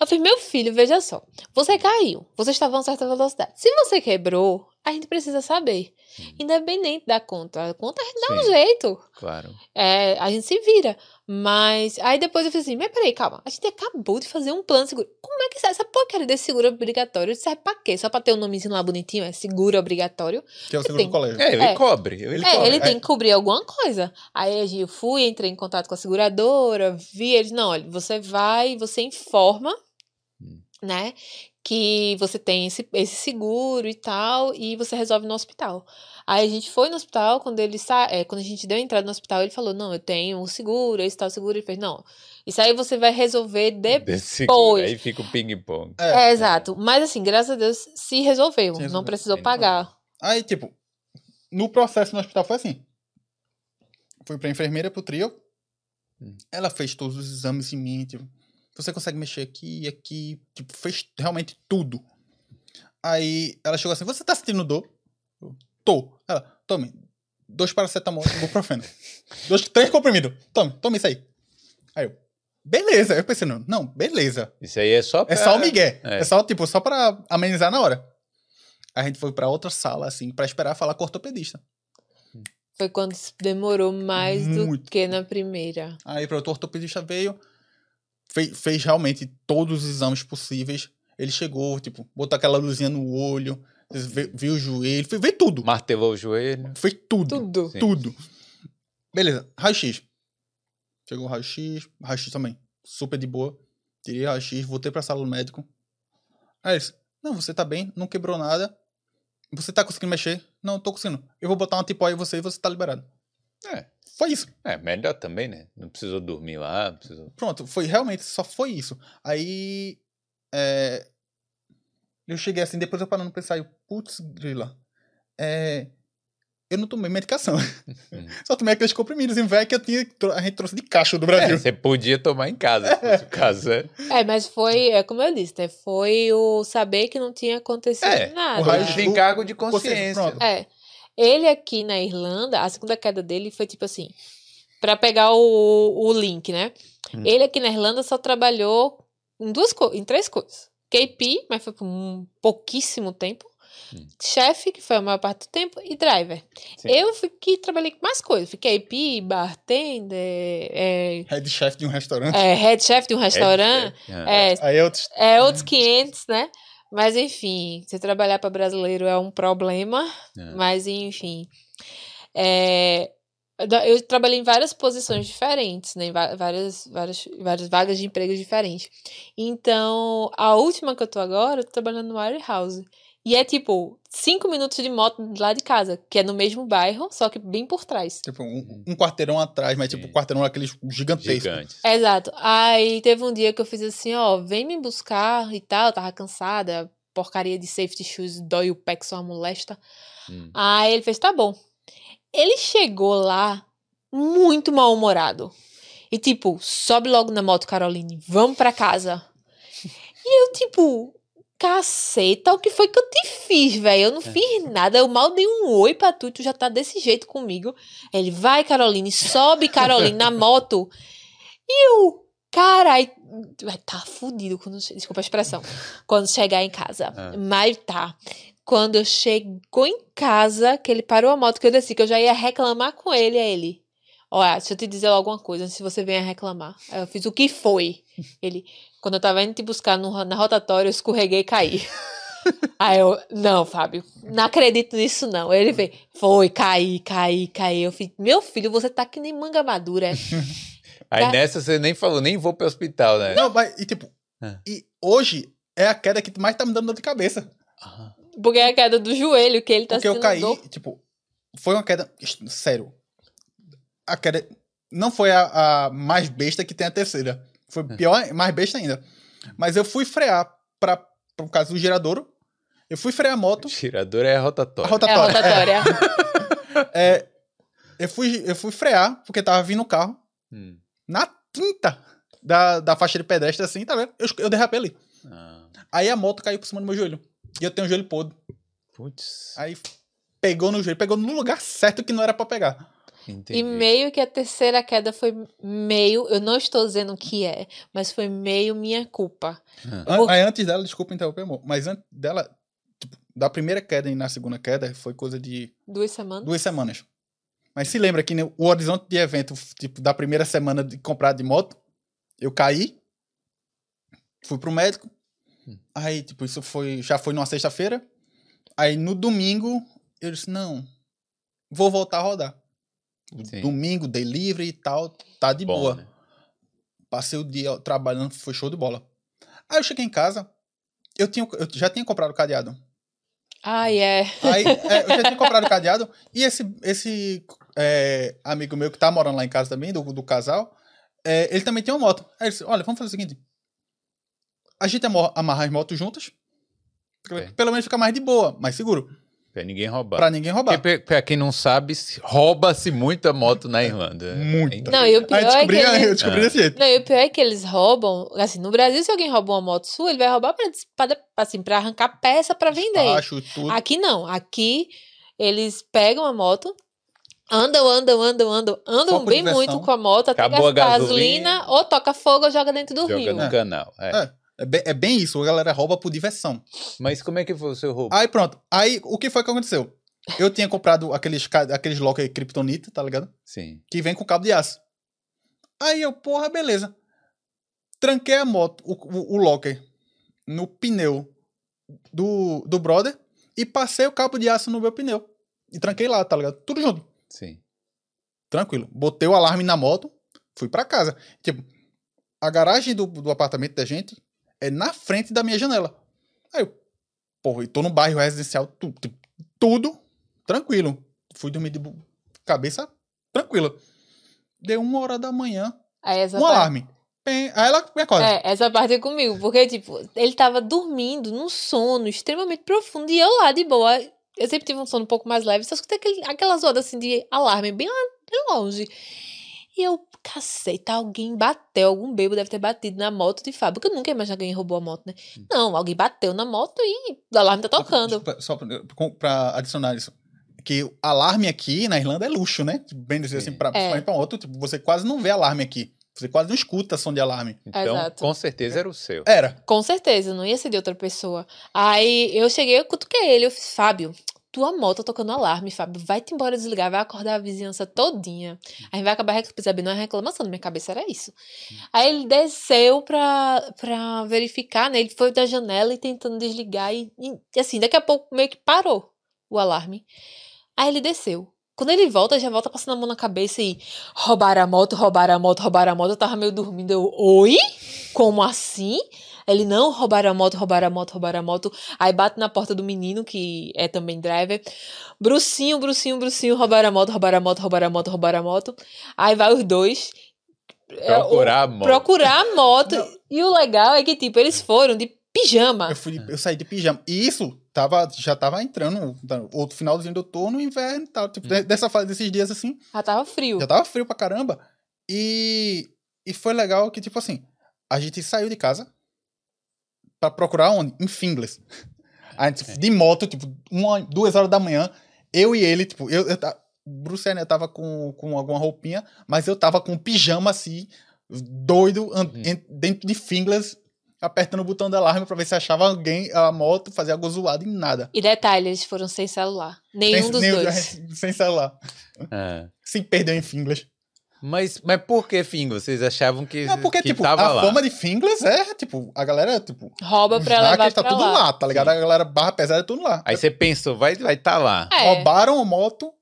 Speaker 2: Eu falei: meu filho, veja só. Você caiu, você estava a uma certa velocidade. Se você quebrou, a gente precisa saber. Independente da conta. A conta a gente dá um
Speaker 1: Sim.
Speaker 2: jeito.
Speaker 1: Claro.
Speaker 2: É, a gente se vira. Mas aí depois eu falei assim: mas peraí, calma. A gente acabou de fazer um plano de seguro. Como é que serve? Essa porcaria desse seguro obrigatório serve pra quê? Só pra ter um nomezinho lá bonitinho? É seguro obrigatório?
Speaker 3: Que é o seguro
Speaker 2: tem.
Speaker 3: do colégio.
Speaker 1: É, ele
Speaker 2: É.
Speaker 1: cobre. Ele
Speaker 2: é,
Speaker 1: cobre.
Speaker 2: ele tem que cobrir alguma coisa. Aí a gente- eu fui, entrei em contato com a seguradora, vi eles, não, olha, você vai, você informa,
Speaker 1: Hum.
Speaker 2: né, que você tem esse, esse seguro e tal, e você resolve no hospital. Aí a gente foi no hospital, quando ele sa é, quando a gente deu a entrada no hospital, ele falou, não, eu tenho um seguro, esse tal seguro, ele fez, não, isso aí você vai resolver depois.
Speaker 1: Seguro. Aí fica o ping-pong.
Speaker 2: É, exato. Mas assim, graças a Deus, se resolveu,
Speaker 3: Se
Speaker 2: não
Speaker 3: resolveu.
Speaker 2: precisou
Speaker 1: Ainda
Speaker 2: pagar.
Speaker 3: Aí, tipo, no processo no hospital foi assim. Fui pra enfermeira, pro trio.
Speaker 1: Hum.
Speaker 3: Ela fez todos os exames em mim, tipo, você consegue mexer aqui e aqui, tipo, fez realmente tudo. Aí ela chegou assim, você tá sentindo dor? Eu, Tô. Ela, tome, dois paracetamol, ibuprofeno. dois, três comprimidos. Tome, tome isso aí. Aí eu, beleza. Eu pensei, não, não, beleza.
Speaker 1: Isso aí é só pra...
Speaker 3: É só o migué.
Speaker 1: É.
Speaker 3: É. só, tipo, só pra amenizar na hora. A gente foi pra outra sala, assim, pra esperar falar com o ortopedista.
Speaker 2: Foi quando demorou mais do
Speaker 3: Muito.
Speaker 2: que na primeira.
Speaker 3: Aí pronto, o ortopedista veio, fez, fez realmente todos os exames possíveis. Ele chegou, tipo, botou aquela luzinha no olho, viu o joelho, fez, veio tudo.
Speaker 1: Martelou o joelho.
Speaker 3: Fez tudo.
Speaker 2: Tudo.
Speaker 1: Sim.
Speaker 3: Tudo. Beleza, raio-x. Chegou o raio-x, raio-x também. Super de boa. Tirei o raio-x, voltei pra sala do médico. Aí ele disse, não, você tá bem, não quebrou nada. Você tá conseguindo mexer? Não, tô conseguindo. Eu vou botar uma tipóia em você e você tá liberado.
Speaker 1: É.
Speaker 3: Foi isso.
Speaker 1: É, melhor também, né? Não precisou dormir lá, precisou...
Speaker 3: Pronto, foi realmente, só foi isso. Aí. é, eu cheguei assim, depois eu parando pra pensar, eu, putz, grila. É, eu não tomei medicação.
Speaker 1: Hum.
Speaker 3: Só tomei aqueles comprimidos em velho que eu tinha, a gente trouxe de caixa do
Speaker 1: É,
Speaker 3: Brasil.
Speaker 1: você podia tomar em casa, se fosse o caso, né?
Speaker 2: É, mas foi, é como eu disse, né? Foi o saber que não tinha acontecido
Speaker 1: É,
Speaker 2: nada.
Speaker 3: o raio
Speaker 1: de encargo de consciência.
Speaker 3: pronto.
Speaker 2: É. Ele aqui na Irlanda, a segunda queda dele foi tipo assim. Pra pegar o, o link, né?
Speaker 1: Hum.
Speaker 2: Ele aqui na Irlanda só trabalhou em duas em três coisas. KP, mas foi por um pouquíssimo tempo.
Speaker 1: Hum.
Speaker 2: Chefe, que foi a maior parte do tempo, e driver.
Speaker 1: Sim.
Speaker 2: Eu fiquei, trabalhei com mais coisas. Fiquei KP, bartender, é,
Speaker 3: Head chef de um restaurante.
Speaker 2: é, head chef de um restaurante.
Speaker 1: É,
Speaker 2: É,
Speaker 3: Aí eu.
Speaker 2: é outros 500, né? Mas enfim, se trabalhar para brasileiro é um problema.
Speaker 1: é.
Speaker 2: Mas enfim. É, eu trabalhei em várias posições diferentes, né? Várias, várias, várias vagas de emprego diferentes. Então, a última que eu tô agora, eu tô trabalhando no Warehouse. E é tipo, cinco minutos de moto lá de casa, que é no mesmo bairro, só que bem por trás.
Speaker 3: Tipo, um, um quarteirão atrás, mas tipo,
Speaker 1: Sim.
Speaker 3: um quarteirão aqueles gigantescos.
Speaker 1: Gigante.
Speaker 2: Exato. Aí teve um dia que eu fiz assim, ó, vem me buscar e tal, eu tava cansada, porcaria de safety shoes, dói o pé que só uma molesta.
Speaker 1: Hum.
Speaker 2: Aí ele fez, tá bom. Ele chegou lá muito mal-humorado. E tipo, sobe logo na moto, Caroline, vamos pra casa. E eu, tipo, caceta, o que foi que eu te fiz, velho? Eu não fiz nada, eu mal dei um oi pra tu, tu já tá desse jeito comigo. Ele, vai, Caroline, sobe, Caroline, na moto. E eu, carai, tá fudido quando, desculpa a expressão, quando chegar em casa.
Speaker 1: Ah.
Speaker 2: Mas tá. Quando eu chegou em casa, que ele parou a moto, que eu desci, que eu já ia reclamar com ele, é ele. Olha, deixa eu te dizer alguma coisa, antes se você venha reclamar. Eu fiz, o que foi? Ele, quando eu tava indo te buscar no- na rotatória, eu escorreguei e caí. Aí eu, não, Fábio, não acredito nisso não. Ele veio, foi, caí, caí, caí. Eu fiz, meu filho, você tá que nem manga madura. é."
Speaker 1: Aí
Speaker 2: Tá.
Speaker 1: nessa você nem falou, nem vou pro hospital, né?
Speaker 3: Não, mas, e tipo,
Speaker 1: É.
Speaker 3: e hoje é a queda que mais tá me dando dor de cabeça.
Speaker 1: Ah,
Speaker 2: Porque é a queda do joelho que ele tá
Speaker 3: Porque eu caí,
Speaker 2: dor.
Speaker 3: tipo, foi uma queda. Sério. A queda não foi a, a mais besta que tem a terceira. Foi
Speaker 1: É.
Speaker 3: pior, mais besta ainda. Mas eu fui frear pra, por causa do giradouro. Eu fui frear a moto.
Speaker 1: O tirador é
Speaker 3: A
Speaker 1: rotatório.
Speaker 2: É a
Speaker 3: rotatória.
Speaker 2: rotatória.
Speaker 3: É, eu, fui, eu fui frear, porque tava vindo o carro
Speaker 1: Hum.
Speaker 3: na tinta da, da faixa de pedestre, assim, tá vendo? Eu, eu derrapei ali.
Speaker 1: Ah,
Speaker 3: Aí a moto caiu por cima do meu joelho. E eu tenho o joelho podre.
Speaker 1: putz.
Speaker 3: Aí pegou no joelho, pegou no lugar certo que não era pra pegar.
Speaker 1: Entendi.
Speaker 2: E meio que a terceira queda foi meio, eu não estou dizendo que é, mas foi meio minha culpa.
Speaker 1: Ah,
Speaker 3: An- Aí antes dela, desculpa interromper, amor, mas antes dela, tipo, da primeira queda e na segunda queda, foi coisa de
Speaker 2: Duas semanas.
Speaker 3: duas semanas. Mas se lembra que né, o horizonte de evento, tipo, da primeira semana de comprar de moto, eu caí, fui pro médico,
Speaker 1: Hum.
Speaker 3: aí, tipo, isso foi, já foi numa sexta-feira, aí no domingo, eu disse, não, vou voltar a rodar.
Speaker 1: Sim.
Speaker 3: Domingo, delivery e tal, tá de
Speaker 1: Bom,
Speaker 3: boa.
Speaker 1: né?
Speaker 3: Passei o dia trabalhando, foi show de bola. Aí eu cheguei em casa, eu, tinha, eu já tinha comprado o cadeado.
Speaker 2: Ai, é.
Speaker 3: Aí é, eu já tinha comprado o cadeado e esse, esse é, amigo meu que tá morando lá em casa também, do, do casal, é, ele também tem uma moto. Aí ele disse, olha, vamos fazer o seguinte. A gente amarra as motos juntas, pelo menos fica mais de boa, mais seguro.
Speaker 1: Pra ninguém roubar.
Speaker 3: pra ninguém roubar.
Speaker 1: Porque, pra quem não sabe, se- rouba-se muita moto na Irlanda. É
Speaker 3: Muita.
Speaker 1: incrível.
Speaker 2: Não, e o pior
Speaker 3: Aí
Speaker 2: é que eles...
Speaker 3: eu descobri
Speaker 1: Ah.
Speaker 3: desse jeito.
Speaker 2: Não, e o pior é que eles roubam. Assim, no Brasil, se alguém rouba uma moto sua, ele vai roubar pra, pra, assim, pra arrancar peça pra vender.
Speaker 3: Acho tudo.
Speaker 2: Aqui não. Aqui eles pegam a moto, andam, andam, andam, andam, andam bem
Speaker 3: diversão.
Speaker 2: muito com a moto, até
Speaker 1: Acabou a
Speaker 2: gastar
Speaker 1: gasolina.
Speaker 2: gasolina, ou toca fogo ou joga dentro do
Speaker 1: Joga
Speaker 2: rio.
Speaker 1: no
Speaker 3: É.
Speaker 1: canal. é.
Speaker 3: É. É bem, é bem isso, a galera rouba por diversão.
Speaker 1: Mas como é que foi o seu roubo?
Speaker 3: Aí pronto. Aí o que foi que aconteceu? Eu tinha comprado aqueles, aqueles locker Kryptonita, tá ligado?
Speaker 1: Sim.
Speaker 3: Que vem com cabo de aço. Aí eu, porra, beleza. Tranquei a moto, o, o, o locker, no pneu do, do brother e passei o cabo de aço no meu pneu. E tranquei lá, tá ligado? Tudo junto.
Speaker 1: Sim.
Speaker 3: Tranquilo. Botei o alarme na moto, fui pra casa. Tipo, a garagem do, do apartamento da gente é na frente da minha janela. Aí eu, porra, e tô no bairro residencial, tu- tu- tudo tranquilo. Fui dormir de cabeça tranquila. Deu uma hora da manhã,
Speaker 2: Aí essa
Speaker 3: um
Speaker 2: parte-
Speaker 3: alarme. Aí ela me acorda.
Speaker 2: É, essa parte é comigo, porque, tipo, ele tava dormindo num sono extremamente profundo e eu lá de boa. Eu sempre tive um sono um pouco mais leve, só escutei aquele, aquelas horas assim de alarme bem, lá, bem longe. E eu, caceta, alguém bateu, algum bebo deve ter batido na moto de Fábio, porque eu nunca imaginei que alguém roubou a moto, né? Não, alguém bateu na moto e o alarme tá tocando.
Speaker 3: Desculpa, Só pra, pra adicionar isso. Que o alarme aqui na Irlanda é luxo, né? Bem dizer assim, pra,
Speaker 2: É.
Speaker 3: principalmente pra moto, tipo, você quase não vê alarme aqui. Você quase não escuta som de alarme.
Speaker 1: Então,
Speaker 2: Exato.
Speaker 1: com certeza era o seu.
Speaker 3: Era.
Speaker 2: Com certeza, não ia ser de outra pessoa. Aí eu cheguei, eu cutuquei ele, eu fiz, Fábio, tua moto tocando alarme, Fábio, vai-te embora desligar, vai acordar a vizinhança todinha. Aí vai acabar recebendo uma reclamação, na minha cabeça era isso. Aí ele desceu pra, pra verificar, né, ele foi da janela e tentando desligar e, e, assim, daqui a pouco meio que parou o alarme. Aí ele desceu. Quando ele volta, já volta passando a mão na cabeça e roubaram a moto, roubaram a moto, roubaram a moto. Eu tava meio dormindo. Eu, oi? Como assim? Ele, não, roubaram a moto, roubaram a moto, roubaram a moto. Aí bate na porta do menino, que é também driver. Brucinho, brucinho, brucinho, roubaram a moto, roubaram a moto, roubaram a moto, roubaram a moto. Aí vai os dois. é, o-
Speaker 1: Procurar a moto.
Speaker 2: procurar a moto. E o legal é que, tipo, eles foram de pijama.
Speaker 3: Eu, fui, eu saí de pijama. E isso tava, já tava entrando. tá, Outro finalzinho do outono, inverno e tal. Tipo, de- dessa fase, desses dias assim,
Speaker 2: Já tava frio.
Speaker 3: já tava frio pra caramba. E, e foi legal que, tipo assim, a gente saiu de casa pra procurar onde? Em Fingles. A gente, de moto, tipo, uma, duas horas da manhã, eu e ele, tipo, eu, eu Bruce né, tava com, com alguma roupinha, mas eu tava com um pijama assim, doido, an-
Speaker 1: Uhum.
Speaker 3: en- dentro de Fingles, apertando o botão da alarme pra ver se achava alguém, a moto, fazia algo zoado e nada.
Speaker 2: E detalhe, eles foram sem celular. Nenhum
Speaker 3: sem,
Speaker 2: dos
Speaker 3: nem-
Speaker 2: dois.
Speaker 3: sem celular.
Speaker 1: Ah.
Speaker 3: Se perdeu em Fingles.
Speaker 1: Mas, mas por que, fim? Vocês achavam que,
Speaker 3: Não, porque,
Speaker 1: que
Speaker 3: tipo,
Speaker 1: tava
Speaker 3: a
Speaker 1: lá?
Speaker 3: fama de Fingles é, tipo, a galera, tipo,
Speaker 2: Rouba pra levar
Speaker 3: tá
Speaker 2: pra
Speaker 3: tudo
Speaker 2: lá.
Speaker 3: lá, tá ligado? A galera barra pesada é tudo lá.
Speaker 1: Aí você pensou, vai vai tá lá.
Speaker 2: É.
Speaker 3: roubaram a moto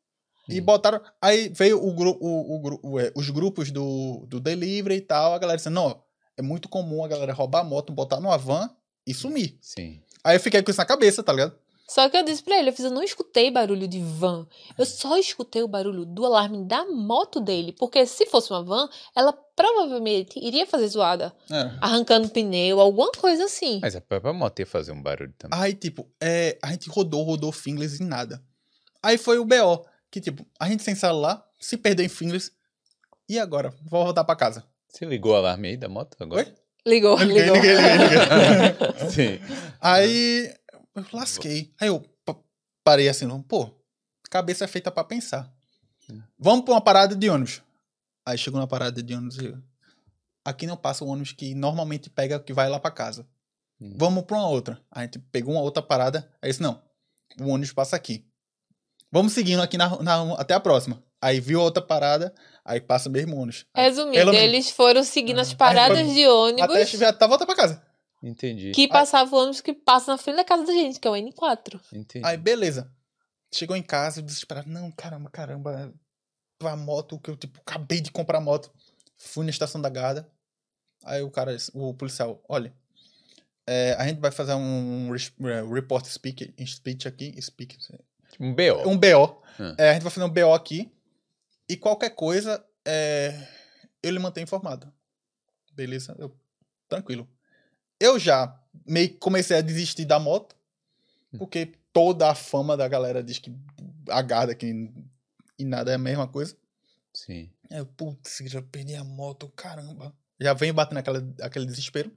Speaker 3: e
Speaker 1: Hum.
Speaker 3: botaram. Aí veio o, gru, o, o, o, é, os grupos do, do delivery e tal. A galera disse: não, é muito comum a galera roubar a moto, botar numa van e sumir.
Speaker 1: Sim.
Speaker 3: Aí eu fiquei com isso na cabeça, tá ligado?
Speaker 2: Só que eu disse pra ele, eu fiz, eu não escutei barulho de van. Eu só escutei o barulho do alarme da moto dele. Porque se fosse uma van, ela provavelmente iria fazer zoada. Arrancando pneu, alguma coisa assim.
Speaker 1: Mas a própria moto ia fazer um barulho também.
Speaker 3: Aí, tipo, é, a gente rodou, rodou Fingles e nada. Aí foi o BO, que, tipo, a gente sem celular, se perdeu em Fingles. E agora? Vou voltar pra casa.
Speaker 1: Você ligou o alarme aí da moto agora?
Speaker 3: Oi?
Speaker 2: Ligou,
Speaker 3: Liguei,
Speaker 2: ligou.
Speaker 3: liguei, liguei, liguei.
Speaker 1: Sim.
Speaker 3: Aí eu lasquei. Aí eu pa- parei assim, não, pô, cabeça é feita pra pensar. Vamos pra uma parada de ônibus. Aí chegou na parada de ônibus e aqui não passa o ônibus que normalmente pega que vai lá pra casa.
Speaker 1: Hum.
Speaker 3: Vamos pra uma outra. Aí a gente pegou uma outra parada. Aí disse, não, o ônibus passa aqui. Vamos seguindo aqui na, na- até a próxima. Aí viu outra parada, aí passa o mesmo ônibus.
Speaker 2: Resumindo,
Speaker 3: Pelo menos.
Speaker 2: eles foram seguindo as
Speaker 3: Aí
Speaker 2: paradas
Speaker 3: foi-
Speaker 2: de ônibus
Speaker 3: Até já tá volta pra casa.
Speaker 1: Entendi.
Speaker 2: que passavam ônibus que passam na frente da casa da gente, que é o N4.
Speaker 1: Entendi.
Speaker 3: Aí, beleza. Chegou em casa, desesperado. Não, caramba, caramba. A moto que eu, tipo, acabei de comprar a moto. Fui na estação da Garda. Aí o cara, o policial, olha. é, a gente vai fazer um é, report speak, speech aqui. Speak,
Speaker 1: Um BO.
Speaker 3: um BO.
Speaker 1: Hum.
Speaker 3: É, a gente vai fazer um BO aqui. E qualquer coisa, é, eu lhe mantenho informado. Beleza? Eu, tranquilo. Eu já meio que comecei a desistir da moto. Porque toda a fama da galera diz que agarra que e nada é a mesma coisa.
Speaker 1: Sim.
Speaker 3: Aí eu, putz, já perdi a moto, caramba. Já vem batendo aquela, aquele desespero.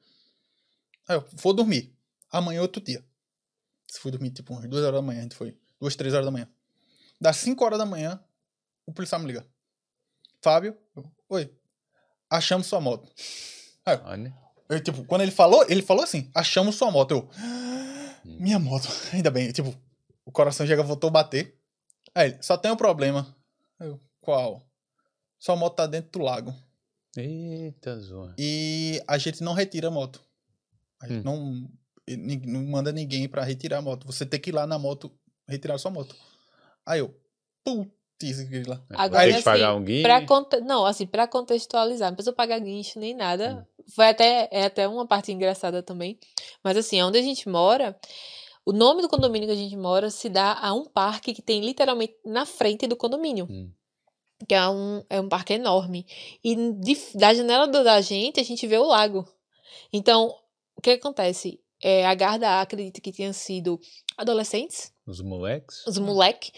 Speaker 3: Aí eu, vou dormir. Amanhã é outro dia. Se fui dormir tipo umas duas horas da manhã, a gente foi. Duas, três horas da manhã. Das cinco horas da manhã, o policial me liga. Fábio, eu, oi, achamos sua moto.
Speaker 1: Olha.
Speaker 3: Eu, tipo, quando ele falou, ele falou assim, achamos sua moto. Eu, "Ah, minha moto, ainda bem. Tipo, o coração já voltou a bater. Aí ele, só tem um problema. Eu, qual? Sua moto tá dentro do lago.
Speaker 1: Eita, zoa.
Speaker 3: E a gente não retira a moto. A gente
Speaker 1: Hum.
Speaker 3: não, não manda ninguém pra retirar a moto. Você tem que ir lá na moto retirar sua moto. Aí eu, grila.
Speaker 2: Agora,
Speaker 1: Tem que pagar
Speaker 2: assim,
Speaker 1: um guincho.
Speaker 2: Pra. Não, assim, pra contextualizar, não precisa pagar guincho nem nada. Foi até, é até uma parte engraçada também. Mas assim, onde a gente mora, o nome do condomínio que a gente mora se dá a um parque que tem literalmente na frente do condomínio.
Speaker 1: Hum.
Speaker 2: Que é um, é um parque enorme. E de- da janela do- da gente, a gente vê o lago. Então, o que acontece? É, a Garda acredita que tenham sido adolescentes
Speaker 1: Os moleques.
Speaker 2: os moleque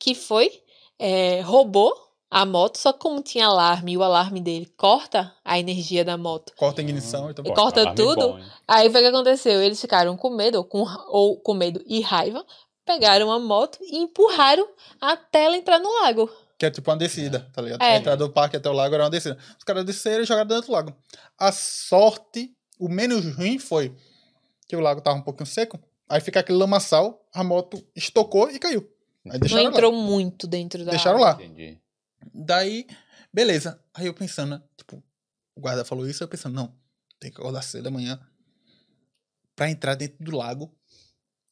Speaker 2: que foi, é, roubou a moto, só que como tinha alarme e o alarme dele corta a energia da moto.
Speaker 3: Corta a ignição e tá
Speaker 2: E
Speaker 3: bom.
Speaker 2: corta
Speaker 5: alarme
Speaker 2: tudo?
Speaker 5: bom?
Speaker 2: Aí foi o que aconteceu, eles ficaram com medo, ou com, ou com medo e raiva, pegaram a moto e empurraram até ela entrar no lago.
Speaker 3: Que é tipo uma descida, tá ligado?
Speaker 2: É.
Speaker 3: A entrada do parque até o lago era uma descida. Os caras desceram e jogaram dentro do lago. A sorte, o menos ruim foi que o lago tava um pouquinho seco. Aí fica aquele lamaçal, a moto estocou e caiu. Aí
Speaker 2: Não
Speaker 3: deixaram lá.
Speaker 2: entrou muito dentro da
Speaker 3: Deixaram lá.
Speaker 1: Entendi.
Speaker 3: Daí, beleza. Aí eu pensando, né? Tipo, o guarda falou isso, eu pensando, não, tem que acordar cedo amanhã pra entrar dentro do lago.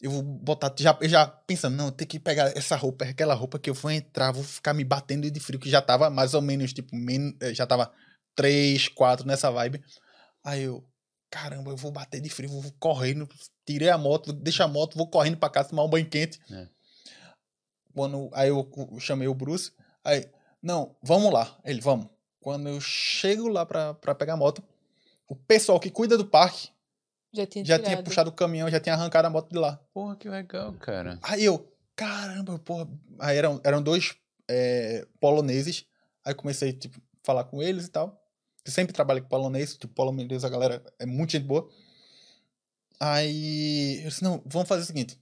Speaker 3: Eu vou botar, já, já pensando, não, tenho que pegar essa roupa, aquela roupa que eu vou entrar, vou ficar me batendo de frio, que já tava mais ou menos, tipo, men- eh, já tava 3, 4 nessa vibe. Aí eu, caramba, eu vou bater de frio, vou correndo, tirei a moto, deixa a moto, vou correndo pra casa tomar um banho quente.
Speaker 1: É.
Speaker 3: Quando, aí eu chamei o Bruce, aí, não, vamos lá. Ele, vamos. Quando eu chego lá pra, pra pegar a moto, o pessoal que cuida do parque
Speaker 2: Já tinha
Speaker 3: já tinha puxado o caminhão, já tinha arrancado a moto de lá.
Speaker 1: Porra, que legal, cara.
Speaker 3: Aí eu, caramba, porra. Aí eram, eram dois é, poloneses. Aí comecei, tipo, falar com eles e tal. Eu sempre trabalho com polonês, tipo, polonês, a galera é muito gente boa. Aí eu disse, não, vamos fazer o seguinte.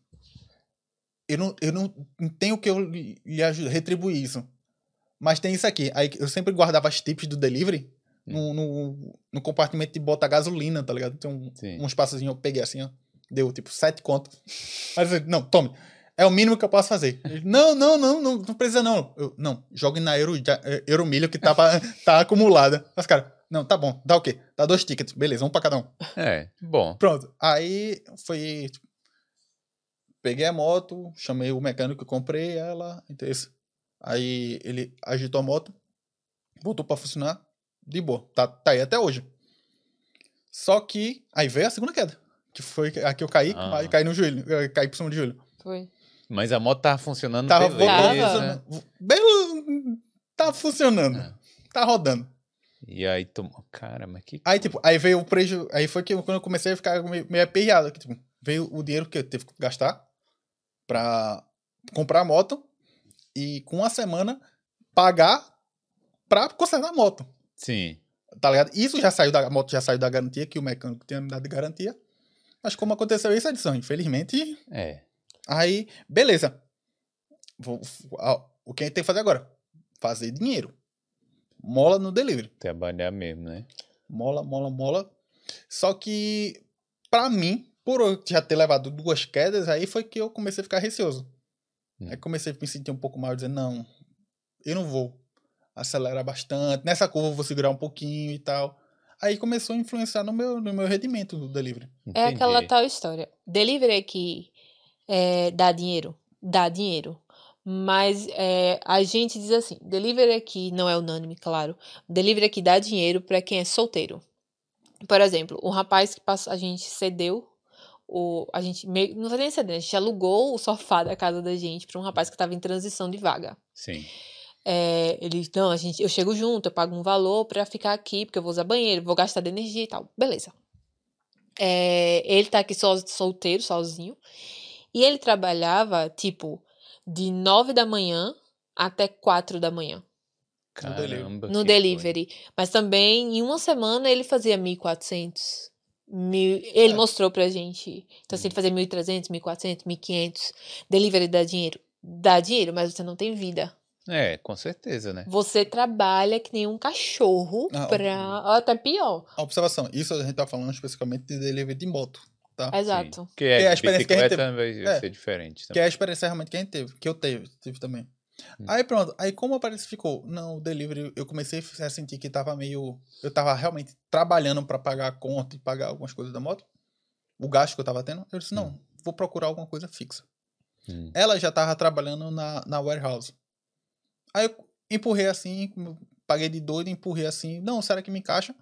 Speaker 3: Eu não, eu não tenho que eu lhe lhe aju- retribuir isso. Mas tem isso aqui. Aí eu sempre guardava as tips do delivery no, no, no compartimento de botar gasolina, tá ligado? Tem um,
Speaker 1: Sim.
Speaker 3: um espaçozinho, eu peguei assim, ó. Deu tipo sete contos. Aí eu falei, não, tome. É o mínimo que eu posso fazer. Ele, não, não, não, não, não precisa não. Eu, não, jogue na Euro, ja- eh, Euromilho que tá, pra- tá acumulada. Os caras, não, tá bom, dá o quê? Dá dois tickets, beleza, um pra cada um.
Speaker 1: É, bom.
Speaker 3: Pronto. Aí foi. tipo, peguei a moto, chamei o mecânico, comprei ela. Aí ele agitou a moto, voltou pra funcionar, de boa. Tá, tá aí até hoje. Só que aí veio a segunda queda. Que foi a que eu caí,
Speaker 1: Ah.
Speaker 3: aí caí no joelho, caí por cima do joelho.
Speaker 2: Foi.
Speaker 1: Mas a moto tava funcionando
Speaker 3: Tava
Speaker 1: beleza.
Speaker 3: voltando,
Speaker 2: Tava.
Speaker 3: funcionando. Belo- Tá funcionando.
Speaker 1: É.
Speaker 3: Tá rodando.
Speaker 1: E aí tomou. Cara, mas que.
Speaker 3: Aí, tipo, aí veio o prejuízo. Aí foi que eu- quando eu comecei a ficar meio, meio aperreado. Que, tipo, veio o dinheiro que eu teve que gastar pra comprar a moto e com uma semana pagar pra consertar a moto.
Speaker 1: Sim.
Speaker 3: Tá ligado? Isso já saiu da a moto, já saiu da garantia, que o mecânico tinha me dado de garantia. Mas como aconteceu isso, edição, infelizmente.
Speaker 1: É.
Speaker 3: Aí, beleza. Vou, a- o que a gente tem que fazer agora? Fazer dinheiro. Mola no delivery.
Speaker 1: Trabalhar mesmo, né?
Speaker 3: Mola, mola, mola. Só que, pra mim, por eu já ter levado duas quedas, aí foi que eu comecei a ficar receoso.
Speaker 1: Hum.
Speaker 3: Aí comecei a me sentir um pouco mal, dizendo, não, eu não vou acelerar bastante. Nessa curva eu vou segurar um pouquinho e tal. Aí começou a influenciar no meu, no meu rendimento do delivery.
Speaker 2: É aquela
Speaker 1: Entendi.
Speaker 2: tal história. Delivery aqui é, dá dinheiro? Dá dinheiro. Mas é, a gente diz assim: delivery aqui não é unânime, claro. Delivery aqui dá dinheiro para quem é solteiro. Por exemplo, um rapaz que passa, a gente cedeu. O, a gente meio, não foi nem a gente alugou o sofá da casa da gente para um rapaz que estava em transição de vaga.
Speaker 1: Sim.
Speaker 2: É, ele, não, a gente, eu chego junto, eu pago um valor pra ficar aqui, porque eu vou usar banheiro, vou gastar de energia e tal. Beleza. É, ele tá aqui so, solteiro, sozinho. E ele trabalhava, tipo, de 9 da manhã até 4 da manhã
Speaker 1: Caramba.
Speaker 2: no delivery. Mas também, em uma semana, ele fazia 1.400. Mil, ele
Speaker 3: É.
Speaker 2: mostrou pra gente. Então, assim, ele fazia 1.300, 1.400, 1.500. Delivery dá dinheiro? Dá dinheiro, mas você não tem vida.
Speaker 1: É, com certeza, né?
Speaker 2: Você trabalha que nem um cachorro
Speaker 3: Não.
Speaker 2: pra. Ou até pior.
Speaker 3: A observação, isso a gente tá falando especificamente de delivery de moto, tá?
Speaker 2: Exato.
Speaker 1: Que é,
Speaker 3: Que a experiência que a gente
Speaker 1: bicicleta vai
Speaker 3: É.
Speaker 1: ser diferente
Speaker 3: Que
Speaker 1: também.
Speaker 3: é a experiência realmente que a gente teve, que eu teve, tive também.
Speaker 1: Hum.
Speaker 3: Aí pronto, aí como a Paris ficou, não, o delivery, eu comecei a sentir que tava meio, eu tava realmente trabalhando pra pagar a conta e pagar algumas coisas da moto, o gasto que eu tava tendo, eu disse, não, vou procurar alguma coisa fixa.
Speaker 1: Hum.
Speaker 3: Ela já tava trabalhando na, na warehouse. Aí eu empurrei assim, paguei de doido, empurrei assim, não, será que me encaixa?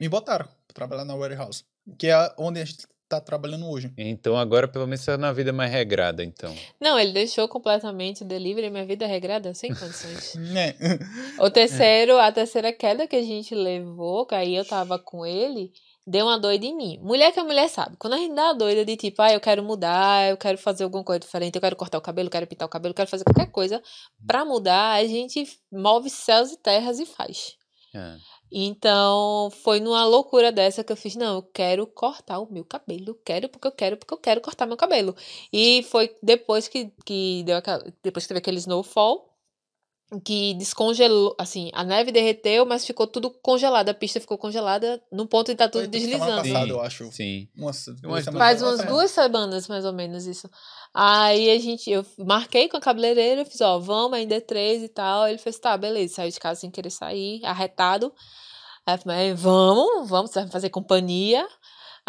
Speaker 3: Me botaram pra trabalhar na warehouse, que é onde a gente tá trabalhando hoje.
Speaker 1: Então agora pelo menos você tá na vida mais regrada, então.
Speaker 2: Não, ele deixou completamente o delivery e minha vida é regrada sem condições.
Speaker 3: Né?
Speaker 2: O terceiro, a terceira queda que a gente levou, que aí eu tava com ele, deu uma doida em mim. Mulher que a mulher sabe. Quando a gente dá uma doida de tipo, ah, eu quero mudar, eu quero fazer alguma coisa diferente, eu quero cortar o cabelo, eu quero pintar o cabelo, eu quero fazer qualquer coisa pra mudar, a gente move céus e terras e faz.
Speaker 1: Ah,
Speaker 2: Então, foi numa loucura dessa que eu fiz, não, eu quero cortar o meu cabelo, quero porque eu quero, porque eu quero cortar meu cabelo. E foi depois que, que deu aquela, depois que teve aquele snowfall, que descongelou, assim, a neve derreteu, mas ficou tudo congelado, a pista ficou congelada no ponto de tá tudo
Speaker 3: Foi tipo
Speaker 2: deslizando.
Speaker 3: passada,
Speaker 1: Sim,
Speaker 3: eu acho.
Speaker 1: Sim.
Speaker 3: Umas duas
Speaker 2: Faz umas duas semanas, mais ou menos, isso. Aí a gente, eu marquei com a cabeleireira, fiz, ó, vamos, ainda é três e tal. Ele fez, tá, beleza, saiu de casa sem querer sair, arretado. Aí eu falei, vamos, vamos, você vai fazer companhia.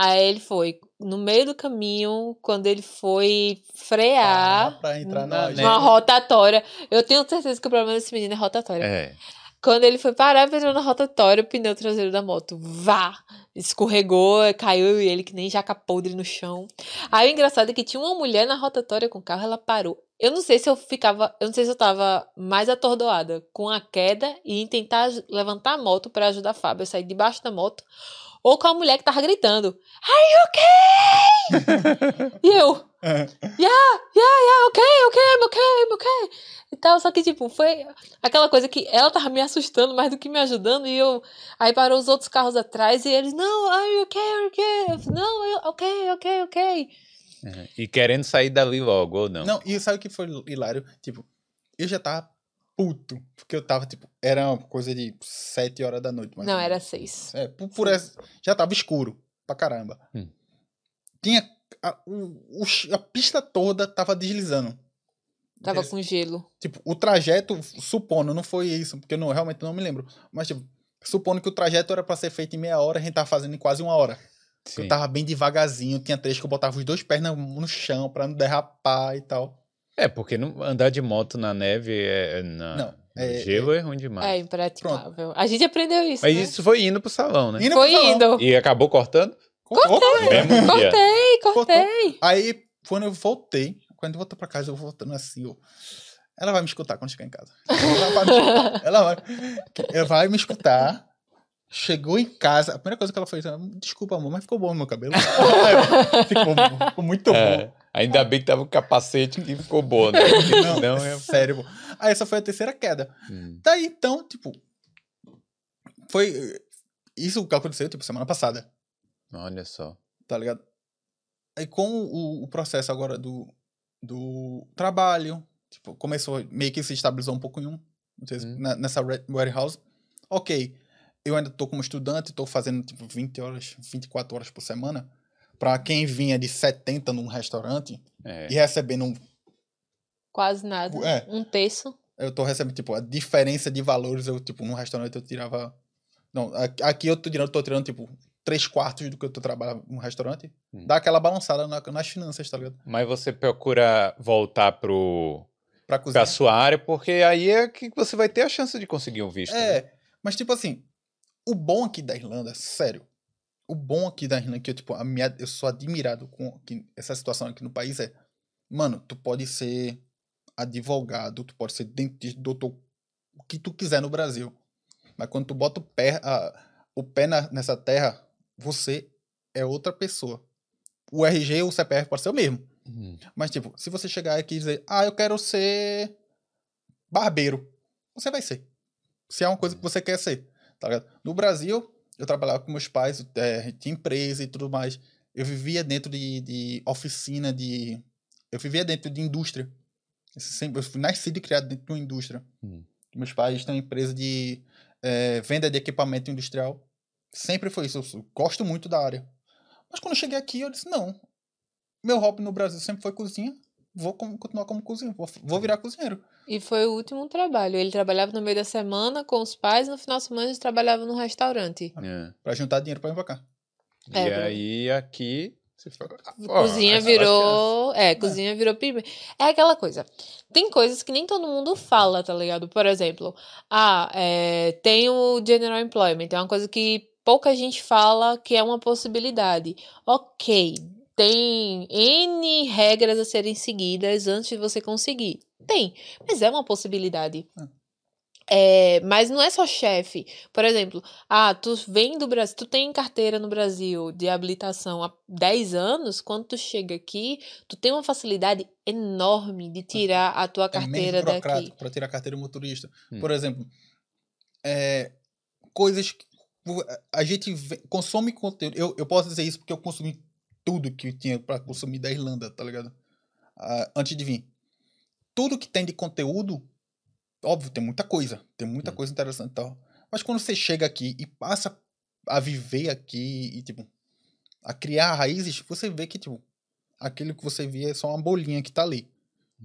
Speaker 2: Aí ele foi, no meio do caminho, quando ele foi frear
Speaker 3: Ah, pra entrar
Speaker 1: na
Speaker 2: numa rotatória. Eu tenho certeza que o problema desse menino é rotatória.
Speaker 1: É.
Speaker 2: Quando ele foi parar pra entrar na rotatória, o pneu traseiro da moto, vá! Escorregou, caiu e ele que nem jaca podre no chão. Aí o engraçado é que tinha uma mulher na rotatória com o carro, ela parou. Eu não sei se eu ficava, eu não sei se eu tava mais atordoada com a queda e em tentar levantar a moto pra ajudar a Fábio a sair debaixo da moto, ou com a mulher que tava gritando, Are you okay? e eu, yeah, yeah, yeah, ok, ok, I'm ok, I'm ok. E tal, só que, tipo, foi aquela coisa que ela tava me assustando mais do que me ajudando, e eu. Aí parou os outros carros atrás e eles, não, are you okay, are you okay? Eu não, eu, ok, ok, ok.
Speaker 1: Uhum. E querendo sair dali logo, ou não?
Speaker 3: Não, e sabe o que foi hilário? Tipo, eu já tava puto. Porque eu tava, tipo, era uma coisa de sete horas da noite.
Speaker 2: não, era seis.
Speaker 3: É, por, por essa, já tava escuro pra caramba.
Speaker 1: Hum.
Speaker 3: Tinha. A, o, a pista toda tava deslizando.
Speaker 2: Tava com gelo.
Speaker 3: Tipo, o trajeto, supondo, não foi isso, porque eu não, realmente não me lembro. Mas, tipo, supondo que o trajeto era pra ser feito em meia hora, a gente tava fazendo em quase uma hora.
Speaker 1: Sim.
Speaker 3: Eu tava bem devagarzinho, tinha três que eu botava os dois pés no, no chão pra não derrapar e tal.
Speaker 1: É, porque não- andar de moto na neve, é, é na,
Speaker 3: Não,
Speaker 1: no
Speaker 3: é-
Speaker 1: gelo é, ruim demais.
Speaker 2: É impraticável. A gente aprendeu isso.
Speaker 1: Mas
Speaker 2: né?
Speaker 1: isso foi indo pro salão, né?
Speaker 3: Indo
Speaker 2: Foi
Speaker 3: salão.
Speaker 2: indo.
Speaker 1: E acabou cortando?
Speaker 3: Cortou.
Speaker 1: No mesmo dia.
Speaker 2: Cortei, cortei.
Speaker 3: Aí, quando eu voltei, quando eu voltei pra casa, eu voltando assim, eu... Ela vai me escutar quando chegar em casa. Ela vai me escutar. Ela vai, ela vai me escutar. Chegou em casa, a primeira coisa que ela fez, desculpa, amor, mas ficou bom meu cabelo. ficou, ficou muito
Speaker 1: É,
Speaker 3: bom.
Speaker 1: Ainda bem que tava o capacete que ficou bom, né?
Speaker 3: Não,
Speaker 1: senão é...
Speaker 3: sério. pô. Aí essa foi a terceira queda.
Speaker 1: Hum,
Speaker 3: Daí, então, tipo, foi isso que aconteceu, tipo, semana passada.
Speaker 1: olha só.
Speaker 3: tá ligado? Aí com o, o processo agora do, do trabalho, tipo, começou, meio que se estabilizou um pouco em um, não se-
Speaker 1: Hum.
Speaker 3: na- nessa re- warehouse. Ok, eu ainda tô como estudante, tô fazendo tipo 20 horas, 24 horas por semana. Pra quem vinha de 70 num restaurante
Speaker 1: É.
Speaker 3: e recebendo um,
Speaker 2: Quase nada.
Speaker 3: É.
Speaker 2: Um terço.
Speaker 3: eu tô recebendo, tipo, a diferença de valores, eu, tipo, num restaurante eu tirava... Não, aqui eu tô tirando, tô tirando, tipo, três quartos do que eu tô trabalhando num restaurante.
Speaker 1: Hum.
Speaker 3: Dá aquela balançada na- nas finanças, tá ligado?
Speaker 1: Mas você procura voltar pro,
Speaker 3: Pra cozinhar.
Speaker 1: pra sua área, porque aí é que você vai ter a chance de conseguir um visto. né?
Speaker 3: É, mas tipo assim, o bom aqui da Irlanda, sério, o bom aqui da Irlanda, que eu, tipo, a minha, eu sou admirado com que essa situação aqui no país é, mano, tu pode ser advogado, tu pode ser dentista, doutor, o que tu quiser no Brasil. Mas quando tu bota o pé, a- o pé na- nessa terra, você é outra pessoa. O RG e o CPF pode ser o mesmo.
Speaker 1: Hum.
Speaker 3: Mas, tipo, se você chegar aqui e dizer, ah, eu quero ser barbeiro, você vai ser. Se é uma coisa que você quer ser, tá ligado? No Brasil, eu trabalhava com meus pais, é, tinha empresa e tudo mais. Eu vivia dentro de, de oficina, de... Eu vivia dentro de indústria. Eu, sempre, eu fui nascido e criado dentro de uma indústria.
Speaker 1: Hum.
Speaker 3: Meus pais têm uma empresa de é, venda de equipamento industrial. Sempre foi isso. Eu gosto muito da área. Mas quando eu cheguei aqui, eu disse, não. Meu hobby no Brasil sempre foi cozinha. Vou continuar como cozinheiro. Vou, vou virar cozinheiro.
Speaker 2: E foi o último trabalho. Ele trabalhava no meio da semana com os pais e no final de semana ele trabalhava no restaurante.
Speaker 1: É.
Speaker 3: Pra juntar dinheiro pra cá.
Speaker 2: É,
Speaker 1: e
Speaker 2: pra-
Speaker 1: aí aqui. Você fala,
Speaker 2: cozinha
Speaker 1: essa
Speaker 2: virou. É, cozinha virou pime. É aquela coisa. Tem coisas que nem todo mundo fala, tá ligado? Por exemplo, ah, é, tem o General Employment. É uma coisa que pouca gente fala que é uma possibilidade. Ok, tem N regras a serem seguidas antes de você conseguir. Tem, mas é uma possibilidade. É, mas não é só chefe. Por exemplo, ah, tu vem do Brasil, tu tem carteira no Brasil de habilitação há 10 anos, quando tu chega aqui, tu tem uma facilidade enorme de tirar a tua
Speaker 3: É
Speaker 2: carteira daqui.
Speaker 3: burocrático pra tirar a carteira motorista.
Speaker 1: Hum.
Speaker 3: Por exemplo, é, coisas que a gente consome conteúdo. Eu, eu posso dizer isso porque eu consumi tudo que tinha pra consumir da Irlanda, tá ligado? Ah, antes de vir. Tudo que tem de conteúdo, óbvio, tem muita coisa. Tem muita
Speaker 1: Hum.
Speaker 3: coisa interessante e tal. Mas quando você chega aqui e passa a viver aqui e, tipo, a criar raízes, você vê que, tipo, aquilo que você via é só uma bolinha que tá ali.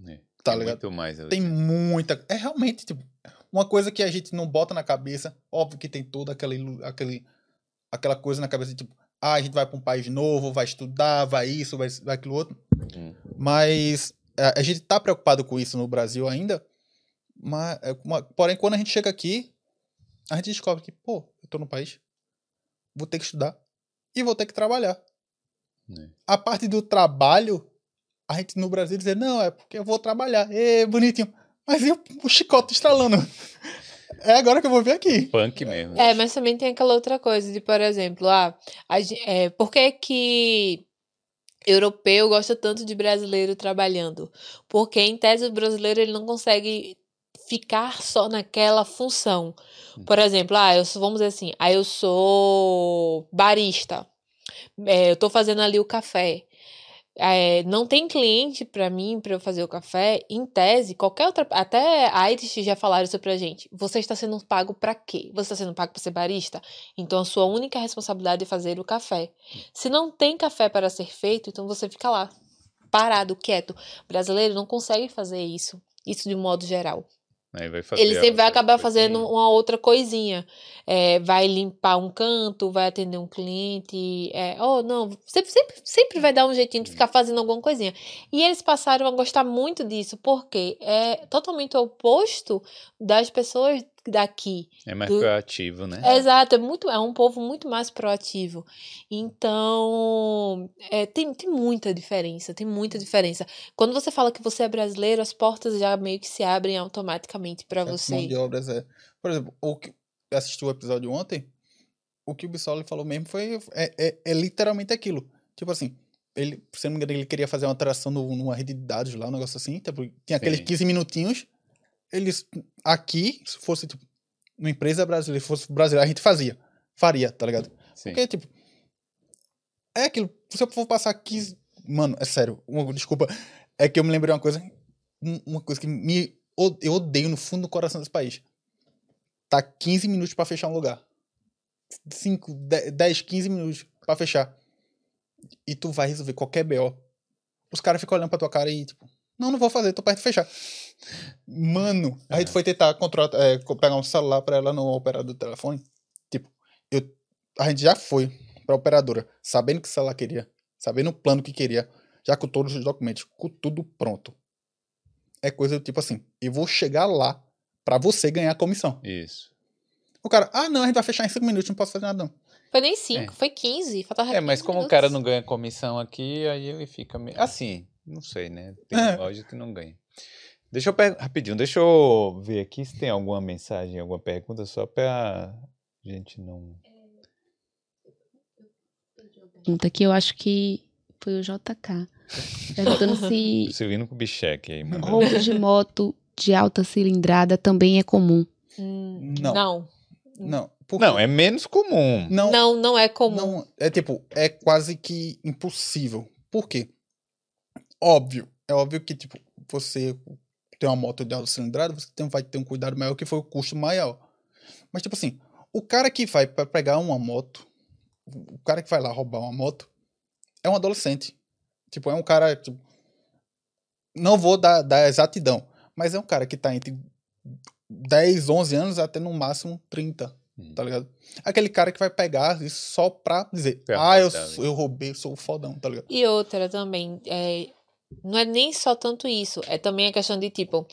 Speaker 1: É.
Speaker 3: Tá
Speaker 1: Tem
Speaker 3: ligado?
Speaker 1: muito mais ali.
Speaker 3: Tem muita. É realmente, tipo, uma coisa que a gente não bota na cabeça. Óbvio que tem toda aquela, aquele, aquela coisa na cabeça, tipo, ah, a gente vai para um país novo, vai estudar, vai isso, vai, vai aquilo outro.
Speaker 1: Hum.
Speaker 3: Mas a, a gente tá preocupado com isso no Brasil ainda. Mas, é uma- porém, quando a gente chega aqui, a gente descobre que, pô, eu tô no país, vou ter que estudar e vou ter que trabalhar.
Speaker 1: É.
Speaker 3: A parte do trabalho, a gente no Brasil dizer, não, é porque eu vou trabalhar. Ê, bonitinho. Mas e o, o chicote estralando? É agora que eu vou ver aqui.
Speaker 1: Punk mesmo.
Speaker 2: É, mas também tem aquela outra coisa de, por exemplo, ah, a, é, por que que europeu gosta tanto de brasileiro trabalhando? Porque, em tese, o brasileiro ele não consegue ficar só naquela função. Por exemplo, ah, eu sou, vamos dizer assim, ah, eu sou barista. É, eu tô fazendo ali o café. É, não tem cliente pra mim pra eu fazer o café. Em tese, qualquer outra. Até a Irish já falaram isso pra gente. Você está sendo pago pra quê? Você está sendo pago pra ser barista? Então a sua única responsabilidade é fazer o café. Se não tem café para ser feito, então você fica lá, parado, quieto. O brasileiro não consegue fazer isso. Isso de modo geral.
Speaker 1: Fazer
Speaker 2: Ele sempre vai acabar
Speaker 1: coisinha.
Speaker 2: fazendo uma outra coisinha. É, vai limpar um canto, vai atender um cliente. É, oh, não. Sempre, sempre, sempre vai dar um jeitinho de ficar fazendo alguma coisinha. E eles passaram a gostar muito disso, porque é totalmente oposto das pessoas daqui.
Speaker 1: É mais
Speaker 2: do-
Speaker 1: proativo, né?
Speaker 2: Exato, é, muito, é um povo muito mais proativo. Então, é, tem, tem muita diferença, tem muita diferença. Quando você fala que você é brasileiro, as portas já meio que se abrem automaticamente pra
Speaker 3: Mão
Speaker 2: você.
Speaker 3: de obras é. Por exemplo, o que eu assisti o episódio ontem, o que o Bissoli falou mesmo foi. É, é, é literalmente aquilo. Tipo assim, ele, se não me engano, ele queria fazer uma atração no, numa rede de dados lá, um negócio assim. Tipo, tinha aqueles
Speaker 1: Sim.
Speaker 3: 15 minutinhos. Eles. Aqui, se fosse, tipo, uma empresa brasileira, se fosse brasileira, a gente fazia. Faria, tá ligado?
Speaker 1: Sim.
Speaker 3: Porque, tipo. É aquilo. Se eu for passar 15. Mano, é sério. uma- desculpa. É que eu me lembrei uma coisa. um- Uma coisa que me. Eu odeio no fundo do coração desse país. Tá 15 minutos pra fechar um lugar. 5, 10, 15 minutos pra fechar. E tu vai resolver qualquer BO. Os caras ficam olhando pra tua cara e, tipo, não, não vou fazer, tô perto de fechar. Mano, a gente foi tentar contratar, é, pegar um celular pra ela no operador do telefone. Tipo, eu, a gente já foi pra operadora, sabendo que o celular queria, sabendo o plano que queria, já com todos os documentos, com tudo pronto. É coisa do tipo assim, eu vou chegar lá pra você ganhar a comissão.
Speaker 1: Isso.
Speaker 3: O cara, ah, não, a gente vai fechar em 5 minutos, não posso fazer nada não.
Speaker 2: Foi nem 5, foi 15. Faltava
Speaker 1: É, mas
Speaker 2: 15
Speaker 1: como o
Speaker 2: minutos.
Speaker 1: cara não ganha comissão aqui, aí ele fica meio. Assim, não sei, né? Tem
Speaker 3: É.
Speaker 1: loja que não ganha. Deixa eu rapidinho, deixa eu ver aqui se tem alguma mensagem, alguma pergunta, só pra gente não.
Speaker 4: pergunta que eu acho que foi o JK. Perguntando se
Speaker 1: Silvino com bicheque aí, mano.
Speaker 4: roubo de moto de alta cilindrada também é comum.
Speaker 2: Hum,
Speaker 3: Não.
Speaker 2: Não.
Speaker 3: Não. porque-
Speaker 1: Não, é menos comum.
Speaker 3: Não,
Speaker 2: Não, não é comum.
Speaker 3: Não, é tipo, é quase que impossível. Por quê? Óbvio, é óbvio que, tipo, você tem uma moto de alta cilindrada, você tem, vai ter um cuidado maior que foi o custo maior. Mas, tipo assim, o cara que vai para pegar uma moto, o cara que vai lá roubar uma moto, é um adolescente. Tipo, é um cara, tipo, não vou dar, dar exatidão, mas é um cara que tá entre 10, 11 anos até no máximo 30 tá ligado? Aquele cara que vai pegar isso só pra dizer,
Speaker 1: Pra
Speaker 3: ah, eu, sou- eu roubei, sou o fodão, tá ligado?
Speaker 2: E outra também, é, não é nem só tanto isso, é também a questão de tipo,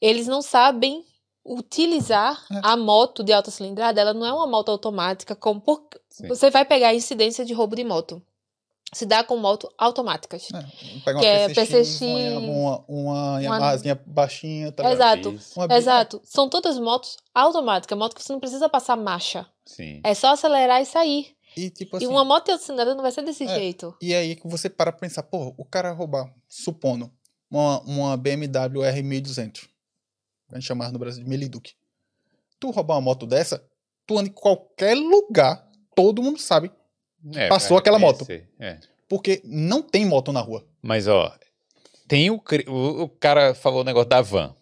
Speaker 2: eles não sabem utilizar
Speaker 3: É.
Speaker 2: a moto de alta cilindrada, ela não é uma moto automática, como por- você vai pegar a incidência de roubo de moto. Se dá com moto automáticas.
Speaker 3: É, pegar uma
Speaker 2: Que é
Speaker 3: PCX,
Speaker 2: PCX,
Speaker 3: uma, uma Yamahazinha baixinha, tá?
Speaker 2: Exato.
Speaker 3: Uma
Speaker 2: Exato. São todas motos automáticas, moto que você não precisa passar marcha.
Speaker 1: Sim.
Speaker 2: É só acelerar e sair.
Speaker 3: E tipo assim,
Speaker 2: e uma moto cilindrada não vai ser desse
Speaker 3: É.
Speaker 2: jeito.
Speaker 3: e aí que você para pra pensar, porra, o cara roubar, supondo, uma, uma BMW R1200, a gente chamava no Brasil de Meliduc. Tu roubar uma moto dessa, tu anda em qualquer lugar, todo mundo sabe,
Speaker 1: É,
Speaker 3: Passou
Speaker 1: vai
Speaker 3: aquela moto.
Speaker 1: reconhecer, é.
Speaker 3: porque não tem moto na rua.
Speaker 1: Mas, ó, tem o, o. o cara falou o negócio da van.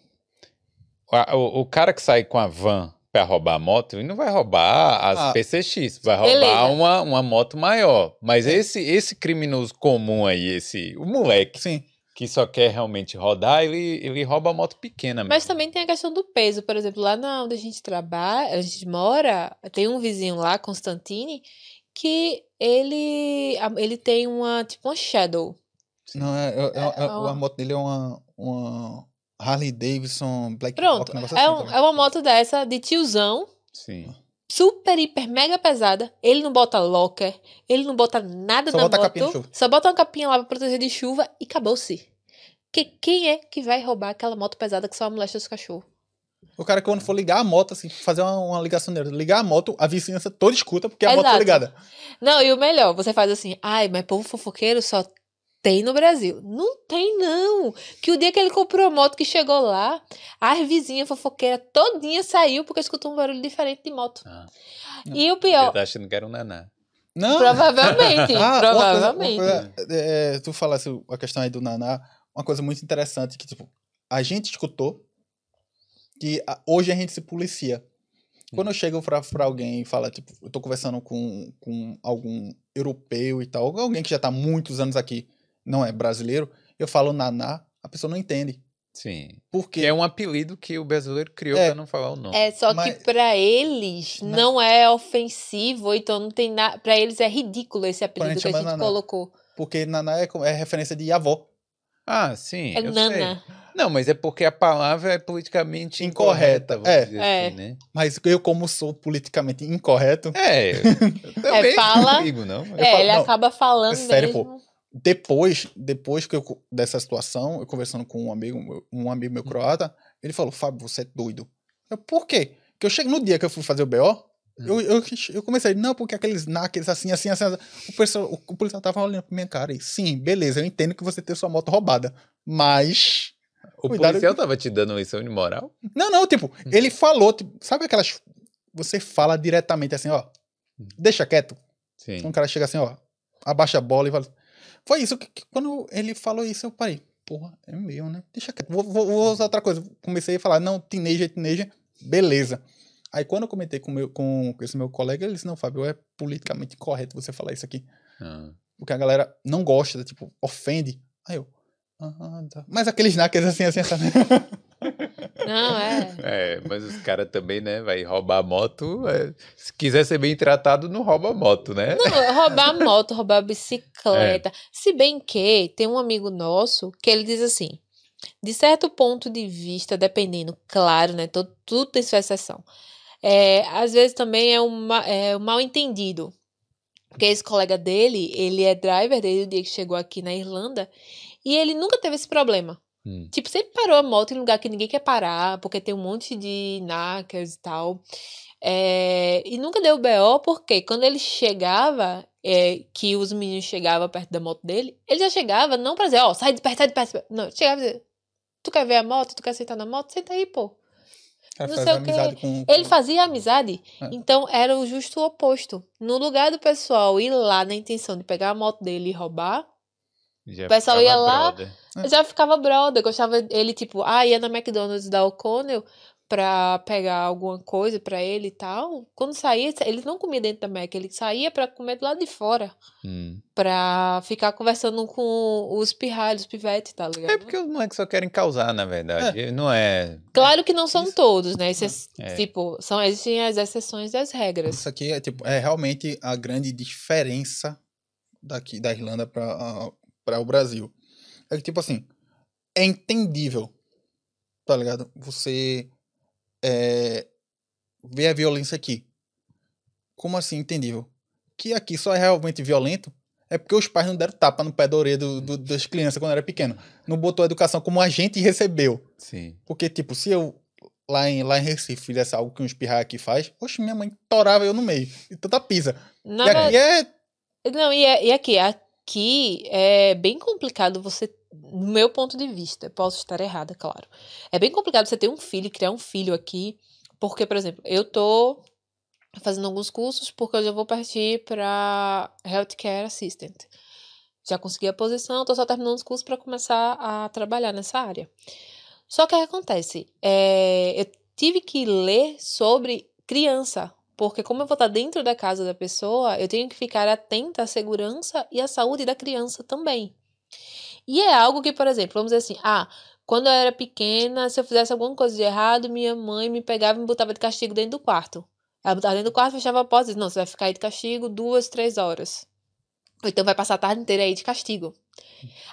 Speaker 1: A- O, o cara que sai com a van pra roubar a moto, ele não vai roubar as
Speaker 3: Ah.
Speaker 1: PCX, vai roubar
Speaker 2: Beleza.
Speaker 1: uma, uma moto maior. Mas esse, esse criminoso comum aí, esse. O moleque
Speaker 3: Sim.
Speaker 1: que só quer realmente rodar, ele, ele rouba a moto pequena mesmo.
Speaker 2: Mas também tem a questão do peso. Por exemplo, lá na onde a gente trabalha, a gente mora, tem um vizinho lá, Constantine, que ele, ele tem uma, tipo, uma Shadow.
Speaker 3: Não, é, é, é- é-
Speaker 2: uma-
Speaker 3: a moto dele é uma, uma Harley Davidson Black
Speaker 2: Pronto,
Speaker 3: Rock, um
Speaker 2: é,
Speaker 3: assim
Speaker 2: um-
Speaker 3: também.
Speaker 2: é uma moto dessa, de tiozão,
Speaker 1: Sim.
Speaker 2: super, hiper, mega pesada. Ele não bota locker, ele não bota nada
Speaker 3: Só
Speaker 2: na
Speaker 3: bota
Speaker 2: moto. Só bota uma capinha lá pra proteger de chuva e acabou-se. Que, quem é que vai roubar aquela moto pesada que só molesta os cachorros?
Speaker 3: O cara, quando for ligar a moto, assim, fazer uma, uma ligação dele, ligar a moto, a vizinhança toda escuta, porque a moto tá
Speaker 2: Exato.
Speaker 3: ligada.
Speaker 2: Não, e o melhor, você faz assim, ai, mas povo fofoqueiro só tem no Brasil. Não tem, não. Que o dia que ele comprou a moto que chegou lá, as vizinhas fofoqueiras todinha saiu porque escutou um barulho diferente de moto.
Speaker 1: Ah.
Speaker 2: E o pior,
Speaker 1: tô achando que era um naná.
Speaker 3: Não.
Speaker 2: provavelmente,
Speaker 3: Ah, uma coisa-
Speaker 2: provavelmente.
Speaker 3: uma coisa, é, tu falasse a questão aí do Naná, uma coisa muito interessante que, tipo, a gente escutou que a- hoje a gente se policia. Quando eu chego pra, pra alguém e fala, tipo, eu tô conversando com, com algum europeu e tal, alguém que já tá muitos anos aqui, não é brasileiro, eu falo Naná, a pessoa não entende.
Speaker 1: Sim.
Speaker 3: Porque
Speaker 1: Que é um apelido que o brasileiro criou
Speaker 3: É.
Speaker 1: pra não falar o nome.
Speaker 2: É, só
Speaker 3: Mas-
Speaker 2: que pra eles
Speaker 3: Não.
Speaker 2: não é ofensivo, então não tem nada. Pra eles é ridículo esse apelido
Speaker 3: gente
Speaker 2: que a gente
Speaker 3: Naná.
Speaker 2: colocou.
Speaker 3: porque Naná é, é referência de avó.
Speaker 1: Ah, sim.
Speaker 2: É
Speaker 1: eu
Speaker 2: Nana.
Speaker 1: sei. Não, mas é porque a palavra é politicamente
Speaker 3: Incorreta,
Speaker 1: incorreta, vamos
Speaker 3: é.
Speaker 1: dizer
Speaker 2: É.
Speaker 1: assim, né?
Speaker 3: Mas eu, como sou politicamente incorreto,
Speaker 1: É, eu também
Speaker 2: fala-
Speaker 1: não digo, não.
Speaker 2: É,
Speaker 3: falo-
Speaker 2: ele
Speaker 3: não,
Speaker 2: acaba falando
Speaker 3: é sério, pô. Depois, depois que eu, dessa situação, eu conversando com um amigo, um amigo meu croata, ele falou, Fábio, você é doido. Eu, por quê? Que eu chego no dia que eu fui fazer o BO, eu, eu, eu comecei, não, porque aqueles naqueles assim, assim, assim, assim. O, pessoal, o, o policial tava olhando pra minha cara e, sim, beleza, eu entendo que você tem sua moto roubada, mas...
Speaker 1: O
Speaker 3: Cuidado-
Speaker 1: policial tava te dando lição de moral?
Speaker 3: Não, não, tipo, ele falou, tipo, sabe aquelas... Você fala diretamente assim, ó, deixa quieto.
Speaker 1: Sim.
Speaker 3: Um cara chega assim, ó, abaixa a bola e fala. Foi isso que, que quando ele falou isso, eu parei. Porra, é meu, né? Deixa quieto. Vou, vou, vou usar outra coisa. Comecei a falar, não, teenager, teenager, beleza. Aí quando eu comentei com, meu, com, esse meu colega, ele disse, não, Fábio, é politicamente correto você falar isso aqui.
Speaker 1: Ah.
Speaker 3: Porque a galera não gosta, tipo, ofende. Aí eu. Ah, tá. Mas aqueles knackers assim, assim, assim.
Speaker 2: Não, é.
Speaker 1: É, mas os caras também, né, vai roubar a moto. é, se quiser ser bem tratado, não rouba a moto, né?
Speaker 2: Não, roubar moto, roubar
Speaker 3: É.
Speaker 2: bicicleta. Se bem que tem um amigo nosso que ele diz assim: de certo ponto de vista, dependendo, claro, né? Todo, tudo tem sua exceção. É, às vezes também é um, é um mal entendido. Porque esse colega dele, ele é driver desde o dia que chegou aqui na Irlanda e ele nunca teve esse problema.
Speaker 1: Hum.
Speaker 2: Tipo, sempre parou a moto em lugar que ninguém quer parar, porque tem um monte de knackers e tal. É, e nunca deu BO, porque quando ele chegava, é, que os meninos chegavam perto da moto dele, ele já chegava não pra dizer, ó, sai de perto, sai de perto. Não, chegava e dizia, tu quer ver a moto, tu quer sentar na moto? Senta aí, pô.
Speaker 3: Cara,
Speaker 2: não sei o
Speaker 3: amizade com,
Speaker 2: Ele fazia amizade,
Speaker 3: É.
Speaker 2: então era o justo oposto. No lugar do pessoal ir lá na intenção de pegar a moto dele e roubar,
Speaker 1: Já
Speaker 2: O pessoal ia lá,
Speaker 1: brother.
Speaker 3: É.
Speaker 2: já ficava brother. Gostava ele, tipo, ah, ia na McDonald's da O'Connell pra pegar alguma coisa pra ele e tal. Quando saía, ele não comia dentro da Mac, ele saía pra comer do lado de fora.
Speaker 1: Hum.
Speaker 2: Pra ficar conversando com os pirralhos, os pivetes, tá ligado?
Speaker 1: É porque os moleques só querem causar, na verdade. Não é.
Speaker 2: Claro que não são
Speaker 3: Isso-
Speaker 2: todos, né? Esses,
Speaker 1: É.
Speaker 2: Tipo, são, existem as exceções das regras.
Speaker 3: Isso aqui é, tipo, é realmente a grande diferença daqui da Irlanda para o Brasil. É que, tipo assim, é entendível, tá ligado? Você é, vê a violência aqui. Como assim entendível? Que aqui só é realmente violento é porque os pais não deram tapa no pé da orelha do- do- das crianças quando era pequeno. Não botou a educação como a gente recebeu.
Speaker 1: Sim.
Speaker 3: Porque, tipo, se eu lá em, lá em Recife fizesse algo que um espirrar aqui faz, oxe, minha mãe torava eu no meio. E tanta pisa.
Speaker 2: Na
Speaker 3: e aqui é.
Speaker 2: Não, e, é- e aqui, aqui é bem complicado você, no meu ponto de vista, posso estar errada, claro. É bem complicado você ter um filho, criar um filho aqui, porque, por exemplo, eu tô fazendo alguns cursos porque eu já vou partir para Healthcare Assistant. Já consegui a posição, tô só terminando os cursos para começar a trabalhar nessa área. Só que o que acontece? É, eu tive que ler sobre criança, porque como eu vou estar dentro da casa da pessoa, eu tenho que ficar atenta à segurança e à saúde da criança também. E é algo que, por exemplo, vamos dizer assim, ah, quando eu era pequena, se eu fizesse alguma coisa de errado, minha mãe me pegava e me botava de castigo dentro do quarto. Ela botava dentro do quarto, fechava a porta e dizia, não, você vai ficar aí de castigo duas, três horas. Ou então vai passar a tarde inteira aí de castigo.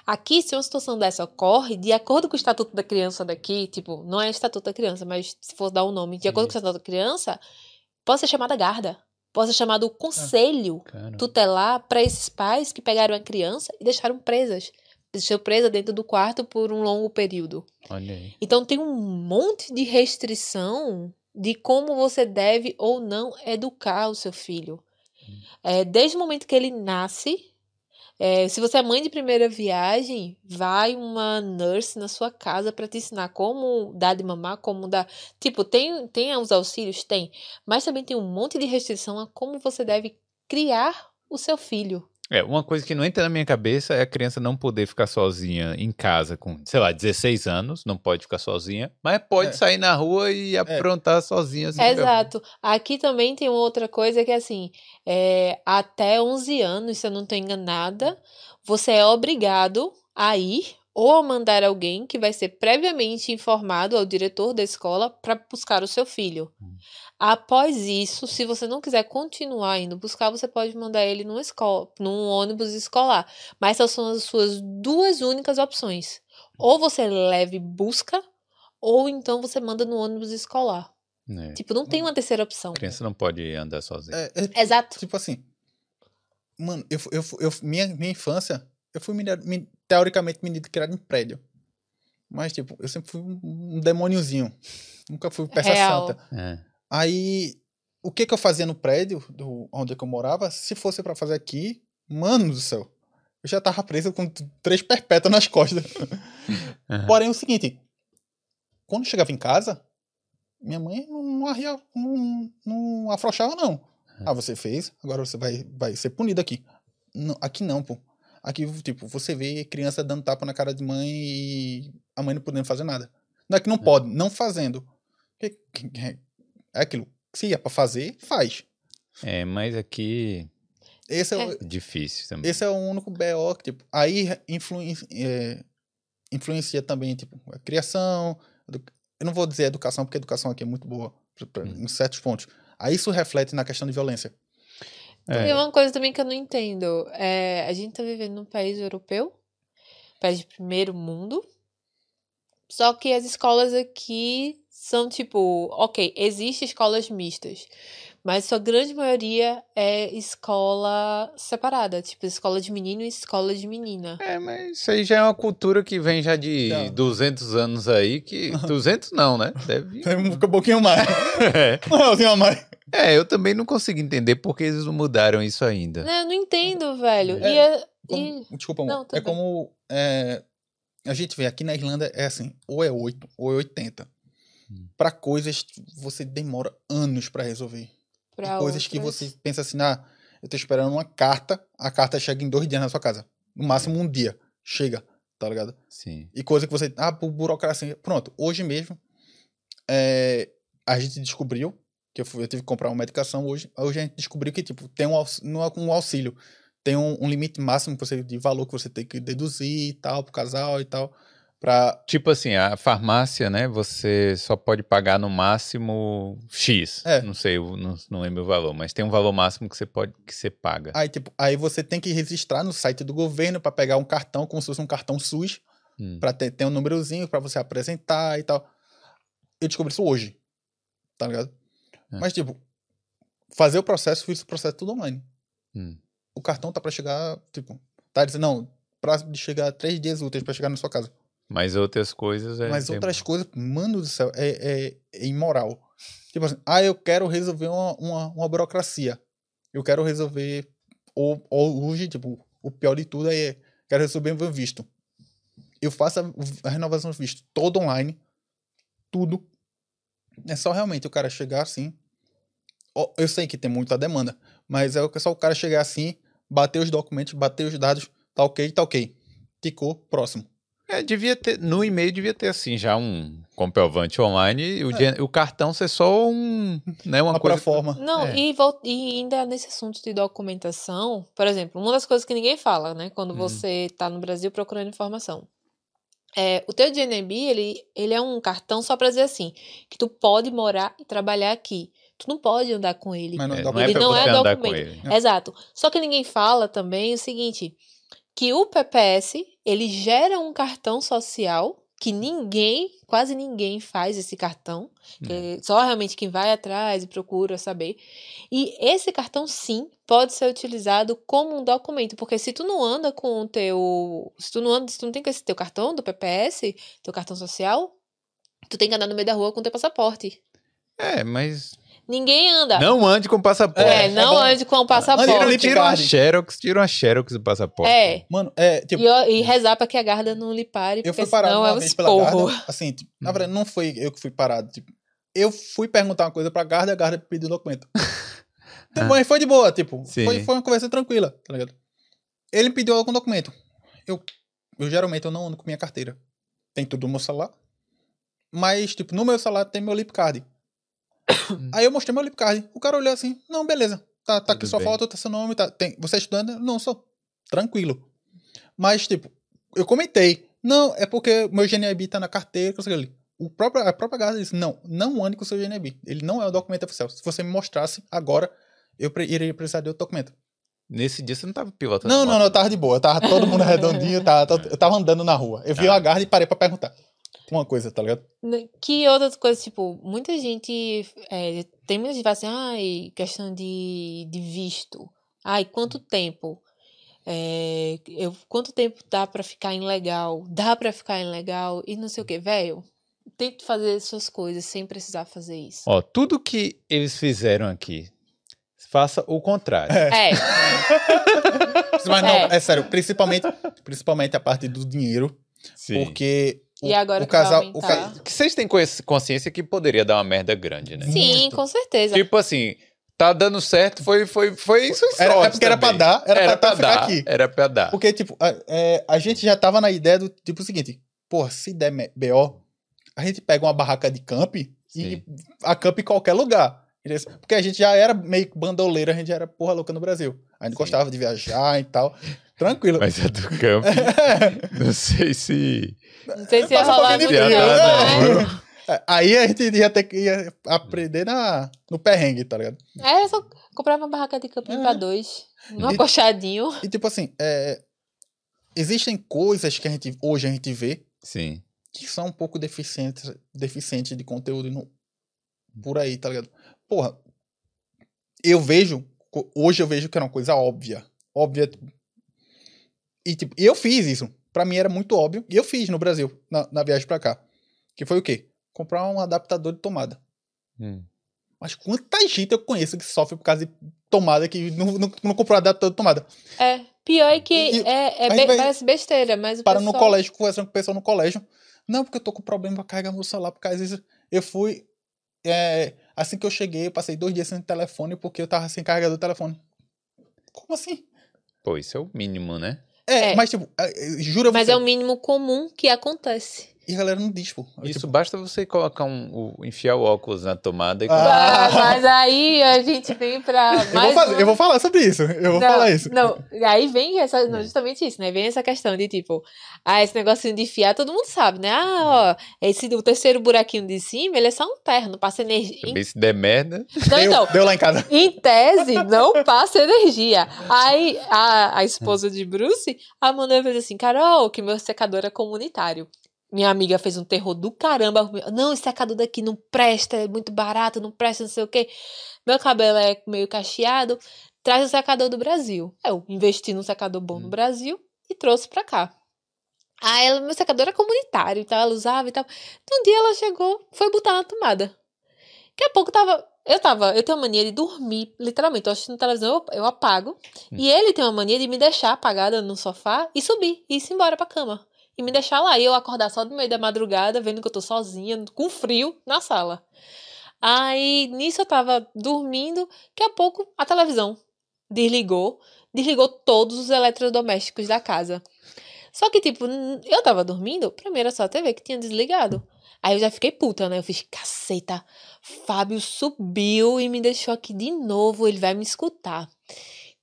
Speaker 2: Aqui, se uma situação dessa ocorre, de acordo com o estatuto da criança daqui, tipo, não é estatuto da criança, mas se for dar um nome, de acordo com o estatuto da criança, pode ser chamada guarda. Pode ser chamado conselho
Speaker 1: Cara.
Speaker 2: tutelar para esses pais que pegaram a criança e deixaram presas. Deixou presa dentro do quarto por um longo período.
Speaker 1: Olha aí.
Speaker 2: Então tem um monte de restrição de como você deve ou não educar o seu filho. É, desde o momento que ele nasce, é, se você é mãe de primeira viagem, vai uma nurse na sua casa para te ensinar como dar de mamar, como dar. Tipo, tem, tem os auxílios? Tem. Mas também tem um monte de restrição a como você deve criar o seu filho.
Speaker 1: É, uma coisa que não entra na minha cabeça é a criança não poder ficar sozinha em casa com, sei lá, 16 anos, não pode ficar sozinha, mas pode
Speaker 3: É.
Speaker 1: sair na rua e aprontar sozinha. assim,
Speaker 2: Exato. Aqui também tem outra coisa que é assim, é, até 11 anos, se eu não estou enganada, você é obrigado a ir ou a mandar alguém que vai ser previamente informado ao diretor da escola para buscar o seu filho.
Speaker 1: Hum.
Speaker 2: Após isso, se você não quiser continuar indo buscar, você pode mandar ele numa escola, num ônibus escolar. Mas essas são as suas duas únicas opções. Ou você leve busca, ou então você manda no ônibus escolar.
Speaker 1: É.
Speaker 2: Tipo, não tem uma terceira opção.
Speaker 1: A criança não pode andar sozinha.
Speaker 3: é- é
Speaker 2: Exato.
Speaker 3: tipo assim. Mano, eu, eu, eu, minha, minha infância, eu fui teoricamente menino criado em prédio. Mas, tipo, eu sempre fui um, um demôniozinho. Nunca fui peça
Speaker 2: Real.
Speaker 3: santa.
Speaker 1: É.
Speaker 3: Aí, o que que eu fazia no prédio do, onde é eu morava? Se fosse pra fazer aqui, mano do céu. Eu já tava preso com três perpétuas nas costas.
Speaker 1: Aham.
Speaker 3: Porém, é o seguinte. Quando eu chegava em casa, minha mãe não, arria, não, não afrouxava, não. Ah, você fez, agora você vai, vai ser punido aqui. Não, aqui não, pô. Aqui, tipo, você vê criança dando tapa na cara de mãe e a mãe não podendo fazer nada. Não é que não pode, não fazendo. Que- que- É aquilo. Se é pra fazer, faz.
Speaker 1: É, mas aqui
Speaker 3: Esse é, o-
Speaker 2: É.
Speaker 1: é difícil também.
Speaker 3: esse é o único BO que, tipo, aí influen- é, influencia também, tipo, a criação. edu- Eu não vou dizer educação, porque a educação aqui é muito boa pra- pra-
Speaker 1: Uhum.
Speaker 3: em certos pontos. Aí isso reflete na questão de violência.
Speaker 1: É.
Speaker 2: E uma coisa também que eu não entendo. É, a gente tá vivendo num país europeu, país de primeiro mundo. Só que as escolas aqui são tipo, ok, existem escolas mistas, mas sua grande maioria é escola separada, tipo escola de menino e escola de menina.
Speaker 1: É, mas isso aí já é uma cultura que vem já de
Speaker 3: Já.
Speaker 1: 200 anos aí, que... 200 não, né? Deve...
Speaker 3: Um pouquinho mais.
Speaker 1: É.
Speaker 3: Um a mais.
Speaker 1: É, eu também não consigo entender porque eles não mudaram isso ainda.
Speaker 2: Não, eu não entendo, velho.
Speaker 3: É,
Speaker 2: e é-
Speaker 3: Como-
Speaker 2: e-
Speaker 3: desculpa, amor.
Speaker 2: Não,
Speaker 3: é
Speaker 2: bem.
Speaker 3: como. é, a gente vê aqui na Irlanda, é assim: ou é 8 ou é 80.
Speaker 1: Hum.
Speaker 3: Pra coisas que você demora anos pra resolver.
Speaker 2: pra
Speaker 3: coisas que
Speaker 2: outras-
Speaker 3: você pensa assim, ah, eu tô esperando uma carta, a carta chega em dois dias na sua casa. No máximo um dia. Chega, tá ligado?
Speaker 1: Sim.
Speaker 3: E coisa que você. Ah, por burocracia. Pronto, hoje mesmo, é, a gente descobriu, que eu, fui- eu tive que comprar uma medicação hoje. Hoje a gente descobriu que, tipo, tem um, é um auxílio. Tem um, um limite máximo que você, de valor que você tem que deduzir e tal, pro casal e tal. Pra.
Speaker 1: Tipo assim, a farmácia, né? Você só pode pagar no máximo X.
Speaker 3: É.
Speaker 1: Não sei, não, não lembro o valor, mas tem um valor máximo que você pode que você paga.
Speaker 3: Aí, tipo, aí você tem que registrar no site do governo pra pegar um cartão, como se fosse um cartão SUS.
Speaker 1: Hum.
Speaker 3: Pra ter, ter um númerozinho pra você apresentar e tal. Eu descobri isso hoje. Tá ligado?
Speaker 1: É.
Speaker 3: Mas, tipo, fazer o processo, fiz o processo tudo online.
Speaker 1: Hum.
Speaker 3: O cartão tá pra chegar, tipo, tá dizendo, não, prazo de chegar três dias úteis pra chegar na sua casa.
Speaker 1: Mas outras coisas é.
Speaker 3: Mas outras coisas, mano do céu, é, é, é imoral. Tipo assim, ah, eu quero resolver uma, uma, uma burocracia. Eu quero resolver. Ou, ou hoje, tipo, o pior de tudo é quero resolver o meu visto. Eu faço a, a renovação do visto todo online. Tudo. É só realmente o cara chegar assim. Eu sei que tem muita demanda, mas é só o cara chegar assim, bater os documentos, bater os dados, tá ok, tá ok. Ticou, próximo.
Speaker 1: É, devia ter. No e-mail devia ter assim já um comprovante online e o,
Speaker 3: É.
Speaker 1: dia- o cartão ser só um. Né, uma
Speaker 3: Uma
Speaker 1: coisa.
Speaker 3: proforma.
Speaker 2: Não,
Speaker 1: É.
Speaker 2: e, vol- e ainda nesse assunto de documentação, por exemplo, uma das coisas que ninguém fala, né, quando
Speaker 1: Hum.
Speaker 2: você tá no Brasil procurando informação. É, o teu DNB, ele, ele é um cartão só pra dizer assim, que tu pode morar e trabalhar aqui. Tu não pode andar com ele.
Speaker 3: Mas não,
Speaker 1: É,
Speaker 3: dá
Speaker 1: não é
Speaker 2: não é
Speaker 1: andar com
Speaker 2: documento.
Speaker 1: ele.
Speaker 3: É.
Speaker 2: Exato. Só que ninguém fala também o seguinte, que o PPS, ele gera um cartão social que ninguém, quase ninguém faz esse cartão,
Speaker 1: Hum.
Speaker 2: só realmente quem vai atrás e procura saber. E esse cartão sim pode ser utilizado como um documento, porque se tu não anda com o teu, se tu não anda, se tu não tem com esse teu cartão do PPS, teu cartão social, tu tem que andar no meio da rua com teu passaporte.
Speaker 1: É, mas.
Speaker 2: Ninguém anda.
Speaker 1: Não ande com passaporte.
Speaker 2: É,
Speaker 3: É,
Speaker 2: não
Speaker 3: é
Speaker 2: ande com passaporte.
Speaker 3: no
Speaker 1: Tira, tira uma xerox, tira uma xerox do passaporte.
Speaker 2: É.
Speaker 3: Mano, é, tipo,
Speaker 2: E, ó, e rezar pra que a guarda não lhe pare,
Speaker 3: eu
Speaker 2: porque
Speaker 3: fui parado
Speaker 2: é
Speaker 3: uma
Speaker 2: um
Speaker 3: vez pela guarda, assim, tipo, na verdade, não foi eu que fui parado, tipo, eu fui perguntar uma coisa pra guarda, a guarda pediu documento. Tipo, Mas foi de boa, tipo,
Speaker 1: Sim.
Speaker 3: foi, foi uma conversa tranquila, tá ligado? Ele pediu algum documento. Eu, eu geralmente eu não ando com minha carteira. Tem tudo no meu celular. Mas, tipo, no meu celular tem meu lip card. Aí eu mostrei meu lip card. O cara olhou assim, não, beleza. Tá, tá aqui sua
Speaker 1: bem.
Speaker 3: foto, tá seu nome, tá. Tem, você é estudante? Não, sou. Tranquilo. Mas, tipo, eu comentei. Não, é porque meu GNIB tá na carteira, que eu sei. O próprio, a própria guarda disse, não, não ande com o seu GNIB. Ele não é o documento oficial. Se você me mostrasse agora, eu iria precisar de outro documento.
Speaker 1: Nesse dia você não tava pilotando.
Speaker 3: Não, não, não, eu tava de boa. Tava todo mundo redondinho, tava, eu tava andando na rua. Eu vi
Speaker 1: Ah.
Speaker 3: uma guarda e parei pra perguntar. Uma coisa, tá ligado?
Speaker 2: Que outras coisas, tipo, muita gente. é, tem muita gente que fala assim, ai, questão de, de visto. Ai, quanto tempo? É, eu, quanto tempo dá pra ficar ilegal? Dá pra ficar ilegal? E não sei o que, velho. Tente fazer suas coisas sem precisar fazer isso.
Speaker 1: Ó, tudo que eles fizeram aqui, faça o contrário.
Speaker 2: É,
Speaker 3: Mas não,
Speaker 2: É.
Speaker 3: é, sério, principalmente, principalmente a parte do dinheiro,
Speaker 1: Sim.
Speaker 3: porque o,
Speaker 2: E agora
Speaker 3: o
Speaker 2: que vai
Speaker 3: casal, o ca-
Speaker 1: Que vocês têm consci- consciência que poderia dar uma merda grande, né?
Speaker 2: sim,
Speaker 3: muito.
Speaker 2: com certeza.
Speaker 1: Tipo assim, tá dando certo, foi, foi, foi isso
Speaker 3: era, é porque era pra
Speaker 1: também.
Speaker 3: dar, era,
Speaker 1: Era
Speaker 3: pra,
Speaker 1: pra dar,
Speaker 3: aqui.
Speaker 1: era pra dar.
Speaker 3: Porque, tipo, a, é, a gente já tava na ideia do tipo o seguinte: porra, se der BO, a gente pega uma barraca de camp e
Speaker 1: Sim.
Speaker 3: acampa em qualquer lugar. Porque a gente já era meio que bandoleiro, a gente já era porra louca no Brasil. A gente
Speaker 1: Sim.
Speaker 3: gostava de viajar e tal. Tranquilo.
Speaker 1: Mas a do campo, não sei se.
Speaker 2: Não sei se ia
Speaker 3: um
Speaker 2: rolar
Speaker 1: frio,
Speaker 2: não,
Speaker 1: né?
Speaker 3: É, Aí a gente ia ter que ia aprender na, no perrengue, tá ligado?
Speaker 2: É, só comprava uma barraca de camping
Speaker 3: É.
Speaker 2: pra dois. Um acochadinho.
Speaker 3: E tipo assim, é, existem coisas que a gente hoje a gente vê
Speaker 1: Sim.
Speaker 3: que são um pouco deficientes, deficientes de conteúdo no- por aí, tá ligado? Porra, eu vejo, hoje eu vejo que era uma coisa óbvia. Óbvia. E tipo, eu fiz isso. Pra mim era muito óbvio. E eu fiz no Brasil, na, na viagem pra cá. Que foi o quê? Comprar um adaptador de tomada.
Speaker 1: Hum.
Speaker 3: Mas quanta gente eu conheço que sofre por causa de tomada, que não, não, não comprou a data de tomada.
Speaker 2: É. Pior é que
Speaker 3: E-
Speaker 2: é, é be-
Speaker 3: vai-
Speaker 2: parece besteira, mas o
Speaker 3: Para no
Speaker 2: pessoal...
Speaker 3: colégio, conversando com o pessoal no colégio. Não, porque eu tô com problema pra carregar meu celular, porque às vezes eu fui. é, assim que eu cheguei, eu passei dois dias sem telefone porque eu tava sem carregador do telefone. Como assim?
Speaker 1: Pô, isso é o mínimo, né?
Speaker 3: É,
Speaker 2: É.
Speaker 3: mas tipo, é, é, jura
Speaker 2: Mas
Speaker 3: você.
Speaker 2: é o mínimo comum que acontece.
Speaker 3: E a galera não diz, pô. É,
Speaker 1: Isso
Speaker 3: tipo,
Speaker 1: basta você colocar um, o- enfiar o óculos na tomada e
Speaker 3: Ah.
Speaker 2: Mas, mas aí a gente vem pra.
Speaker 3: eu, vou
Speaker 2: mais
Speaker 3: fazer-
Speaker 2: uma-
Speaker 3: eu vou falar sobre isso. Eu vou
Speaker 2: Não,
Speaker 3: falar isso.
Speaker 2: Não, aí vem essa, não, justamente isso, né? Vem essa questão de tipo, ah, esse negocinho de fiar, todo mundo sabe, né? Ah, ó, esse, o terceiro buraquinho de cima, ele é só um terno, passa energia.
Speaker 1: também se der merda.
Speaker 2: Não,
Speaker 3: deu,
Speaker 2: então,
Speaker 3: deu lá em casa.
Speaker 2: em tese, não passa energia. Aí a, a esposa de Bruce, a Amanda fez assim, Carol, que meu secador é comunitário. Minha amiga fez um terror do caramba. Não, esse secador daqui não presta, é muito barato, não presta, não sei o quê. Meu cabelo é meio cacheado. Traz o secador do Brasil. Eu investi num secador bom no Brasil e trouxe pra cá. Aí ela, meu secador é comunitário e tal, ela usava e tal. Então um dia ela chegou, foi botar na tomada. Daqui a pouco tava. Eu tava. Eu tenho a mania de dormir, literalmente. Eu assistindo televisão, eu, eu apago. E ele tem uma mania de me deixar apagada no sofá e subir, e ir embora pra cama. E me deixar lá. E eu acordar só no meio da madrugada, vendo que eu tô sozinha, com frio, na sala. Aí, nisso eu tava dormindo, daqui a pouco a televisão desligou. Desligou todos os eletrodomésticos da casa. Só que, tipo, eu tava dormindo, primeiro só a TV que tinha desligado. Aí eu já fiquei puta, né? Eu fiz, caceta, Fábio subiu e me deixou aqui de novo, ele vai me escutar.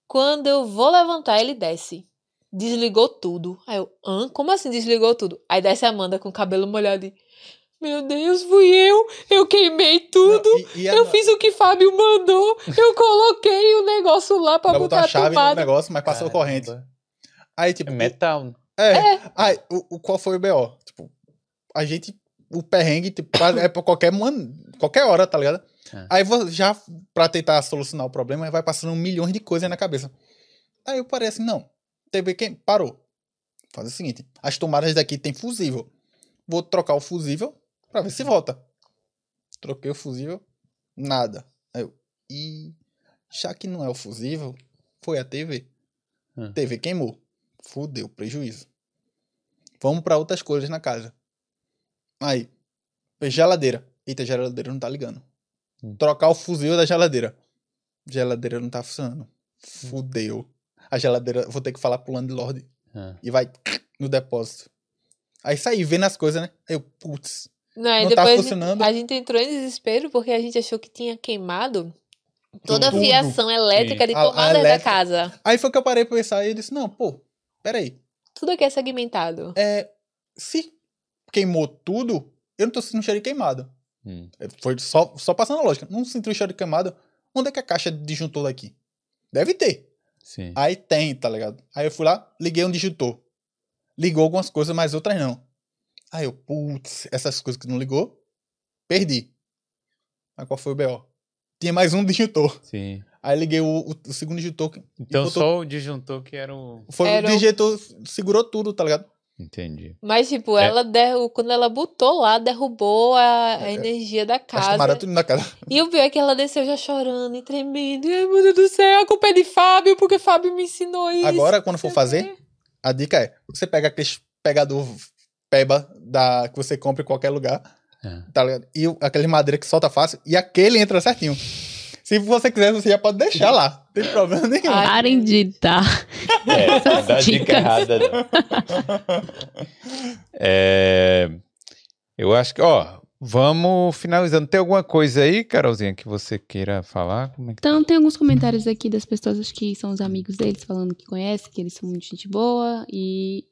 Speaker 2: Quando eu vou levantar, ele desce. Desligou tudo. Aí eu, hã? Como assim desligou tudo? Aí desce a Amanda com o cabelo molhado e, meu Deus, fui eu, eu queimei tudo.
Speaker 3: Não, e- e a-
Speaker 2: Eu fiz o que Fábio mandou. Eu coloquei o negócio lá pra
Speaker 3: botar
Speaker 2: botar
Speaker 3: a chave no negócio, mas passou
Speaker 1: Caramba.
Speaker 3: corrente. Aí,
Speaker 1: É
Speaker 3: tipo.
Speaker 1: metal.
Speaker 3: É. Aí, o, o- qual foi o BO? Tipo, a gente. O perrengue, tipo, é pra qualquer, man, qualquer hora, tá ligado?
Speaker 1: É.
Speaker 3: Aí já, pra tentar solucionar o problema, vai passando milhões de coisas na cabeça. Aí eu parei assim, não. TV quem parou. Faz o seguinte: as tomadas daqui tem fusível. Vou trocar o fusível pra ver se volta. Troquei o fusível, nada. Aí eu, e já que não é o fusível, foi a TV.
Speaker 1: Hum.
Speaker 3: TV queimou. Fudeu, prejuízo. Vamos pra outras coisas na casa. Aí, geladeira. Eita, a geladeira não tá ligando.
Speaker 1: Hum.
Speaker 3: Trocar o fusível da geladeira. Geladeira não tá funcionando. Fudeu. A geladeira, vou ter que falar pro landlord
Speaker 1: Ah.
Speaker 3: e vai no depósito. Aí saí vendo as coisas, né? Aí eu, putz.
Speaker 2: Não,
Speaker 3: Não tá
Speaker 2: depois a
Speaker 3: funcionando.
Speaker 2: a gente entrou em desespero porque a gente achou que tinha queimado toda a
Speaker 3: Tudo.
Speaker 2: fiação elétrica de
Speaker 3: A- a
Speaker 2: tomadas da casa.
Speaker 3: Aí foi que eu parei pra pensar e eu disse, não, pô, peraí.
Speaker 2: Tudo aqui é segmentado.
Speaker 3: É, se queimou tudo, eu não tô sentindo cheiro de queimado.
Speaker 1: Hum.
Speaker 3: É, Foi só, só passando a lógica. Não senti o cheiro de queimado. Onde é que a caixa de disjuntor daqui? Deve ter.
Speaker 1: Sim.
Speaker 3: Aí tem, tá ligado? Aí eu fui lá, liguei um disjuntor. Ligou algumas coisas, mas outras não. Aí eu, putz, essas coisas que não ligou, perdi. Mas qual foi o BO? Tinha mais um disjuntor.
Speaker 1: Sim.
Speaker 3: Aí liguei o, o- o segundo disjuntor.
Speaker 1: Então
Speaker 3: botou-
Speaker 1: só o disjuntor que era o.
Speaker 3: Foi
Speaker 2: Era
Speaker 3: o
Speaker 2: o-
Speaker 3: disjuntor, segurou tudo, tá ligado?
Speaker 1: Entendi.
Speaker 2: Mas, tipo,
Speaker 1: É.
Speaker 2: ela derru... quando ela botou lá, derrubou a, a
Speaker 3: É.
Speaker 2: energia da
Speaker 3: As
Speaker 2: casa.
Speaker 3: tudo na casa.
Speaker 2: E o pior é que ela desceu já chorando e tremendo. Ai, meu Deus do céu, a culpa é de Fábio, porque Fábio me ensinou isso.
Speaker 3: Agora, quando for fazer, a dica é: você pega aquele pegador peba da, que você compra em qualquer lugar,
Speaker 1: É.
Speaker 3: tá ligado? E aquele madeira que solta fácil, e aquele entra certinho. Se você quiser, você já pode deixar lá. Não tem problema nenhum.
Speaker 4: Parem de dar.
Speaker 1: É, dá dica errada, não. É, eu acho que, ó, vamos finalizando. Tem alguma coisa aí, Carolzinha, que você queira falar? Como é que tá?
Speaker 4: Então, tem alguns comentários aqui das pessoas acho que são os amigos deles, falando que conhecem, que eles são muito gente boa e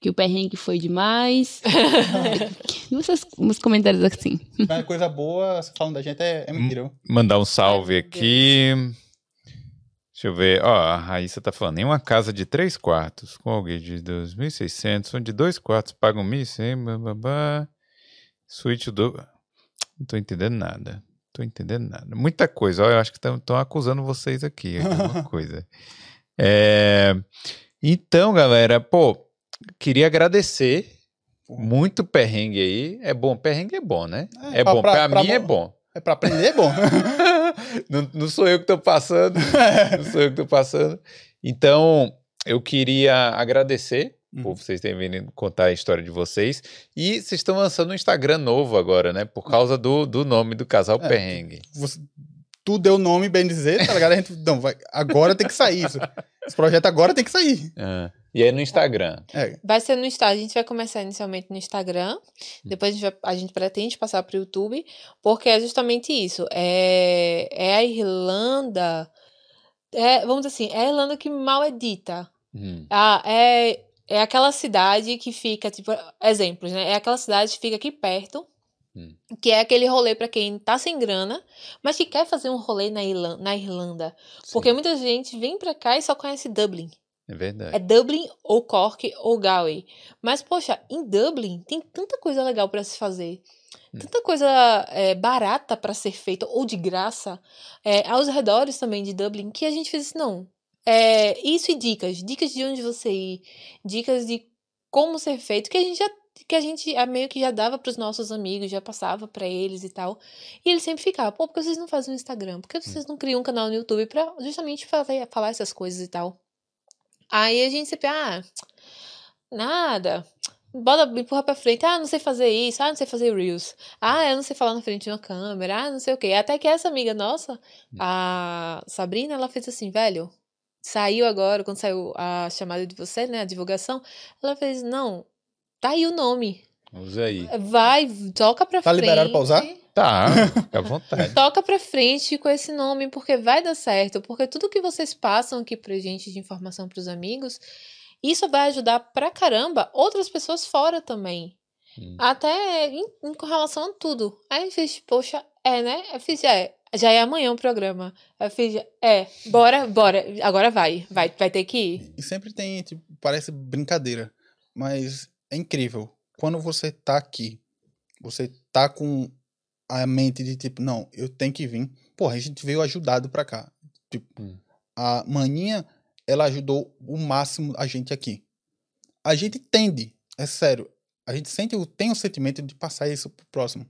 Speaker 4: que o perrengue foi demais. e uns, comentários assim.
Speaker 3: Mas coisa boa, falando da gente é, é mentira.
Speaker 1: Mandar um salve
Speaker 2: meu
Speaker 1: aqui. Deixa eu ver. Ó, a Raíssa tá falando. Em uma casa de três quartos, com alguém de 2.600, onde dois quartos pagam 1.100, bababá. Suíte do... Não tô entendendo nada. Tô entendendo nada. Muita coisa. Ó, eu acho que estão acusando vocês aqui. Alguma coisa. É, Então, galera, pô, queria agradecer. Muito perrengue aí. É bom. Perrengue é bom, né? É,
Speaker 3: pra-
Speaker 1: bom.
Speaker 3: pra-
Speaker 1: Pra,
Speaker 3: pra
Speaker 1: mim é
Speaker 3: mo-
Speaker 1: bom.
Speaker 3: É pra aprender é bom.
Speaker 1: não, não sou eu que tô passando. não sou eu que tô passando. Então, eu queria agradecer
Speaker 3: Uhum.
Speaker 1: por vocês terem vindo contar a história de vocês. E vocês estão lançando um Instagram novo agora, né? Por causa do, do nome do casal
Speaker 3: É.
Speaker 1: Perrengue.
Speaker 3: Você, tu deu nome, bem dizer, tá ligado? A gente, não, vai, agora tem que sair isso. Esse projeto agora tem que sair.
Speaker 1: Ah, e aí no Instagram.
Speaker 3: É,
Speaker 2: Vai ser no Instagram. A gente vai começar inicialmente no Instagram. Depois a gente, vai- a gente pretende passar para o YouTube. Porque é justamente isso. É, é a Irlanda. É, vamos dizer assim, é a Irlanda que mal é dita.
Speaker 1: Hum,
Speaker 2: Ah, é, é aquela cidade que fica, tipo, exemplos, né? É aquela cidade que fica aqui perto,
Speaker 1: Hum.
Speaker 2: que é aquele rolê pra quem tá sem grana, mas que quer fazer um rolê na Irlanda. Na Irlanda. Porque muita gente vem pra cá e só conhece Dublin.
Speaker 1: É verdade.
Speaker 2: É Dublin ou Cork ou Galway. Mas, poxa, em Dublin tem tanta coisa legal pra se fazer.
Speaker 1: Hum.
Speaker 2: Tanta coisa é, barata pra ser feita, ou de graça, é, aos redores também de Dublin, que a gente fez assim, não. É, isso e dicas. Dicas de onde você ir. Dicas de como ser feito, que a gente já que a gente meio que já dava pros nossos amigos, já passava pra eles e tal. E eles sempre ficavam, pô, por que vocês não fazem um Instagram? Por que vocês não criam um canal no YouTube pra justamente fazer, falar essas coisas e tal? Aí a gente sempre, ah, nada. Bota, empurra pra frente. Ah, não sei fazer isso. Ah, não sei fazer Reels. Ah, eu não sei falar na frente de uma câmera. Ah, não sei o quê. Até que essa amiga nossa, a Sabrina, ela fez assim, velho. Saiu agora, quando saiu a chamada de você, né? A divulgação. Ela fez, não, tá aí o nome.
Speaker 1: Usa aí.
Speaker 2: Vai, toca pra
Speaker 3: Tá
Speaker 2: frente.
Speaker 3: liberado pra usar?
Speaker 1: Tá, fica à vontade.
Speaker 2: Toca pra frente com esse nome, porque vai dar certo. Porque tudo que vocês passam aqui pra gente de informação pros amigos, isso vai ajudar pra caramba outras pessoas fora também.
Speaker 1: Hum.
Speaker 2: Até em, em com relação a tudo. Aí eu fiz, poxa, é, né? Eu fiz, é, já é amanhã o programa. Eu fiz, é, bora, bora. Agora vai, vai, vai ter que ir.
Speaker 3: E sempre tem, tipo, parece brincadeira, mas é incrível. Quando você tá aqui, você tá com a mente de tipo, não, eu tenho que vir. Porra, a gente veio ajudado pra cá. Tipo,
Speaker 1: Hum.
Speaker 3: a maninha, ela ajudou o máximo a gente aqui. A gente tende, é sério, a gente sente, tem o sentimento de passar isso pro próximo.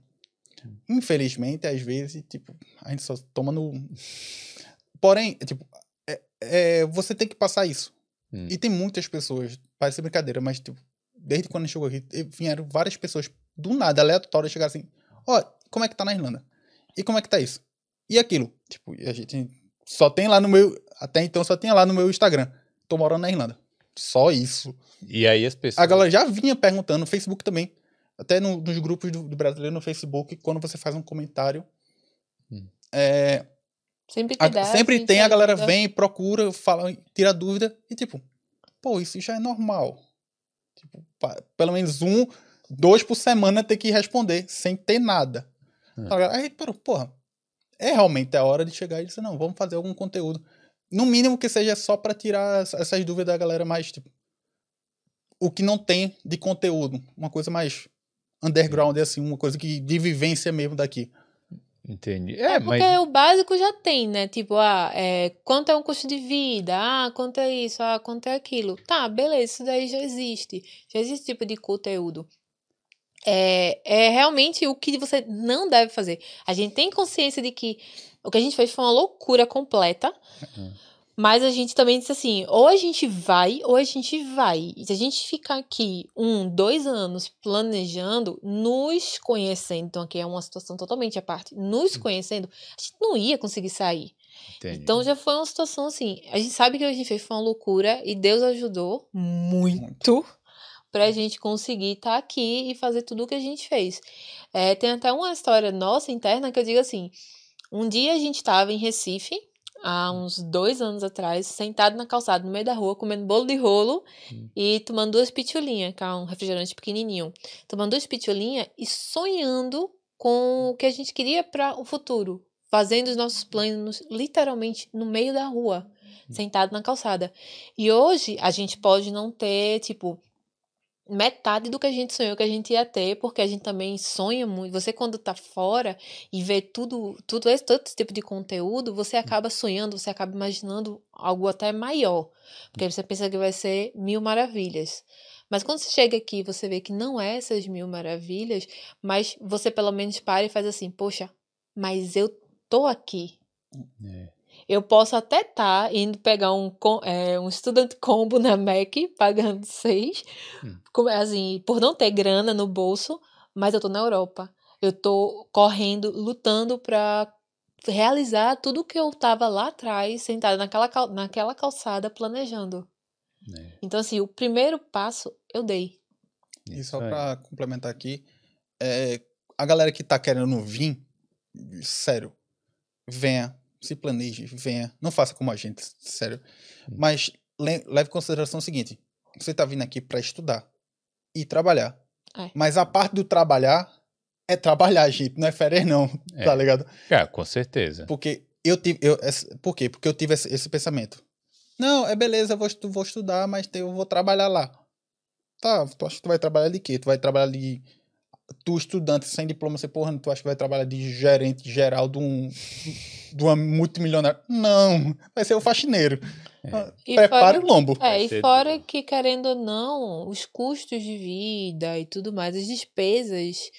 Speaker 3: Infelizmente, às vezes, tipo, a gente só toma no. Porém, tipo, é- é, você tem que passar isso.
Speaker 1: Hum.
Speaker 3: E tem muitas pessoas, parece brincadeira, mas tipo, desde quando chegou aqui, vieram várias pessoas do nada, aleatórias, chegar assim, ó, como é que tá na Irlanda? E como é que tá isso? E aquilo? Tipo, e a gente só tem lá no meu, até então só tinha lá no meu Instagram, tô morando na Irlanda. Só isso.
Speaker 1: E aí as pessoas.
Speaker 3: A galera já vinha perguntando, no Facebook também, até no- nos grupos do, do brasileiro no Facebook, quando você faz um comentário,
Speaker 1: Hum.
Speaker 3: é,
Speaker 2: Sempre que
Speaker 3: a-
Speaker 2: dá,
Speaker 3: sempre
Speaker 2: gente
Speaker 3: tem a galera
Speaker 2: ajuda.
Speaker 3: vem, procura, fala, tira dúvida e tipo, pô, isso já é normal. Tipo, pelo menos um, dois por semana ter que responder sem ter nada.
Speaker 1: Hum.
Speaker 3: A galera, Aí, parou, porra, é realmente a hora de chegar e dizer, não, vamos fazer algum conteúdo. No mínimo que seja só pra tirar essa- essas dúvidas da galera mais, tipo, o que não tem de conteúdo, uma coisa mais underground, assim, uma coisa que de vivência mesmo daqui.
Speaker 1: Entendi.
Speaker 2: É,
Speaker 1: É,
Speaker 2: porque
Speaker 1: mas.
Speaker 2: o básico já tem, né? Tipo, ah, é, quanto é um custo de vida? Ah, quanto é isso? Ah, quanto é aquilo? Tá, beleza, isso daí já existe. Já existe esse tipo de conteúdo. É, é realmente o que você não deve fazer. A gente tem consciência de que o que a gente fez foi uma loucura completa.
Speaker 1: Uhum.
Speaker 2: Mas a gente também disse assim: ou a gente vai, ou a gente vai. E se a gente ficar aqui um, dois anos planejando, nos conhecendo, então aqui é uma situação totalmente à parte, nos conhecendo, a gente não ia conseguir sair.
Speaker 1: Entendi.
Speaker 2: Então já foi uma situação assim. A gente sabe que o que a gente fez foi uma loucura e Deus ajudou muito pra gente conseguir estar aqui e fazer tudo o que a gente fez. É, tem até uma história nossa interna que eu digo assim: um dia a gente estava em Recife, há uns dois anos atrás, sentado na calçada, no meio da rua, comendo bolo de rolo
Speaker 1: Hum.
Speaker 2: e tomando duas pitulinhas, que é um refrigerante pequenininho. Tomando duas pitulinhas e sonhando com o que a gente queria para o futuro. Fazendo os nossos planos literalmente no meio da rua, sentado na calçada. E hoje a gente pode não ter, tipo, metade do que a gente sonhou que a gente ia ter, porque a gente também sonha muito. Você, quando tá fora e vê tudo, tudo esse, todo esse tipo de conteúdo, você acaba sonhando, você acaba imaginando algo até maior. Porque você pensa que vai ser mil maravilhas. Mas quando você chega aqui, você vê que não é essas mil maravilhas, mas você pelo menos para e faz assim, poxa, mas eu tô aqui.
Speaker 1: É.
Speaker 2: Eu posso até estar indo pegar um, com- é, um student combo na Mac, pagando seis,
Speaker 1: Hum.
Speaker 2: assim, por não ter grana no bolso, mas eu tô na Europa. Eu tô correndo, lutando pra realizar tudo que eu tava lá atrás, sentada naquela, cal- naquela calçada, planejando.
Speaker 1: É.
Speaker 2: Então, assim, o primeiro passo eu dei.
Speaker 3: E
Speaker 1: Isso
Speaker 3: só pra complementar aqui, é, a galera que tá querendo vir, sério, venha, se planeje, venha. Não faça como a gente, sério.
Speaker 1: Hum.
Speaker 3: Mas le- leve em consideração o seguinte: você tá vindo aqui pra estudar e trabalhar.
Speaker 2: É.
Speaker 3: Mas a parte do trabalhar é trabalhar, gente, não é férias, não,
Speaker 1: É.
Speaker 3: tá ligado?
Speaker 1: Ah, com certeza.
Speaker 3: Porque eu tive. Eu, esse- por quê? Porque eu tive esse, esse pensamento. Não, é beleza, eu vou, vou estudar, mas eu vou trabalhar lá. Tá, tu acha que tu vai trabalhar de quê? Tu vai trabalhar de. Tu, estudante sem diploma, você porra, tu acha que vai trabalhar de gerente geral de um. de uma multimilionária? Não, vai ser o faxineiro. Ah,
Speaker 2: E
Speaker 3: Prepare
Speaker 2: fora-
Speaker 3: o lombo.
Speaker 2: É, e fora que, querendo ou não, os custos de vida e tudo mais, as despesas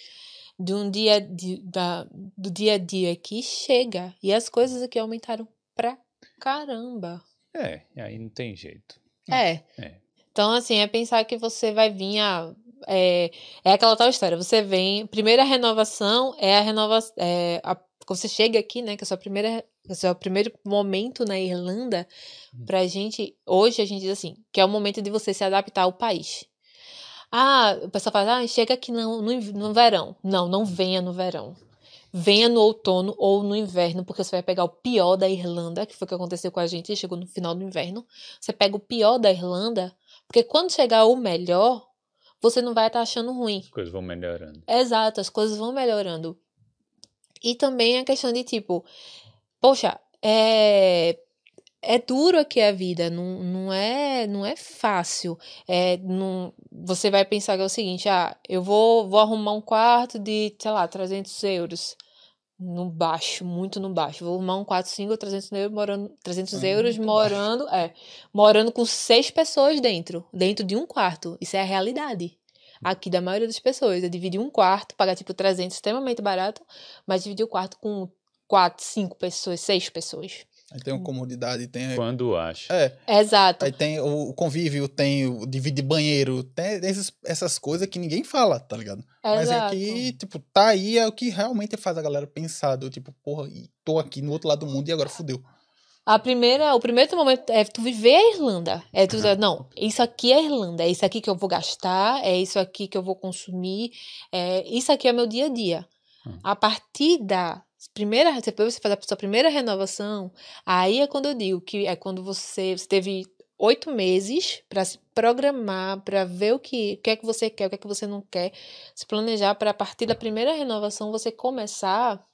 Speaker 2: de um dia de, da, do dia a dia aqui chega. E as coisas aqui aumentaram pra caramba.
Speaker 1: É, e aí não tem jeito.
Speaker 2: É.
Speaker 1: É.
Speaker 2: Então, assim, é pensar que você vai vir a. É, é aquela tal história. Você vem. Primeira renovação é a renovação. É, a- quando você chega aqui, né? Que é a sua primeira. é o seu primeiro momento na Irlanda. Pra gente. Hoje a gente diz assim: que é o momento de você se adaptar ao país. Ah, o pessoal fala, ah, chega aqui no, no, no verão. Não, não venha no verão. Venha no outono ou no inverno, porque você vai pegar o pior da Irlanda, que foi o que aconteceu com a gente, chegou no final do inverno. Você pega o pior da Irlanda, porque quando chegar o melhor, você não vai estar achando ruim.
Speaker 1: As coisas vão melhorando.
Speaker 2: Exato, as coisas vão melhorando. E também a questão de tipo, poxa, é é duro aqui a vida, não, não é não é fácil. É, não, você vai pensar que é o seguinte, ah, eu vou, vou arrumar um quarto de, sei lá, 300 euros no baixo, muito no baixo. Vou arrumar um quarto single, 300 euros morando, 300
Speaker 3: É,
Speaker 2: euros
Speaker 3: muito
Speaker 2: morando, é, morando com seis pessoas dentro, dentro de um quarto. Isso é a realidade aqui da maioria das pessoas. É dividir um quarto, pagar tipo 300, extremamente barato, mas dividir o quarto com quatro, cinco pessoas, seis pessoas.
Speaker 3: Aí tem uma comodidade, tem.
Speaker 1: Quando acha.
Speaker 3: É,
Speaker 2: Exato.
Speaker 3: aí tem o convívio, tem o dividir banheiro, tem esses- essas coisas que ninguém fala, tá ligado? Mas é
Speaker 2: Exato.
Speaker 3: que, tipo, tá aí é o que realmente faz a galera pensar, do tipo, porra, tô aqui no outro lado do mundo e agora fudeu.
Speaker 2: A primeira, o primeiro momento é tu viver a Irlanda. É tu dizer, não, isso aqui é a Irlanda, é isso aqui que eu vou gastar, é isso aqui que eu vou consumir, é isso aqui é meu dia a dia.
Speaker 1: Hum.
Speaker 2: A partir da primeira, depois você faz a sua primeira renovação, aí é quando eu digo que é quando você, você teve oito meses para se programar, para ver o que, o que é que você quer, o que é que você não quer, se planejar para a partir da primeira renovação você começar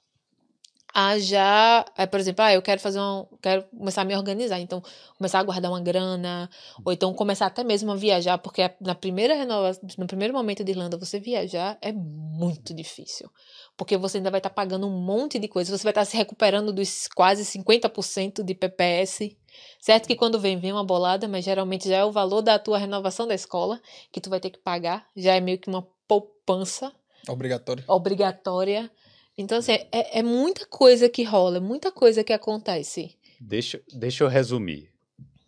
Speaker 2: a já, é, por exemplo, ah, eu quero fazer um, quero começar a me organizar, então começar a guardar uma grana, ou então começar até mesmo a viajar, porque na primeira renovação, no primeiro momento de Irlanda, você viajar é muito difícil, porque você ainda vai estar pagando um monte de coisa, você vai estar se recuperando dos quase 50% de PPS, certo que quando vem, vem uma bolada, mas geralmente já é o valor da tua renovação da escola, que tu vai ter que pagar, já é meio que uma poupança,
Speaker 3: Obrigatório.
Speaker 2: obrigatória. Então, assim, é, é muita coisa que rola, é muita coisa que acontece.
Speaker 1: Deixa, deixa eu resumir.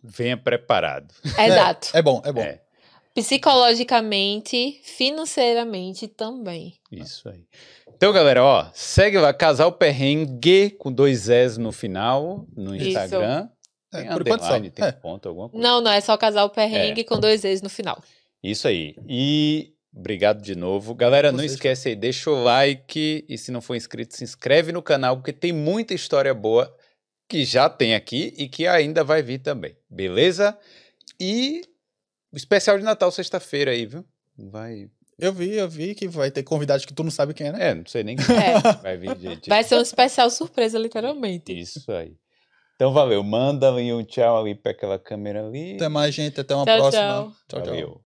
Speaker 1: Venha preparado.
Speaker 2: Exato.
Speaker 3: É bom, é bom.
Speaker 1: É,
Speaker 2: Psicologicamente, financeiramente também.
Speaker 1: isso aí. Então, galera, ó, segue lá, Casal Perrengue com dois S no final, no
Speaker 2: Isso.
Speaker 1: Instagram.
Speaker 3: É,
Speaker 1: Tem
Speaker 3: por enquanto só.
Speaker 1: underline, tem
Speaker 3: É.
Speaker 1: ponto, alguma coisa.
Speaker 2: Não, não, é só casal perrengue com dois ex no final.
Speaker 1: Isso aí. E obrigado de novo. Galera, não esquece aí, deixa o like e se não for inscrito, se inscreve no canal, porque tem muita história boa que já tem aqui e que ainda vai vir também. Beleza? E o especial de Natal sexta-feira aí, viu? Vai.
Speaker 3: Eu vi, eu vi que vai ter convidados que tu não sabe quem é, né?
Speaker 1: É, não sei nem
Speaker 2: É.
Speaker 1: vai vir gente.
Speaker 2: Vai ser um especial surpresa, literalmente.
Speaker 1: Isso aí. Então valeu, manda aí um tchau ali pra aquela câmera ali.
Speaker 3: Até mais, gente. Até uma
Speaker 2: Tchau,
Speaker 3: próxima.
Speaker 2: tchau.
Speaker 3: tchau. tchau.
Speaker 1: Valeu.